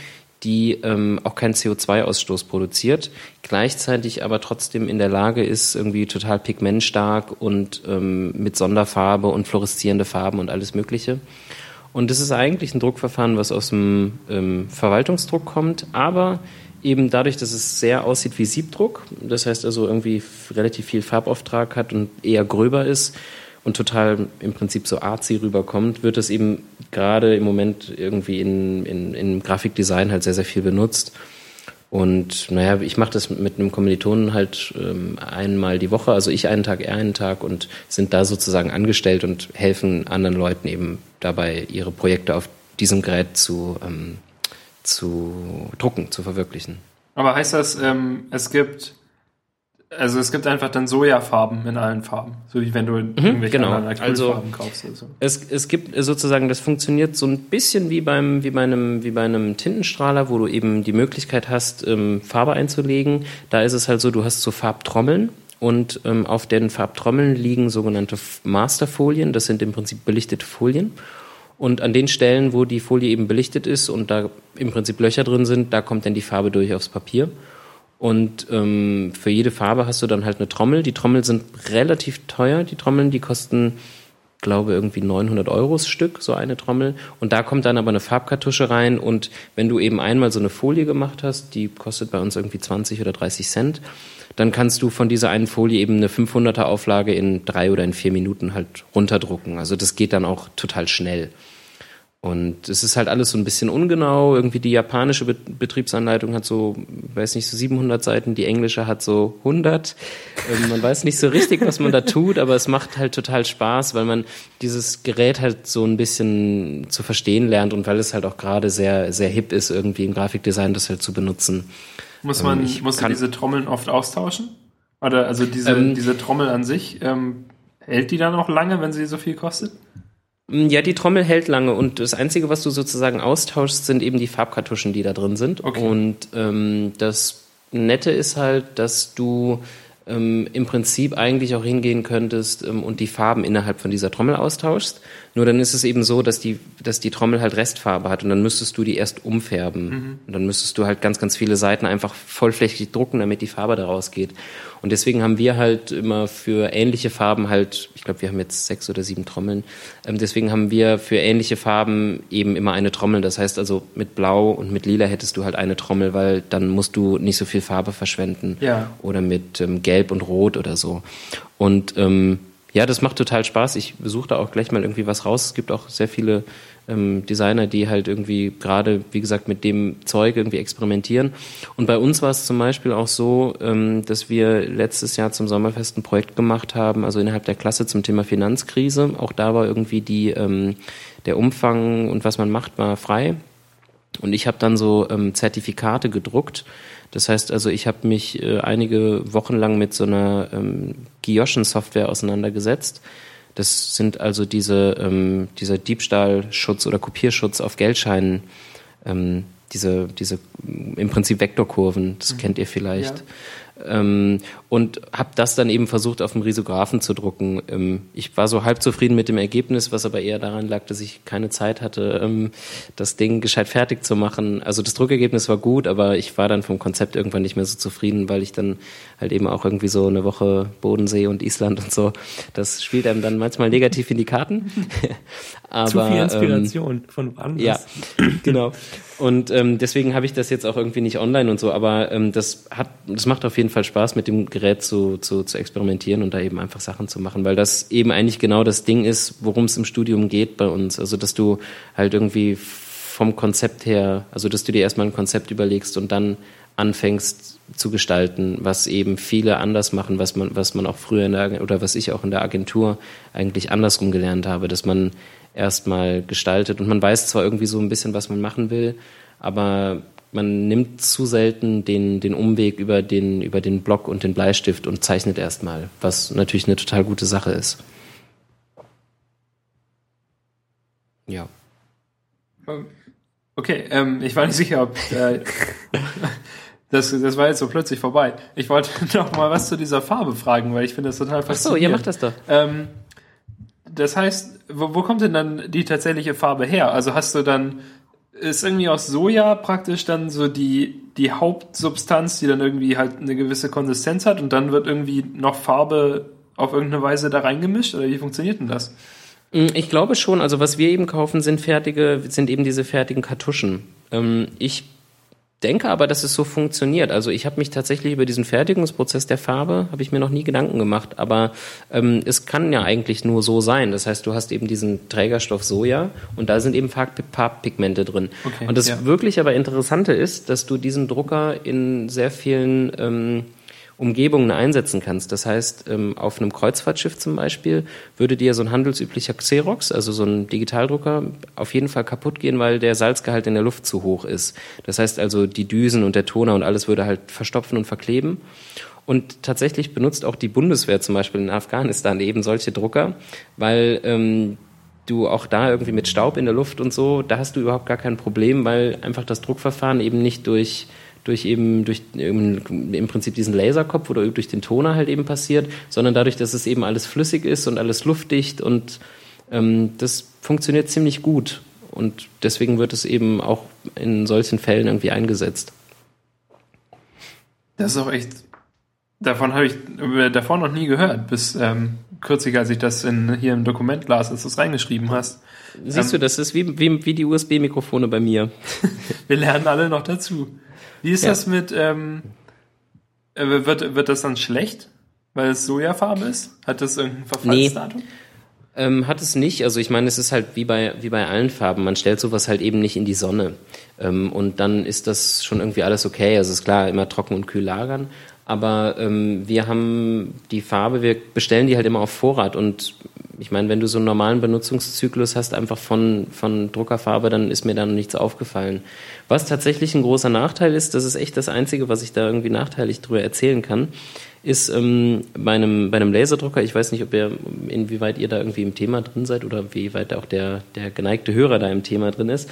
die ähm, auch keinen CO2-Ausstoß produziert, gleichzeitig aber trotzdem in der Lage ist, irgendwie total pigmentstark und ähm, mit Sonderfarbe und fluoreszierende Farben und alles Mögliche. Und das ist eigentlich ein Druckverfahren, was aus dem ähm, Verwaltungsdruck kommt, aber eben dadurch, dass es sehr aussieht wie Siebdruck, das heißt also irgendwie relativ viel Farbauftrag hat und eher gröber ist, und total im Prinzip so artsy rüberkommt, wird es eben gerade im Moment irgendwie in, in, in Grafikdesign halt sehr, sehr viel benutzt. Und naja, ich mache das mit einem Kommilitonen halt ähm, einmal die Woche, also ich einen Tag, er einen Tag und sind da sozusagen angestellt und helfen anderen Leuten eben dabei, ihre Projekte auf diesem Gerät zu, ähm, zu drucken, zu verwirklichen. Aber heißt das, ähm, es gibt also es gibt einfach dann Sojafarben in allen Farben, so wie wenn du mhm, irgendwelche genau. anderen also kaufst. Also. Es, es gibt sozusagen, das funktioniert so ein bisschen wie beim wie bei einem wie bei einem Tintenstrahler, wo du eben die Möglichkeit hast, ähm, Farbe einzulegen. Da ist es halt so, du hast so Farbtrommeln und ähm, auf den Farbtrommeln liegen sogenannte Masterfolien. Das sind im Prinzip belichtete Folien. Und an den Stellen, wo die Folie eben belichtet ist und da im Prinzip Löcher drin sind, da kommt dann die Farbe durch aufs Papier. Und ähm, für jede Farbe hast du dann halt eine Trommel. Die Trommeln sind relativ teuer. Die Trommeln, die kosten, glaube irgendwie 900 Euro das Stück, so eine Trommel. Und da kommt dann aber eine Farbkartusche rein. Und wenn du eben einmal so eine Folie gemacht hast, die kostet bei uns irgendwie 20 oder 30 Cent, dann kannst du von dieser einen Folie eben eine 500er Auflage in drei oder in vier Minuten halt runterdrucken. Also das geht dann auch total schnell. Und es ist halt alles so ein bisschen ungenau. Irgendwie die japanische Betriebsanleitung hat so, weiß nicht, so 700 Seiten, die englische hat so 100. Ähm, man weiß nicht so richtig, was man da tut, aber es macht halt total Spaß, weil man dieses Gerät halt so ein bisschen zu verstehen lernt und weil es halt auch gerade sehr, sehr hip ist, irgendwie im Grafikdesign das halt zu benutzen. Muss man, ähm, muss man diese Trommeln oft austauschen? Oder also diese, ähm, diese Trommel an sich, ähm, hält die dann auch lange, wenn sie so viel kostet? Mm, ja, die Trommel hält lange und das Einzige, was du sozusagen austauschst, sind eben die Farbkartuschen, die da drin sind. Okay. Und ähm, das Nette ist halt, dass du ähm, im Prinzip eigentlich auch hingehen könntest ähm, und die Farben innerhalb von dieser Trommel austauschst. Nur dann ist es eben so, dass die, dass die Trommel halt Restfarbe hat und dann müsstest du die erst umfärben. Mhm. Und dann müsstest du halt ganz, ganz viele Seiten einfach vollflächig drucken, damit die Farbe daraus geht. Und deswegen haben wir halt immer für ähnliche Farben halt, ich glaube, wir haben jetzt sechs oder sieben Trommeln, ähm, deswegen haben wir für ähnliche Farben eben immer eine Trommel. Das heißt also, mit Blau und mit Lila hättest du halt eine Trommel, weil dann musst du nicht so viel Farbe verschwenden. Ja. Oder mit ähm, Gelb und Rot oder so. Und ähm, ja, das macht total Spaß. Ich suche da auch gleich mal irgendwie was raus. Es gibt auch sehr viele ähm, Designer, die halt irgendwie gerade, wie gesagt, mit dem Zeug irgendwie experimentieren. Und bei uns war es zum Beispiel auch so, ähm, dass wir letztes Jahr zum Sommerfest ein Projekt gemacht haben, also innerhalb der Klasse zum Thema Finanzkrise. Auch da war irgendwie die, ähm, der Umfang und was man macht, war frei. Und ich habe dann so ähm, Zertifikate gedruckt das heißt also, ich habe mich äh, einige Wochen lang mit so einer ähm, Gioschen-Software auseinandergesetzt. Das sind also diese, ähm, dieser Diebstahlschutz oder Kopierschutz auf Geldscheinen, ähm, diese, diese im Prinzip Vektorkurven, das mhm. kennt ihr vielleicht. Ja. Ähm, und habe das dann eben versucht auf dem Risographen zu drucken. Ähm, ich war so halb zufrieden mit dem Ergebnis, was aber eher daran lag, dass ich keine Zeit hatte, ähm, das Ding gescheit fertig zu machen. Also das Druckergebnis war gut, aber ich war dann vom Konzept irgendwann nicht mehr so zufrieden, weil ich dann halt eben auch irgendwie so eine Woche Bodensee und Island und so, das spielt einem dann manchmal negativ in die Karten. aber, Zu viel Inspiration ähm, von woanders. Ja, genau. Und ähm, deswegen habe ich das jetzt auch irgendwie nicht online und so, aber ähm, das hat, das macht auf jeden Fall Spaß, mit dem Gerät zu, zu, zu experimentieren und da eben einfach Sachen zu machen, weil das eben eigentlich genau das Ding ist, worum es im Studium geht bei uns. Also dass du halt irgendwie vom Konzept her, also dass du dir erstmal ein Konzept überlegst und dann anfängst zu gestalten, was eben viele anders machen, was man, was man auch früher in der, oder was ich auch in der Agentur eigentlich andersrum gelernt habe, dass man erstmal gestaltet. Und man weiß zwar irgendwie so ein bisschen, was man machen will, aber man nimmt zu selten den, den Umweg über den, über den Block und den Bleistift und zeichnet erstmal, was natürlich eine total gute Sache ist. Ja. Okay, ähm, ich war nicht sicher, ob äh, das, das war jetzt so plötzlich vorbei. Ich wollte noch mal was zu dieser Farbe fragen, weil ich finde das total faszinierend. Ach so, ihr macht das doch. Ähm, das heißt, wo, wo kommt denn dann die tatsächliche Farbe her? Also hast du dann, ist irgendwie aus Soja praktisch dann so die, die Hauptsubstanz, die dann irgendwie halt eine gewisse Konsistenz hat und dann wird irgendwie noch Farbe auf irgendeine Weise da reingemischt? Oder wie funktioniert denn das? Mm, ich glaube schon. Also was wir eben kaufen, sind fertige, sind eben diese fertigen Kartuschen. Ähm, ich denke aber, dass es so funktioniert. Also ich habe mich tatsächlich über diesen Fertigungsprozess der Farbe, habe ich mir noch nie Gedanken gemacht, aber ähm, es kann ja eigentlich nur so sein. Das heißt, du hast eben diesen Trägerstoff Soja und da sind eben Farbpigmente drin. Okay, und das ja. wirklich aber Interessante ist, dass du diesen Drucker in sehr vielen ähm, Umgebungen einsetzen kannst. Das heißt, ähm, auf einem Kreuzfahrtschiff zum Beispiel würde dir so ein handelsüblicher Xerox, also so ein Digitaldrucker, auf jeden Fall kaputt gehen, weil der Salzgehalt in der Luft zu hoch ist. Das heißt also, die Düsen und der Toner und alles würde halt verstopfen und verkleben. Und tatsächlich benutzt auch die Bundeswehr zum Beispiel in Afghanistan eben solche Drucker, weil ähm, du auch da irgendwie mit Staub in der Luft und so, da hast du überhaupt gar kein Problem, weil einfach das Druckverfahren eben nicht durch durch eben durch im Prinzip diesen Laserkopf oder durch den Toner halt eben passiert, sondern dadurch, dass es eben alles flüssig ist und alles luftdicht und ähm, das funktioniert ziemlich gut und deswegen wird es eben auch in solchen Fällen irgendwie eingesetzt. Das ist auch echt. Davon habe ich davon noch nie gehört, bis ähm, kürzlich, als ich das in, hier im Dokument las, als du es reingeschrieben hast. Siehst ähm, du, das ist wie, wie, wie die USB-Mikrofone bei mir. Wir lernen alle noch dazu. Wie ist ja. das mit, ähm, äh, wird, wird das dann schlecht, weil es Sojafarbe ist? Hat das irgendein Verfallsdatum? Nee. Ähm, hat es nicht. Also ich meine, es ist halt wie bei, wie bei allen Farben. Man stellt sowas halt eben nicht in die Sonne. Ähm, und dann ist das schon irgendwie alles okay. Also ist klar, immer trocken und kühl lagern. Aber ähm, wir haben die Farbe, wir bestellen die halt immer auf Vorrat. Und ich meine, wenn du so einen normalen Benutzungszyklus hast, einfach von, von Druckerfarbe, dann ist mir da noch nichts aufgefallen. Was tatsächlich ein großer Nachteil ist, das ist echt das Einzige, was ich da irgendwie nachteilig drüber erzählen kann, ist ähm, bei, einem, bei einem Laserdrucker, ich weiß nicht, ob ihr, inwieweit ihr da irgendwie im Thema drin seid oder wie weit auch der, der geneigte Hörer da im Thema drin ist,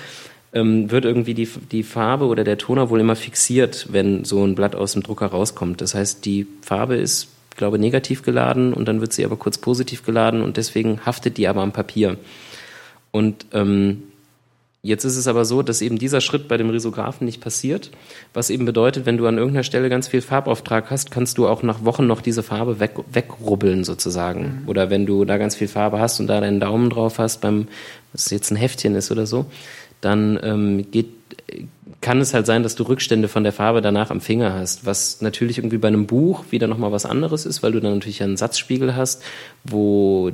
ähm, wird irgendwie die, die Farbe oder der Toner wohl immer fixiert, wenn so ein Blatt aus dem Drucker rauskommt. Das heißt, die Farbe ist, glaube negativ geladen und dann wird sie aber kurz positiv geladen und deswegen haftet die aber am Papier. Und ähm, Jetzt ist es aber so, dass eben dieser Schritt bei dem Risographen nicht passiert, was eben bedeutet, wenn du an irgendeiner Stelle ganz viel Farbauftrag hast, kannst du auch nach Wochen noch diese Farbe weg, wegrubbeln sozusagen. Mhm. Oder wenn du da ganz viel Farbe hast und da deinen Daumen drauf hast, beim, was jetzt ein Heftchen ist oder so, dann ähm, geht, kann es halt sein, dass du Rückstände von der Farbe danach am Finger hast, was natürlich irgendwie bei einem Buch wieder nochmal was anderes ist, weil du dann natürlich einen Satzspiegel hast, wo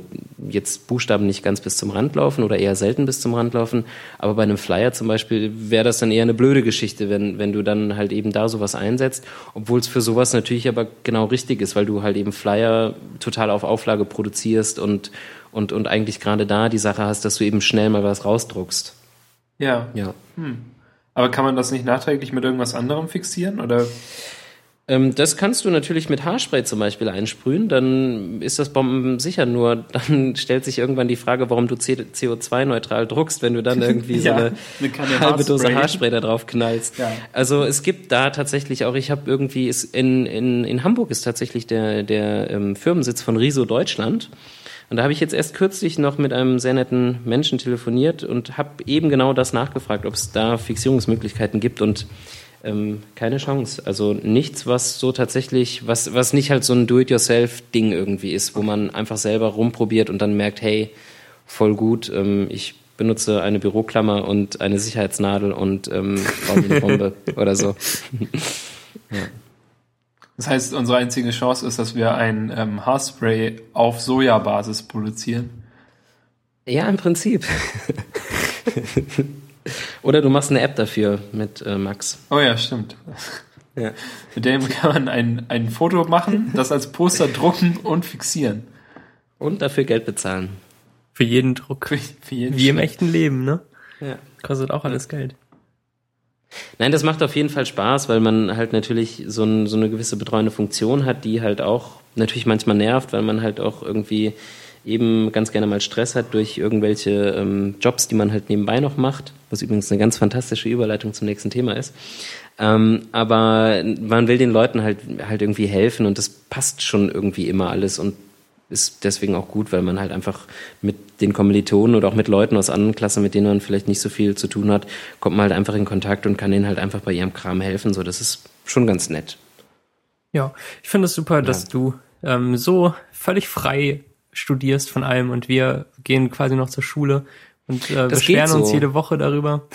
jetzt Buchstaben nicht ganz bis zum Rand laufen oder eher selten bis zum Rand laufen, aber bei einem Flyer zum Beispiel wäre das dann eher eine blöde Geschichte, wenn, wenn du dann halt eben da sowas einsetzt, obwohl es für sowas natürlich aber genau richtig ist, weil du halt eben Flyer total auf Auflage produzierst und, und, und eigentlich gerade da die Sache hast, dass du eben schnell mal was rausdruckst. Ja. Ja. Hm. Aber kann man das nicht nachträglich mit irgendwas anderem fixieren oder? Ähm, das kannst du natürlich mit Haarspray zum Beispiel einsprühen, dann ist das bombensicher. Nur dann stellt sich irgendwann die Frage, warum du CO2-neutral druckst, wenn du dann irgendwie ja, so eine, eine halbe Dose Haarspray da drauf knallst. Ja. Also es gibt da tatsächlich auch, ich habe irgendwie, in, in, in Hamburg ist tatsächlich der, der ähm, Firmensitz von Riso Deutschland. Und da habe ich jetzt erst kürzlich noch mit einem sehr netten Menschen telefoniert und habe eben genau das nachgefragt, ob es da Fixierungsmöglichkeiten gibt und ähm, keine Chance. Also nichts, was so tatsächlich, was, was nicht halt so ein Do-it-yourself-Ding irgendwie ist, wo man einfach selber rumprobiert und dann merkt, hey, voll gut, ähm, ich benutze eine Büroklammer und eine Sicherheitsnadel und ähm, baue eine Bombe oder so. ja. Das heißt, unsere einzige Chance ist, dass wir ein ähm, Haarspray auf Sojabasis produzieren. Ja, im Prinzip. Oder du machst eine App dafür mit äh, Max. Oh ja, stimmt. Ja. Mit dem kann man ein, ein Foto machen, das als Poster drucken und fixieren. Und dafür Geld bezahlen. Für jeden Druck. Für, für jeden Wie Schritt. im echten Leben, ne? Ja. Kostet auch alles Geld. Nein, das macht auf jeden Fall Spaß, weil man halt natürlich so, ein, so eine gewisse betreuende Funktion hat, die halt auch natürlich manchmal nervt, weil man halt auch irgendwie eben ganz gerne mal Stress hat durch irgendwelche ähm, Jobs, die man halt nebenbei noch macht, was übrigens eine ganz fantastische Überleitung zum nächsten Thema ist. Ähm, aber man will den Leuten halt halt irgendwie helfen und das passt schon irgendwie immer alles und ist deswegen auch gut, weil man halt einfach mit den Kommilitonen oder auch mit Leuten aus anderen Klassen, mit denen man vielleicht nicht so viel zu tun hat, kommt man halt einfach in Kontakt und kann denen halt einfach bei ihrem Kram helfen. So, das ist schon ganz nett. Ja, ich finde es super, ja. dass du ähm, so völlig frei studierst von allem und wir gehen quasi noch zur Schule und äh, beschweren so. uns jede Woche darüber.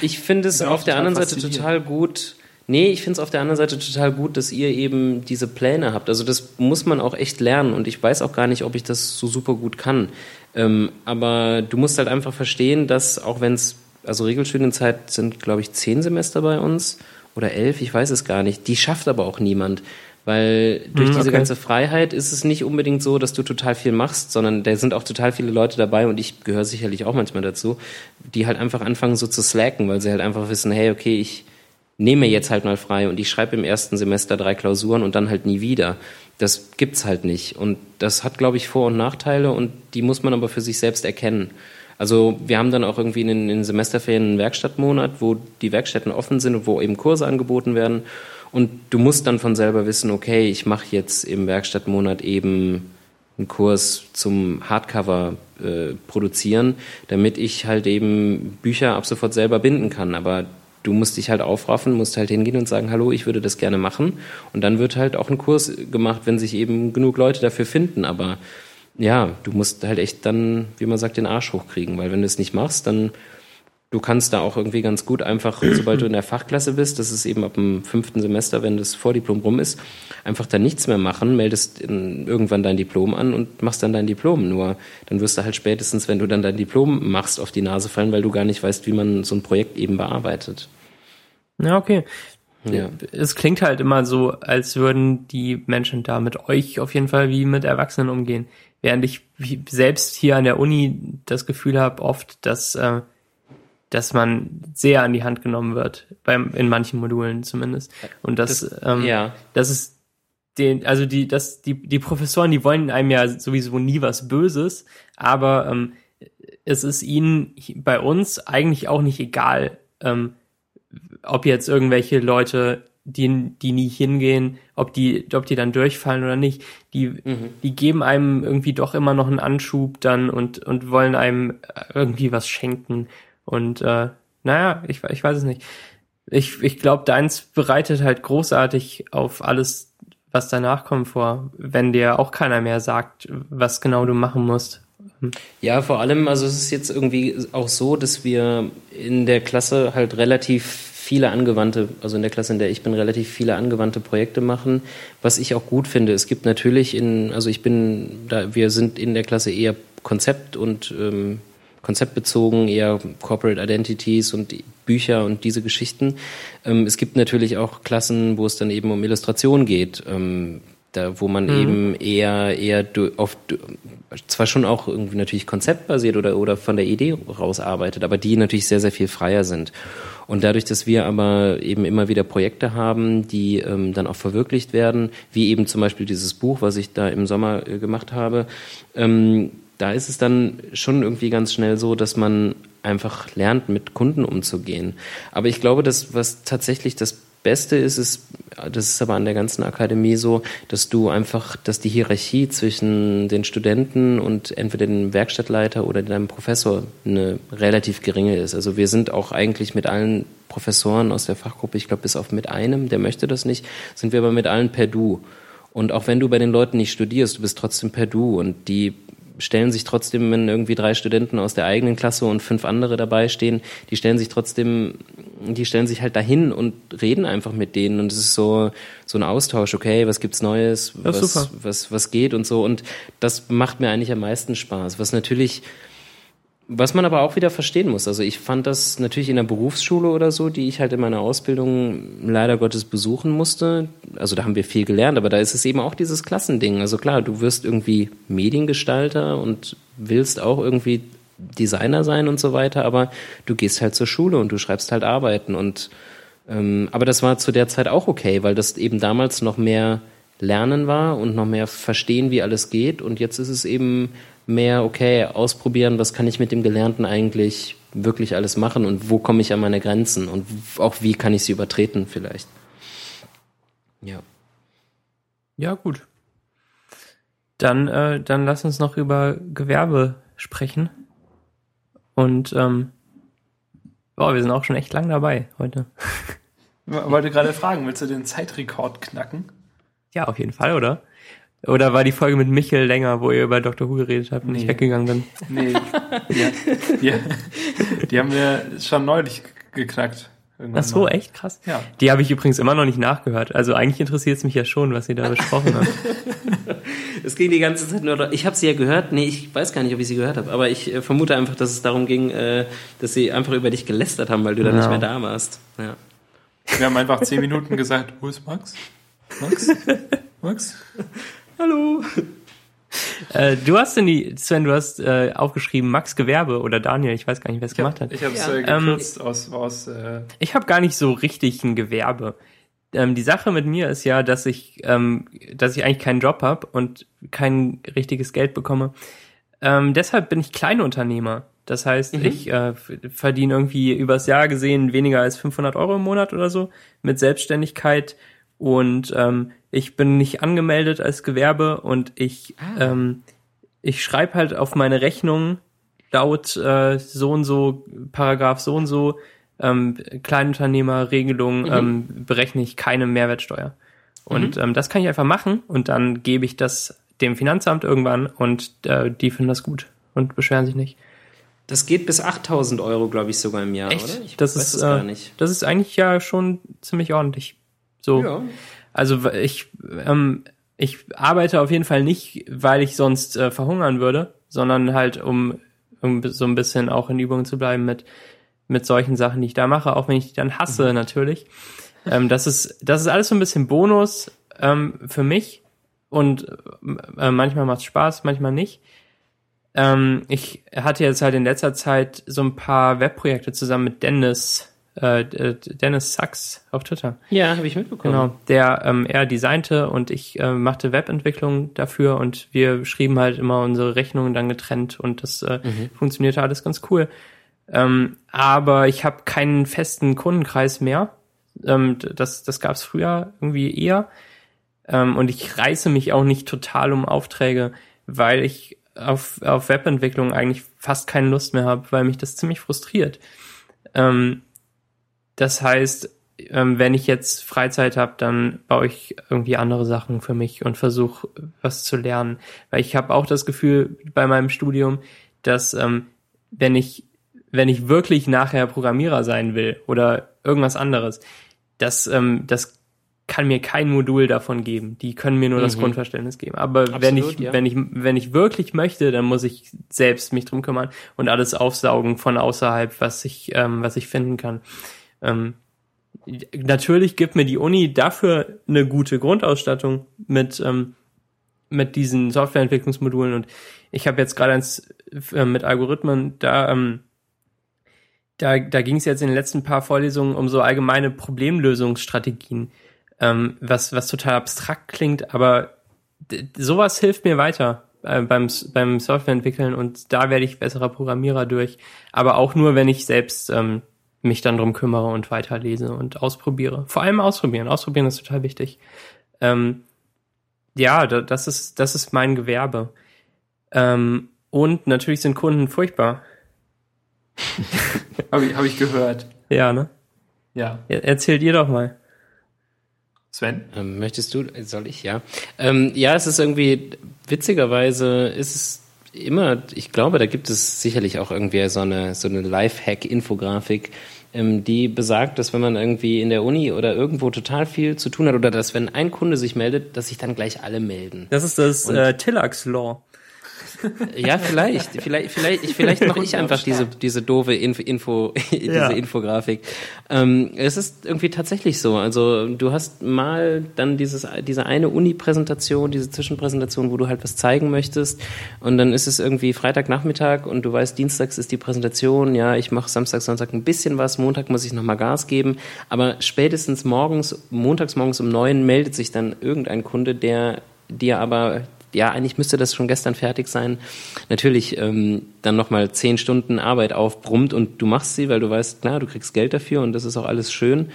ich finde es auf der anderen Seite total gut, Nee, ich finde es auf der anderen Seite total gut, dass ihr eben diese Pläne habt. Also das muss man auch echt lernen und ich weiß auch gar nicht, ob ich das so super gut kann. Ähm, aber du musst halt einfach verstehen, dass auch wenn es, also Regelstudienzeit sind, glaube ich, zehn Semester bei uns oder elf, ich weiß es gar nicht. Die schafft aber auch niemand. Weil durch hm, okay. diese ganze Freiheit ist es nicht unbedingt so, dass du total viel machst, sondern da sind auch total viele Leute dabei und ich gehöre sicherlich auch manchmal dazu, die halt einfach anfangen so zu slacken, weil sie halt einfach wissen, hey, okay, ich nehme jetzt halt mal frei und ich schreibe im ersten Semester drei Klausuren und dann halt nie wieder. Das gibt's halt nicht. Und das hat, glaube ich, Vor- und Nachteile und die muss man aber für sich selbst erkennen. Also wir haben dann auch irgendwie in den Semesterferien einen Werkstattmonat, wo die Werkstätten offen sind und wo eben Kurse angeboten werden. Und du musst dann von selber wissen, okay, ich mache jetzt im Werkstattmonat eben einen Kurs zum Hardcover äh, produzieren, damit ich halt eben Bücher ab sofort selber binden kann. Aber du musst dich halt aufraffen, musst halt hingehen und sagen, hallo, ich würde das gerne machen. Und dann wird halt auch ein Kurs gemacht, wenn sich eben genug Leute dafür finden. Aber ja, du musst halt echt dann, wie man sagt, den Arsch hochkriegen, weil wenn du es nicht machst, dann du kannst da auch irgendwie ganz gut einfach, sobald du in der Fachklasse bist, das ist eben ab dem fünften Semester, wenn das Vordiplom rum ist, einfach dann nichts mehr machen, meldest in, irgendwann dein Diplom an und machst dann dein Diplom. Nur dann wirst du halt spätestens, wenn du dann dein Diplom machst, auf die Nase fallen, weil du gar nicht weißt, wie man so ein Projekt eben bearbeitet. Ja, okay. Ja. Es klingt halt immer so, als würden die Menschen da mit euch auf jeden Fall wie mit Erwachsenen umgehen. Während ich selbst hier an der Uni das Gefühl habe, oft, dass äh, dass man sehr an die Hand genommen wird, beim, in manchen Modulen zumindest. Und das, das ähm, ja. das ist den, also die, das, die, die Professoren, die wollen einem ja sowieso nie was Böses, aber ähm, es ist ihnen bei uns eigentlich auch nicht egal, ähm, ob jetzt irgendwelche Leute, die, die nie hingehen, ob die, ob die dann durchfallen oder nicht. Die, mhm. die geben einem irgendwie doch immer noch einen Anschub dann und, und wollen einem irgendwie was schenken. Und äh, naja, ich, ich weiß es nicht. Ich, ich glaube, deins bereitet halt großartig auf alles, was danach kommt vor, wenn dir auch keiner mehr sagt, was genau du machen musst. Hm. Ja, vor allem, also es ist jetzt irgendwie auch so, dass wir in der Klasse halt relativ viele angewandte, also in der Klasse, in der ich bin, relativ viele angewandte Projekte machen, was ich auch gut finde. Es gibt natürlich in, also ich bin da, wir sind in der Klasse eher Konzept und ähm, konzeptbezogen, eher Corporate Identities und Bücher und diese Geschichten. Ähm, es gibt natürlich auch Klassen, wo es dann eben um Illustration geht, ähm, da, wo man mhm. eben eher, eher oft, zwar schon auch irgendwie natürlich konzeptbasiert oder, oder von der Idee raus arbeitet, aber die natürlich sehr, sehr viel freier sind. Und dadurch, dass wir aber eben immer wieder Projekte haben, die ähm, dann auch verwirklicht werden, wie eben zum Beispiel dieses Buch, was ich da im Sommer äh, gemacht habe, ähm, da ist es dann schon irgendwie ganz schnell so, dass man einfach lernt, mit Kunden umzugehen. Aber ich glaube, dass was tatsächlich das Beste ist, ist, das ist aber an der ganzen Akademie so, dass du einfach, dass die Hierarchie zwischen den Studenten und entweder dem Werkstattleiter oder deinem Professor eine relativ geringe ist. Also wir sind auch eigentlich mit allen Professoren aus der Fachgruppe, ich glaube bis auf mit einem, der möchte das nicht, sind wir aber mit allen per Du. Und auch wenn du bei den Leuten nicht studierst, du bist trotzdem per Du und die stellen sich trotzdem, wenn irgendwie drei Studenten aus der eigenen Klasse und fünf andere dabei stehen, die stellen sich trotzdem, die stellen sich halt dahin und reden einfach mit denen. Und es ist so so ein Austausch, okay, was gibt's Neues, was, was was geht und so. Und das macht mir eigentlich am meisten Spaß. Was natürlich was man aber auch wieder verstehen muss. Also ich fand das natürlich in der Berufsschule oder so, die ich halt in meiner Ausbildung leider Gottes besuchen musste. Also da haben wir viel gelernt, aber da ist es eben auch dieses Klassending. Also klar, du wirst irgendwie Mediengestalter und willst auch irgendwie Designer sein und so weiter, aber du gehst halt zur Schule und du schreibst halt Arbeiten und ähm, aber das war zu der Zeit auch okay, weil das eben damals noch mehr Lernen war und noch mehr verstehen, wie alles geht und jetzt ist es eben mehr, okay, ausprobieren, was kann ich mit dem Gelernten eigentlich wirklich alles machen und wo komme ich an meine Grenzen und auch wie kann ich sie übertreten vielleicht. Ja. Ja, gut. Dann, äh, dann lass uns noch über Gewerbe sprechen. Und ähm, boah, wir sind auch schon echt lang dabei heute. Ich wollte gerade fragen, willst du den Zeitrekord knacken? Ja, auf jeden Fall, oder? Oder war die Folge mit Michel länger, wo ihr über Dr. Who geredet habt und nee. ich weggegangen bin? Nee. ja, ja, die haben wir schon neulich geknackt. Ach so, mal. echt krass. Ja. Die habe ich übrigens immer noch nicht nachgehört. Also eigentlich interessiert es mich ja schon, was ihr da besprochen habt. es ging die ganze Zeit nur. Ich habe sie ja gehört. Nee, ich weiß gar nicht, ob ich sie gehört habe. Aber ich äh, vermute einfach, dass es darum ging, äh, dass sie einfach über dich gelästert haben, weil du ja. da nicht mehr da warst. Ja. Wir haben einfach zehn Minuten gesagt, wo ist Max? Max? Max? Hallo. Äh, du hast in die, Sven, du hast äh, aufgeschrieben Max Gewerbe oder Daniel, ich weiß gar nicht, wer es gemacht hat. Ich habe es ja. äh, gekürzt ähm, aus, aus äh Ich habe gar nicht so richtig ein Gewerbe. Ähm, die Sache mit mir ist ja, dass ich, ähm, dass ich eigentlich keinen Job habe und kein richtiges Geld bekomme. Ähm, deshalb bin ich Kleinunternehmer. Das heißt, mhm. ich äh, verdiene irgendwie übers Jahr gesehen weniger als 500 Euro im Monat oder so mit Selbstständigkeit und ähm, ich bin nicht angemeldet als Gewerbe und ich, ah. ähm, ich schreibe halt auf meine Rechnung laut äh, so und so, Paragraph so und so, ähm, Kleinunternehmerregelung mhm. ähm, berechne ich keine Mehrwertsteuer. Und mhm. ähm, das kann ich einfach machen und dann gebe ich das dem Finanzamt irgendwann und äh, die finden das gut und beschweren sich nicht. Das geht bis 8000 Euro, glaube ich, sogar im Jahr, Echt? oder? Ich das ist, äh, Das ist eigentlich ja schon ziemlich ordentlich. So. Ja. Also ich, ähm, ich arbeite auf jeden Fall nicht, weil ich sonst äh, verhungern würde, sondern halt um, um so ein bisschen auch in Übung zu bleiben mit mit solchen Sachen, die ich da mache, auch wenn ich die dann hasse Mhm. natürlich. Ähm, das ist das ist alles so ein bisschen Bonus ähm, für mich und äh, manchmal macht es Spaß, manchmal nicht. Ähm, ich hatte jetzt halt in letzter Zeit so ein paar Webprojekte zusammen mit Dennis, äh, äh, Dennis Sachs auf Twitter. Ja, habe ich mitbekommen. Genau, der ähm, er designte und ich äh, machte Webentwicklung dafür und wir schrieben halt immer unsere Rechnungen dann getrennt und das äh, funktionierte alles ganz cool. Ähm, aber ich habe keinen festen Kundenkreis mehr. Ähm, das das gab es früher irgendwie eher. Ähm, und ich reiße mich auch nicht total um Aufträge, weil ich auf, auf Webentwicklung eigentlich fast keine Lust mehr habe, weil mich das ziemlich frustriert. Ähm, das heißt, ähm, wenn ich jetzt Freizeit habe, dann baue ich irgendwie andere Sachen für mich und versuche was zu lernen. Weil ich habe auch das Gefühl bei meinem Studium, dass ähm, wenn ich wenn ich wirklich nachher Programmierer sein will oder irgendwas anderes, das ähm, das kann mir kein Modul davon geben. Die können mir nur das Mhm. Grundverständnis geben. Aber wenn Absolut, ich ja. wenn ich wenn ich wirklich möchte, dann muss ich selbst mich drum kümmern und alles aufsaugen von außerhalb, was ich ähm, was ich finden kann. Ähm, natürlich gibt mir die Uni dafür eine gute Grundausstattung mit ähm, mit diesen Softwareentwicklungsmodulen. Und ich habe jetzt gerade eins äh, mit Algorithmen da ähm, da, da ging es jetzt in den letzten paar Vorlesungen um so allgemeine Problemlösungsstrategien, ähm, was, was total abstrakt klingt, aber sowas hilft mir weiter äh, beim, beim Softwareentwickeln. Und da werde ich besserer Programmierer durch, aber auch nur, wenn ich selbst ähm, mich dann drum kümmere und weiterlese und ausprobiere. Vor allem ausprobieren. Ausprobieren ist total wichtig. Ähm, ja, da, das ist, das ist mein Gewerbe. Ähm, und natürlich sind Kunden furchtbar. Habe ich, hab ich gehört. Ja, ne? Ja. Er- Erzählt ihr doch mal. Sven? Ähm, möchtest du, soll ich, ja? Ähm, ja, es ist irgendwie, witzigerweise ist es immer, ich glaube, da gibt es sicherlich auch irgendwie so eine, so eine Lifehack-Infografik, ähm, die besagt, dass wenn man irgendwie in der Uni oder irgendwo total viel zu tun hat oder dass wenn ein Kunde sich meldet, dass sich dann gleich alle melden. Das ist das äh, Tillax Law. Ja, vielleicht, vielleicht, vielleicht, ich- vielleicht mache ich einfach diese, diese doofe Info, Info diese Ja. Infografik. Ähm, es ist irgendwie tatsächlich so. Also du hast mal dann dieses, diese eine Uni-Präsentation, diese Zwischenpräsentation, wo du halt was zeigen möchtest, und dann ist es irgendwie Freitagnachmittag und du weißt, Dienstags ist die Präsentation. Ja, ich mache Samstag, Sonntag ein bisschen was. Montag muss ich noch mal Gas geben. Aber spätestens morgens, montags morgens um neun meldet sich dann irgendein Kunde, der dir aber ja, eigentlich müsste das schon gestern fertig sein. Natürlich ähm, dann nochmal zehn Stunden Arbeit aufbrummt und du machst sie, weil du weißt, klar, du kriegst Geld dafür und das ist auch alles schön.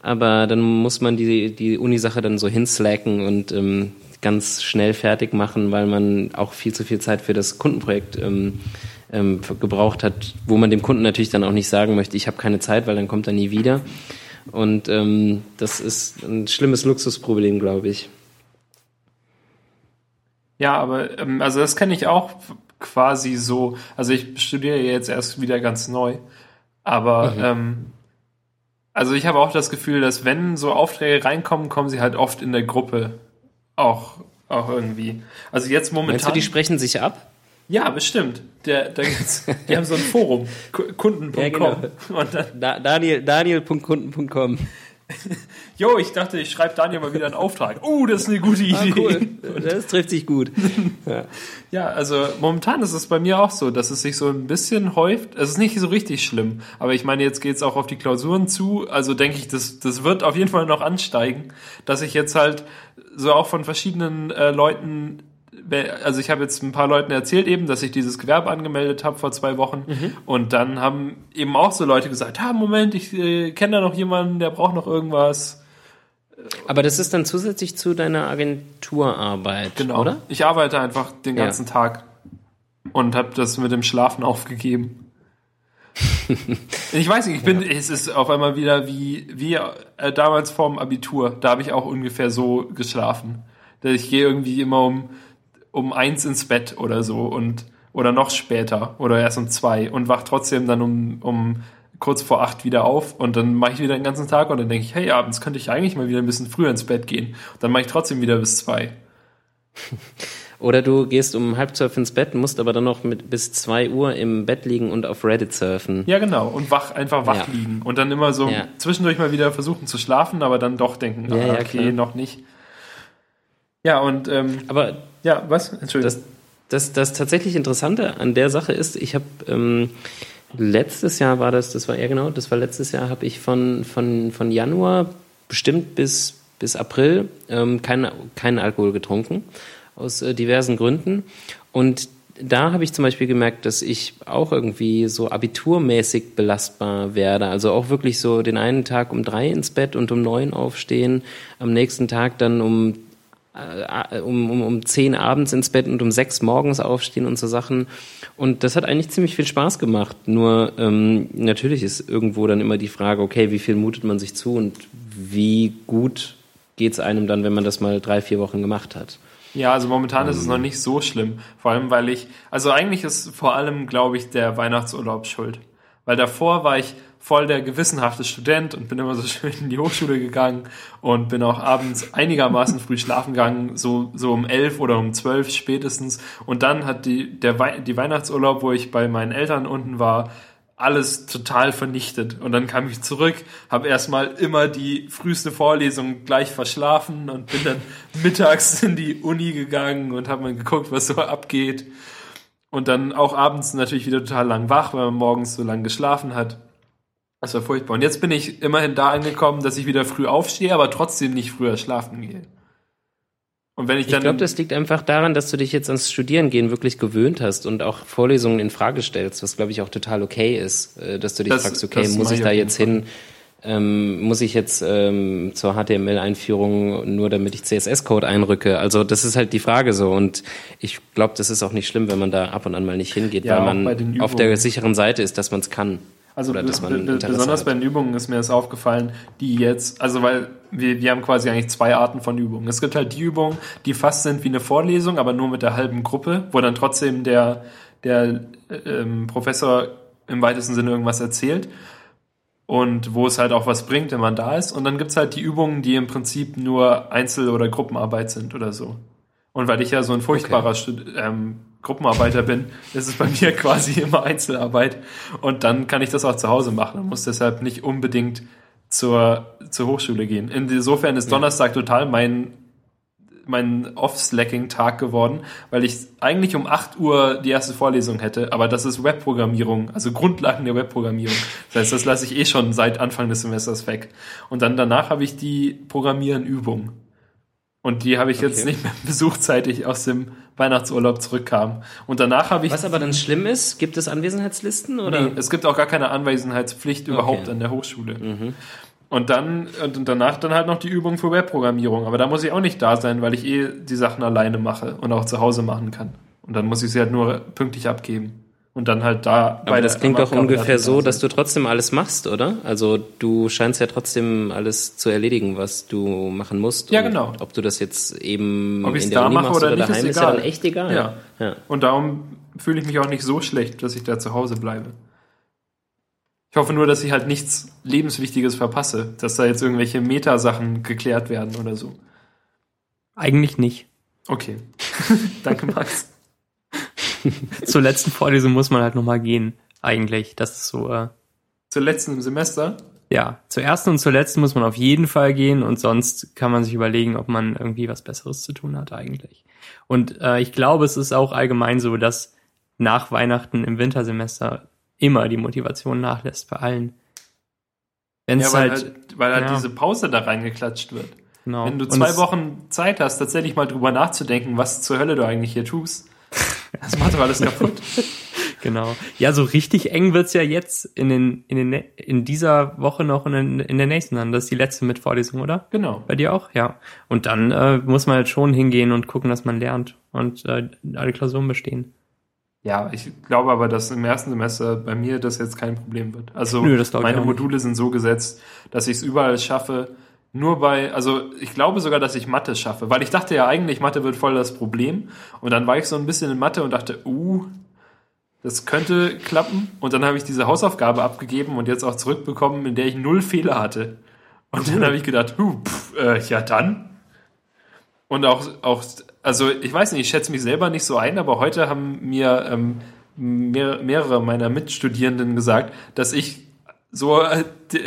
Aber dann muss man die, die Uni-Sache dann so hinslacken und ähm, ganz schnell fertig machen, weil man auch viel zu viel Zeit für das Kundenprojekt ähm, ähm, gebraucht hat, wo man dem Kunden natürlich dann auch nicht sagen möchte, ich habe keine Zeit, weil dann kommt er nie wieder. Und ähm, das ist ein schlimmes Luxusproblem, glaube ich. Ja, aber ähm, also das kenne ich auch quasi so. Also ich studiere jetzt erst wieder ganz neu. Aber ähm, also ich habe auch das Gefühl, dass wenn so Aufträge reinkommen, kommen sie halt oft in der Gruppe auch, auch irgendwie. Also jetzt momentan. Meinst du, die sprechen sich ab? ja, bestimmt. Der, gibt's, die haben so ein Forum, Ku- Kunden.com. Ja, genau. Daniel, Daniel.kunden.com. jo, ich dachte, ich schreibe Daniel mal wieder einen Auftrag. Oh, das ist eine gute Idee. Das trifft sich gut. Ja. Ja, also momentan ist es bei mir auch so, dass es sich so ein bisschen häuft. Es ist nicht so richtig schlimm, aber ich meine, jetzt geht's auch auf die Klausuren zu. Also denke ich, das, das wird auf jeden Fall noch ansteigen, dass ich jetzt halt so auch von verschiedenen äh, Leuten, also ich habe jetzt ein paar Leuten erzählt eben, dass ich dieses Gewerbe angemeldet habe vor zwei Wochen und dann haben eben auch so Leute gesagt, ha, Moment, ich äh, kenne da noch jemanden, der braucht noch irgendwas. Aber das ist dann zusätzlich zu deiner Agenturarbeit, Genau. oder? Ich arbeite einfach den Ja. ganzen Tag und habe das mit dem Schlafen aufgegeben. ich weiß nicht, ich bin, es ist auf einmal wieder wie, wie äh, damals vorm Abitur. Da habe ich auch ungefähr so geschlafen. Ich gehe irgendwie immer um, um eins ins Bett oder so und oder noch später oder erst um zwei und wach trotzdem dann um, um kurz vor acht wieder auf und dann mache ich wieder den ganzen Tag und dann denke ich, hey, abends könnte ich eigentlich mal wieder ein bisschen früher ins Bett gehen. Und dann mache ich trotzdem wieder bis zwei. Oder du gehst um halb zwölf ins Bett, musst aber dann noch mit bis zwei Uhr im Bett liegen und auf Reddit surfen. Ja, genau. Und wach, einfach wach Ja. liegen. Und dann immer so Ja. zwischendurch mal wieder versuchen zu schlafen, aber dann doch denken, Ja, ah, okay, klar. noch nicht. Ja, und ähm, Aber ja, was? Entschuldigung. das, das, das tatsächlich Interessante an der Sache ist, ich habe ähm, letztes Jahr war das, das war ja genau, das war letztes Jahr, habe ich von, von, von Januar bestimmt bis, bis April ähm, keinen keinen Alkohol getrunken, aus äh, diversen Gründen. Und da habe ich zum Beispiel gemerkt, dass ich auch irgendwie so abiturmäßig belastbar werde. Also auch wirklich so den einen Tag um drei ins Bett und um neun aufstehen, am nächsten Tag dann um um, um, um zehn abends ins Bett und um sechs morgens aufstehen und so Sachen. Und das hat eigentlich ziemlich viel Spaß gemacht. Nur ähm, natürlich ist irgendwo dann immer die Frage, okay, wie viel mutet man sich zu und wie gut geht's einem dann, wenn man das mal drei, vier Wochen gemacht hat. Ja, also momentan ist es Ähm. noch nicht so schlimm. Vor allem, weil ich, also eigentlich ist vor allem, glaube ich, der Weihnachtsurlaub schuld. Weil davor war ich voll der gewissenhafte Student und bin immer so schön in die Hochschule gegangen und bin auch abends einigermaßen früh schlafen gegangen, so, so um elf oder um zwölf spätestens. Und dann hat die, der Wei die Weihnachtsurlaub, wo ich bei meinen Eltern unten war, alles total vernichtet. Und dann kam ich zurück, habe erstmal immer die früheste Vorlesung gleich verschlafen und bin dann mittags in die Uni gegangen und habe mal geguckt, was so abgeht. Und dann auch abends natürlich wieder total lang wach, weil man morgens so lang geschlafen hat. Das war furchtbar. Und jetzt bin ich immerhin da angekommen, dass ich wieder früh aufstehe, aber trotzdem nicht früher schlafen gehe. Und wenn ich Ich dann. glaube, das liegt einfach daran, dass du dich jetzt ans Studierengehen wirklich gewöhnt hast und auch Vorlesungen in Frage stellst, was glaube ich auch total okay ist, äh, dass du dich Das- fragst, okay, muss ich ich da jetzt hin? Ähm, muss ich jetzt ähm, zur HTML-Einführung nur damit ich CSS-Code einrücke? Also das ist halt die Frage so und ich glaube, das ist auch nicht schlimm, wenn man da ab und an mal nicht hingeht, Ja, weil man auf der sicheren Seite ist, dass man es kann. Also Interesse besonders hat. bei den Übungen ist mir das aufgefallen, die jetzt, also weil wir, wir haben quasi eigentlich zwei Arten von Übungen. Es gibt halt die Übungen, die fast sind wie eine Vorlesung, aber nur mit der halben Gruppe, wo dann trotzdem der, der ähm, Professor im weitesten Sinne irgendwas erzählt und wo es halt auch was bringt, wenn man da ist. Und dann gibt's halt die Übungen, die im Prinzip nur Einzel- oder Gruppenarbeit sind oder so. Und weil ich ja so ein furchtbarer Stud ähm, Gruppenarbeiter bin, ist es bei mir quasi immer Einzelarbeit. Und dann kann ich das auch zu Hause machen und muss deshalb nicht unbedingt zur, zur Hochschule gehen. Insofern ist Donnerstag total mein, mein Off-Slacking-Tag geworden, weil ich eigentlich um 8 Uhr die erste Vorlesung hätte, aber das ist Webprogrammierung, also Grundlagen der Webprogrammierung. Das heißt, das lasse ich eh schon seit Anfang des Semesters weg. Und dann danach habe ich die Programmieren-Übung. Und die habe ich jetzt Okay. nicht mehr besucht, seit ich aus dem Weihnachtsurlaub zurückkam. Und danach habe ich. Was aber dann schlimm ist, gibt es Anwesenheitslisten oder? Nee, es gibt auch gar keine Anwesenheitspflicht überhaupt an der Hochschule. Und dann und danach dann halt noch die Übung für Webprogrammierung. Aber da muss ich auch nicht da sein, weil ich eh die Sachen alleine mache und auch zu Hause machen kann. Und dann muss ich sie halt nur pünktlich abgeben. Und dann halt da Aber das klingt doch ungefähr so, dass du trotzdem alles machst, oder? Also du scheinst ja trotzdem alles zu erledigen, was du machen musst. Ja, Und genau. Ob du das jetzt eben Ob in der da Uni mache machst oder oder, nicht, ist daheim, ist, ja egal. dann echt egal. Ja. ja. Und darum fühle ich mich auch nicht so schlecht, dass ich da zu Hause bleibe. Ich hoffe nur, dass ich halt nichts Lebenswichtiges verpasse, dass da jetzt irgendwelche Metasachen geklärt werden oder so. Eigentlich nicht. Okay. Danke, Max. Zur letzten Vorlesung muss man halt nochmal gehen. Eigentlich. Das ist so, äh, Zur letzten im Semester. ja. Zur ersten und zur letzten muss man auf jeden Fall gehen und sonst kann man sich überlegen, ob man irgendwie was Besseres zu tun hat eigentlich. Und äh, ich glaube, es ist auch allgemein so, dass nach Weihnachten im Wintersemester immer die Motivation nachlässt bei allen. Wenn Ja, weil halt, halt, weil halt ja. diese Pause da reingeklatscht wird. genau. Wenn du zwei Wochen Zeit hast, tatsächlich mal drüber nachzudenken, was zur Hölle du eigentlich hier tust, das macht doch alles kaputt. Genau. Ja, so richtig eng wird's ja jetzt in den, in den, in dieser Woche noch und in, in der nächsten dann. Das ist die letzte mit Vorlesung, oder? Genau. Bei dir auch? Ja. Und dann äh, muss man halt schon hingehen und gucken, dass man lernt und äh, alle Klausuren bestehen. Ja, ich glaube aber, dass im ersten Semester bei mir das jetzt kein Problem wird. Also Nö, meine. Module sind so gesetzt, dass ich es überall schaffe. Nur bei, also ich glaube sogar, dass ich Mathe schaffe, weil ich dachte ja eigentlich, Mathe wird voll das Problem. Und dann war ich so ein bisschen in Mathe und dachte, uh, das könnte klappen. Und dann habe ich diese Hausaufgabe abgegeben und jetzt auch zurückbekommen, in der ich null Fehler hatte. Und dann habe ich gedacht, huh, pff, äh, ja dann. Und auch, auch, also ich weiß nicht, ich schätze mich selber nicht so ein, aber heute haben mir ähm, mehr, mehrere meiner Mitstudierenden gesagt, dass ich so äh,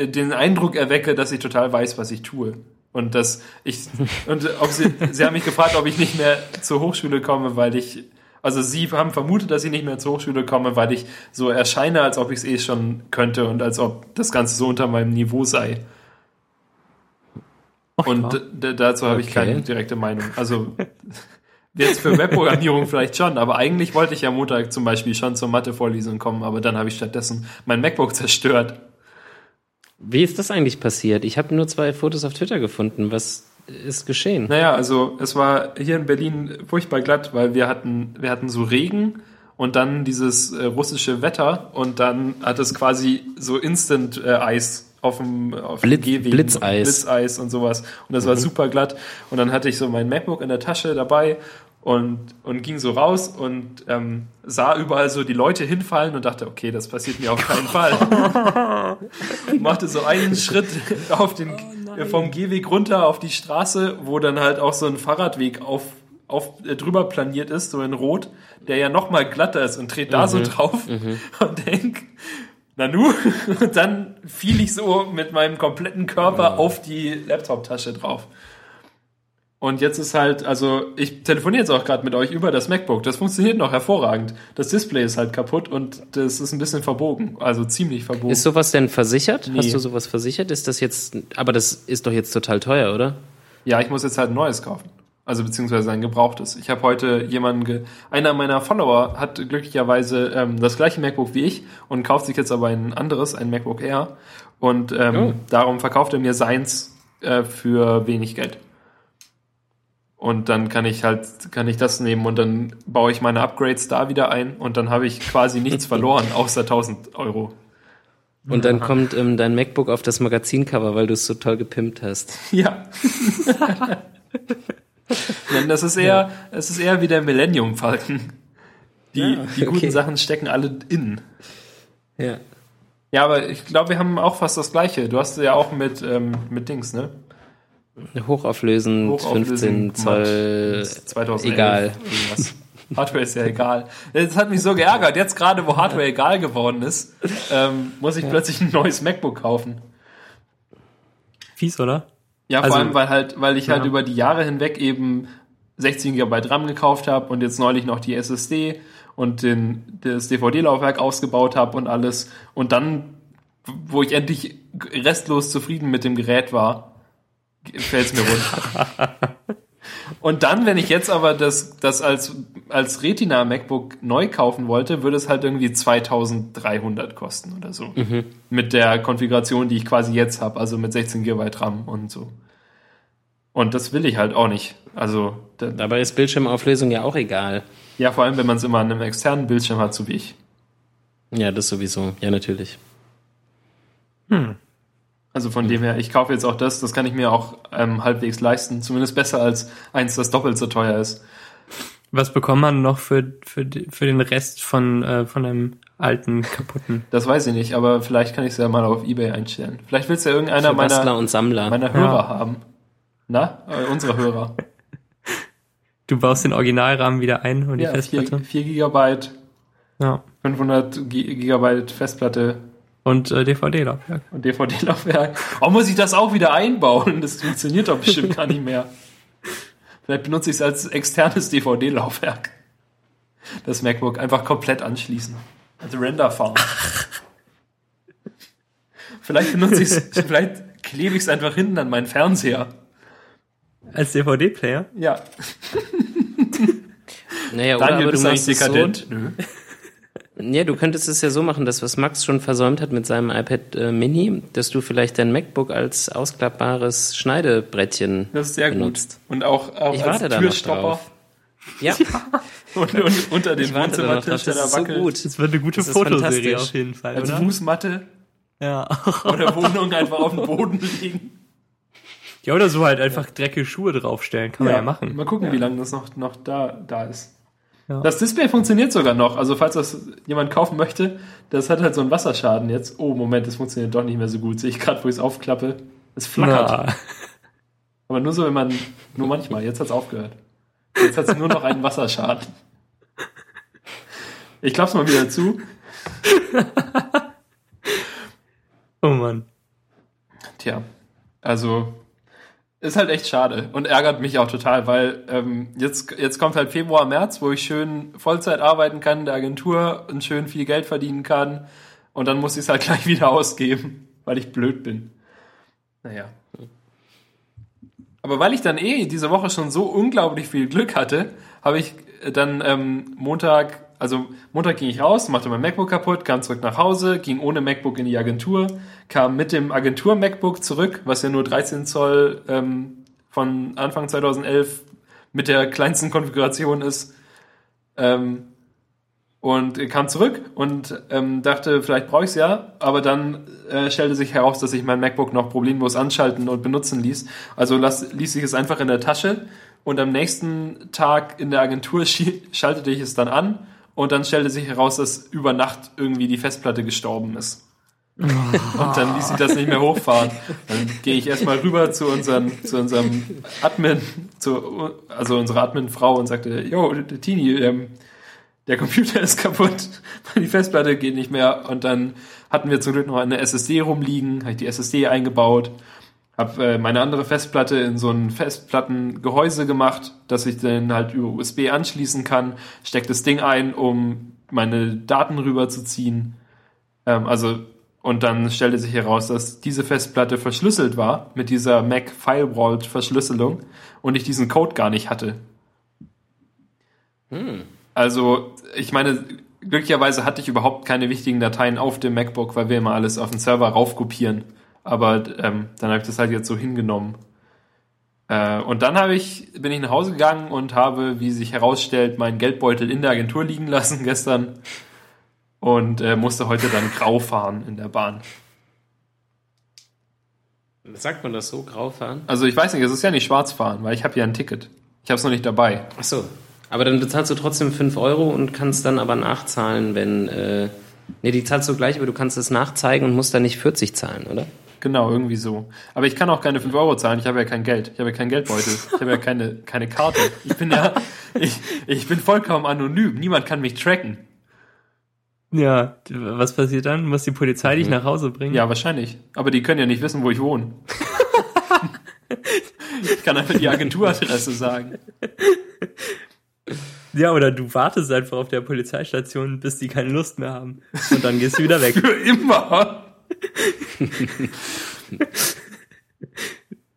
den Eindruck erwecke, dass ich total weiß, was ich tue. Und dass ich, und ob sie, sie haben mich gefragt, ob ich nicht mehr zur Hochschule komme, weil ich, also sie haben vermutet, dass ich nicht mehr zur Hochschule komme, weil ich so erscheine, als ob ich es eh schon könnte und als ob das Ganze so unter meinem Niveau sei. Ach, Und dazu habe ich Okay. keine direkte Meinung. Also jetzt für Webprogrammierung vielleicht schon, aber eigentlich wollte ich ja Montag zum Beispiel schon zur Mathe-Vorlesung kommen, aber dann habe ich stattdessen mein MacBook zerstört. Wie ist das eigentlich passiert? Ich habe nur zwei Fotos auf Twitter gefunden. Was ist geschehen? Naja, also es war hier in Berlin furchtbar glatt, weil wir hatten, wir hatten so Regen und dann dieses äh, russische Wetter und dann hat es quasi so Instant äh, Eis auf dem, auf Blitz- dem Gehwegen. Blitzeis. Blitzeis und sowas. Und das war super glatt. Und dann hatte ich so mein MacBook in der Tasche dabei und, und ging so raus und ähm, sah überall so die Leute hinfallen und dachte, okay, das passiert mir auf keinen Fall. Machte so einen Schritt auf den, vom Gehweg runter auf die Straße, wo dann halt auch so ein Fahrradweg auf, auf äh, drüber planiert ist, so in Rot, der ja noch mal glatter ist und dreht da so drauf. Und denk, na nu, und dann fiel ich so mit meinem kompletten Körper auf die Laptop-Tasche drauf. Und jetzt ist halt, also ich telefoniere jetzt auch gerade mit euch über das MacBook. Das funktioniert noch hervorragend. Das Display ist halt kaputt und das ist ein bisschen verbogen, also ziemlich verbogen. Ist sowas denn versichert? Nee. Hast du sowas versichert? Ist das jetzt, aber das ist doch jetzt total teuer, oder? Ja, ich muss jetzt halt ein neues kaufen. Also beziehungsweise ein gebrauchtes. Ich habe heute jemanden, ge einer meiner Follower hat glücklicherweise ähm, das gleiche MacBook wie ich und kauft sich jetzt aber ein anderes, ein MacBook Air. Und ähm, Oh. darum verkauft er mir seins äh, für wenig Geld. Und dann kann ich halt, kann ich das nehmen und dann baue ich meine Upgrades da wieder ein und dann habe ich quasi nichts verloren, außer 1000 Euro. Und dann kommt ähm, dein MacBook auf das Magazincover, weil du es so toll gepimpt hast. Ja. Denn das ist eher, es ist eher wie der Millennium Falken. Die, Ja, die guten okay. Sachen stecken alle innen. Ja. Ja, aber ich glaube, wir haben auch fast das Gleiche. Du hast ja auch mit, ähm, mit Dings, ne? Hochauflösend, Hochauflösend 15 Zoll. 2011. egal. Irgendwas. Hardware ist ja egal. Das hat mich so geärgert. Jetzt gerade, wo Hardware egal geworden ist, ähm, muss ich plötzlich ein neues MacBook kaufen. Fies, oder? Ja, vor Also- allem, weil halt, weil ich halt Ja. über die Jahre hinweg eben 16 GB RAM gekauft habe und jetzt neulich noch die SSD und den, das DVD-Laufwerk ausgebaut habe und alles. Und dann, wo ich endlich restlos zufrieden mit dem Gerät war, fällt es mir runter. und dann, wenn ich jetzt aber das, das als, als Retina MacBook neu kaufen wollte, würde es halt irgendwie 2300 kosten oder so. Mit der Konfiguration, die ich quasi jetzt habe, also mit 16 GB RAM und so. Und das will ich halt auch nicht. Also, da, Dabei ist Bildschirmauflösung ja auch egal. ja, vor allem, wenn man es immer an einem externen Bildschirm hat, so wie ich. Ja, das sowieso. Ja, natürlich. Also von dem her, ich kaufe jetzt auch das, das kann ich mir auch ähm, halbwegs leisten. Zumindest besser als eins, das doppelt so teuer ist. Was bekommt man noch für, für, für den Rest von, äh, von einem alten, kaputten? Das weiß ich nicht, aber vielleicht kann ich es ja mal auf Ebay einstellen. Vielleicht will es ja irgendeiner Für Bastler meiner, und Sammler. meiner Hörer haben. Na, äh, unsere Hörer. Du baust den Originalrahmen wieder ein und die Ja, 4, Festplatte. 4 Gigabyte, Ja. 500 Gi- Gigabyte Festplatte Und äh, DVD-Laufwerk. und DVD-Laufwerk. Oh, muss ich das auch wieder einbauen? Das funktioniert doch bestimmt gar nicht mehr. Vielleicht benutze ich es als externes DVD-Laufwerk. Das MacBook einfach komplett anschließen. Als Render-Farm. Vielleicht benutze ich es, vielleicht klebe ich es einfach hinten an meinen Fernseher. Als DVD-Player? Ja. Naja, oder Daniel, aber du bist du machst es so, dekadent? Nö. Ja, du könntest es ja so machen, dass was Max schon versäumt hat mit seinem iPad äh, Mini, dass du vielleicht dein MacBook als ausklappbares Schneidebrettchen Das ist sehr benutzt. gut. Und auch, auch Ich als warte Türstopper drauf. Ja, und, und unter drauf. Wohnzimmertisch, der Das da ist so wackelt. gut. Das wird eine gute Fotoserie auf jeden Fall, Als oder? Fußmatte Ja. oder Wohnung einfach auf den Boden legen. ja, oder so halt einfach dreckige Schuhe draufstellen. Kann man ja, machen. Mal gucken, wie lange das noch, noch da, da ist. Ja. Das Display funktioniert sogar noch. Also falls das jemand kaufen möchte, das hat halt so einen Wasserschaden jetzt. Oh, Moment, das funktioniert doch nicht mehr so gut. Sehe ich gerade, wo ich es aufklappe. Es flackert. Na, Aber nur so, wenn man, nur manchmal. Jetzt hat es aufgehört. Jetzt hat es nur noch einen Wasserschaden. Ich klapp's mal wieder zu. oh Mann. Tja, also ist halt echt schade und ärgert mich auch total, weil ähm, jetzt, jetzt kommt halt Februar, März, wo ich schön Vollzeit arbeiten kann in der Agentur und schön viel Geld verdienen kann und dann muss ich es halt gleich wieder ausgeben, weil ich blöd bin. Naja. Aber weil ich dann eh diese Woche schon so unglaublich viel Glück hatte, habe ich dann ähm, Montag, also Montag ging ich raus, machte mein MacBook kaputt, kam zurück nach Hause, ging ohne MacBook in die Agentur, kam mit dem Agentur-MacBook zurück, was ja nur 13 Zoll ähm, von Anfang 2011 mit der kleinsten Konfiguration ist. Ähm, und kam zurück und ähm, dachte, vielleicht brauche ich es ja, aber dann äh, stellte sich heraus, dass ich mein MacBook noch problemlos anschalten und benutzen ließ. Also las, ließ ich es einfach in der Tasche und am nächsten Tag in der Agentur schaltete ich es dann an und dann stellte sich heraus, dass über Nacht irgendwie die Festplatte gestorben ist. Und dann ließ ich das nicht mehr hochfahren. Dann gehe ich erstmal rüber zu, unseren, zu unserem Admin, zu, also unsere Admin-Frau und sagte, yo, Tini, ähm, der Computer ist kaputt, die Festplatte geht nicht mehr. Und dann hatten wir zum Glück noch eine SSD rumliegen, habe ich die SSD eingebaut, habe äh, meine andere Festplatte in so ein Festplattengehäuse gemacht, dass ich dann halt über USB anschließen kann, steck das Ding ein, um meine Daten rüberzuziehen. Ähm, also und dann stellte sich heraus, dass diese Festplatte verschlüsselt war mit dieser Mac Firewall Verschlüsselung und ich diesen Code gar nicht hatte. Also, ich meine, glücklicherweise hatte ich überhaupt keine wichtigen Dateien auf dem MacBook, weil wir immer alles auf den Server raufkopieren. Aber ähm, dann habe ich das halt jetzt so hingenommen. Äh, und dann habe ich, bin ich nach Hause gegangen und habe, wie sich herausstellt, meinen Geldbeutel in der Agentur liegen lassen gestern und äh, musste heute dann grau fahren in der Bahn. Sagt man das so, grau fahren? Also ich weiß nicht, es ist ja nicht schwarz fahren, weil ich habe ja ein Ticket. Ich habe es noch nicht dabei. Ach so. Aber dann bezahlst du trotzdem 5 Euro und kannst dann aber nachzahlen, wenn. Äh, nee, die zahlst du gleich, aber du kannst es nachzeigen und musst dann nicht 40 zahlen, oder? Genau, irgendwie so. Aber ich kann auch keine 5 Euro zahlen, ich habe ja kein Geld. Ich habe ja keinen Geldbeutel. Ich habe ja keine, keine Karte. Ich bin ja, ich, ich bin vollkommen anonym. Niemand kann mich tracken. Ja, was passiert dann? Muss die Polizei dich nach Hause bringen? Ja, wahrscheinlich. Aber die können ja nicht wissen, wo ich wohne. ich kann einfach die Agenturadresse sagen. Ja, oder du wartest einfach auf der Polizeistation, bis die keine Lust mehr haben. Und dann gehst du wieder weg. Für immer.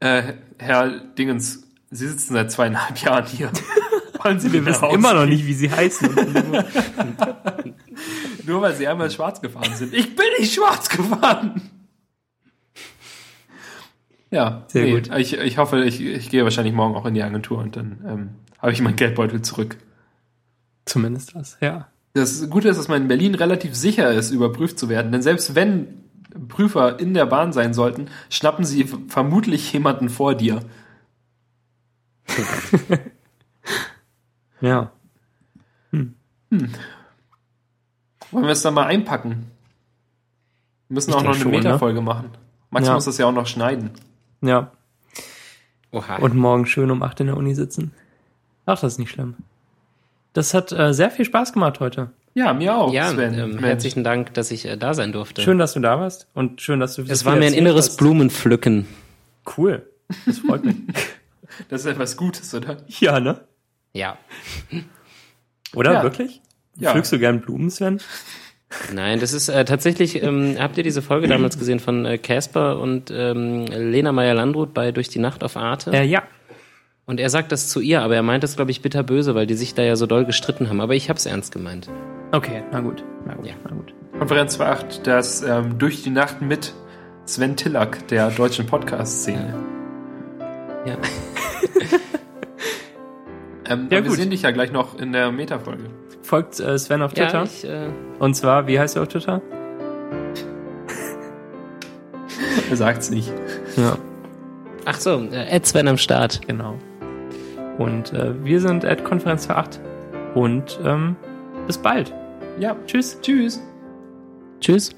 äh, Herr Dingens, Sie sitzen seit zweieinhalb Jahren hier. Wollen Sie Wir mir wissen immer noch nicht, wie sie heißen. Nur weil Sie einmal schwarz gefahren sind. Ich bin nicht schwarz gefahren. Ja, Sehr gut. Ich, ich hoffe, ich, ich gehe wahrscheinlich morgen auch in die Agentur und dann ähm, habe ich meinen Geldbeutel zurück. Zumindest das, ja. Das Gute ist, dass man in Berlin relativ sicher ist, überprüft zu werden. Denn selbst wenn Prüfer in der Bahn sein sollten, schnappen sie vermutlich jemanden vor dir. Ja. Wollen wir es dann mal einpacken? Wir müssen Ich auch noch eine schon, ne? Metafolge machen. Max Ja. muss das ja auch noch schneiden. Ja. Oha. Und morgen schön um 8 in der Uni sitzen. Ach, das ist nicht schlimm. Das hat äh, sehr viel Spaß gemacht heute. Ja, mir auch, ja, Sven. ähm, herzlichen Dank, dass ich äh, da sein durfte. Schön, dass du da warst und schön, dass du es das war mir ein inneres hast. Blumenpflücken. Cool. Das freut mich. Das ist etwas Gutes, oder? ja, ne? Ja. Oder Ja. wirklich? Ja. Pflückst du gern Blumen, Sven? Nein, das ist äh, tatsächlich, ähm, habt ihr diese Folge damals gesehen von äh, Casper und ähm, Lena Meyer-Landrut bei Durch die Nacht auf Arte? Äh, ja. Und er sagt das zu ihr, aber er meint das, glaube ich, bitterböse, weil die sich da ja so doll gestritten haben. Aber ich hab's ernst gemeint. Okay, na gut. Na gut, Ja. na gut. Konferenz 2.8, das ähm, Durch die Nacht mit Sven Tillack der deutschen Podcast-Szene. Ja. Ähm, Ja, aber wir sehen dich ja gleich noch in der Meta-Folge. Folgt äh, Sven auf Ja, Twitter. ich, äh, Und zwar, wie heißt er auf Twitter? Er sagt's nicht. Ja. ach so, äh, Ed Sven am Start. Genau. Und äh, wir sind at Konferenz für 8 Und ähm, bis bald. Ja, Tschüss. tschüss. Tschüss.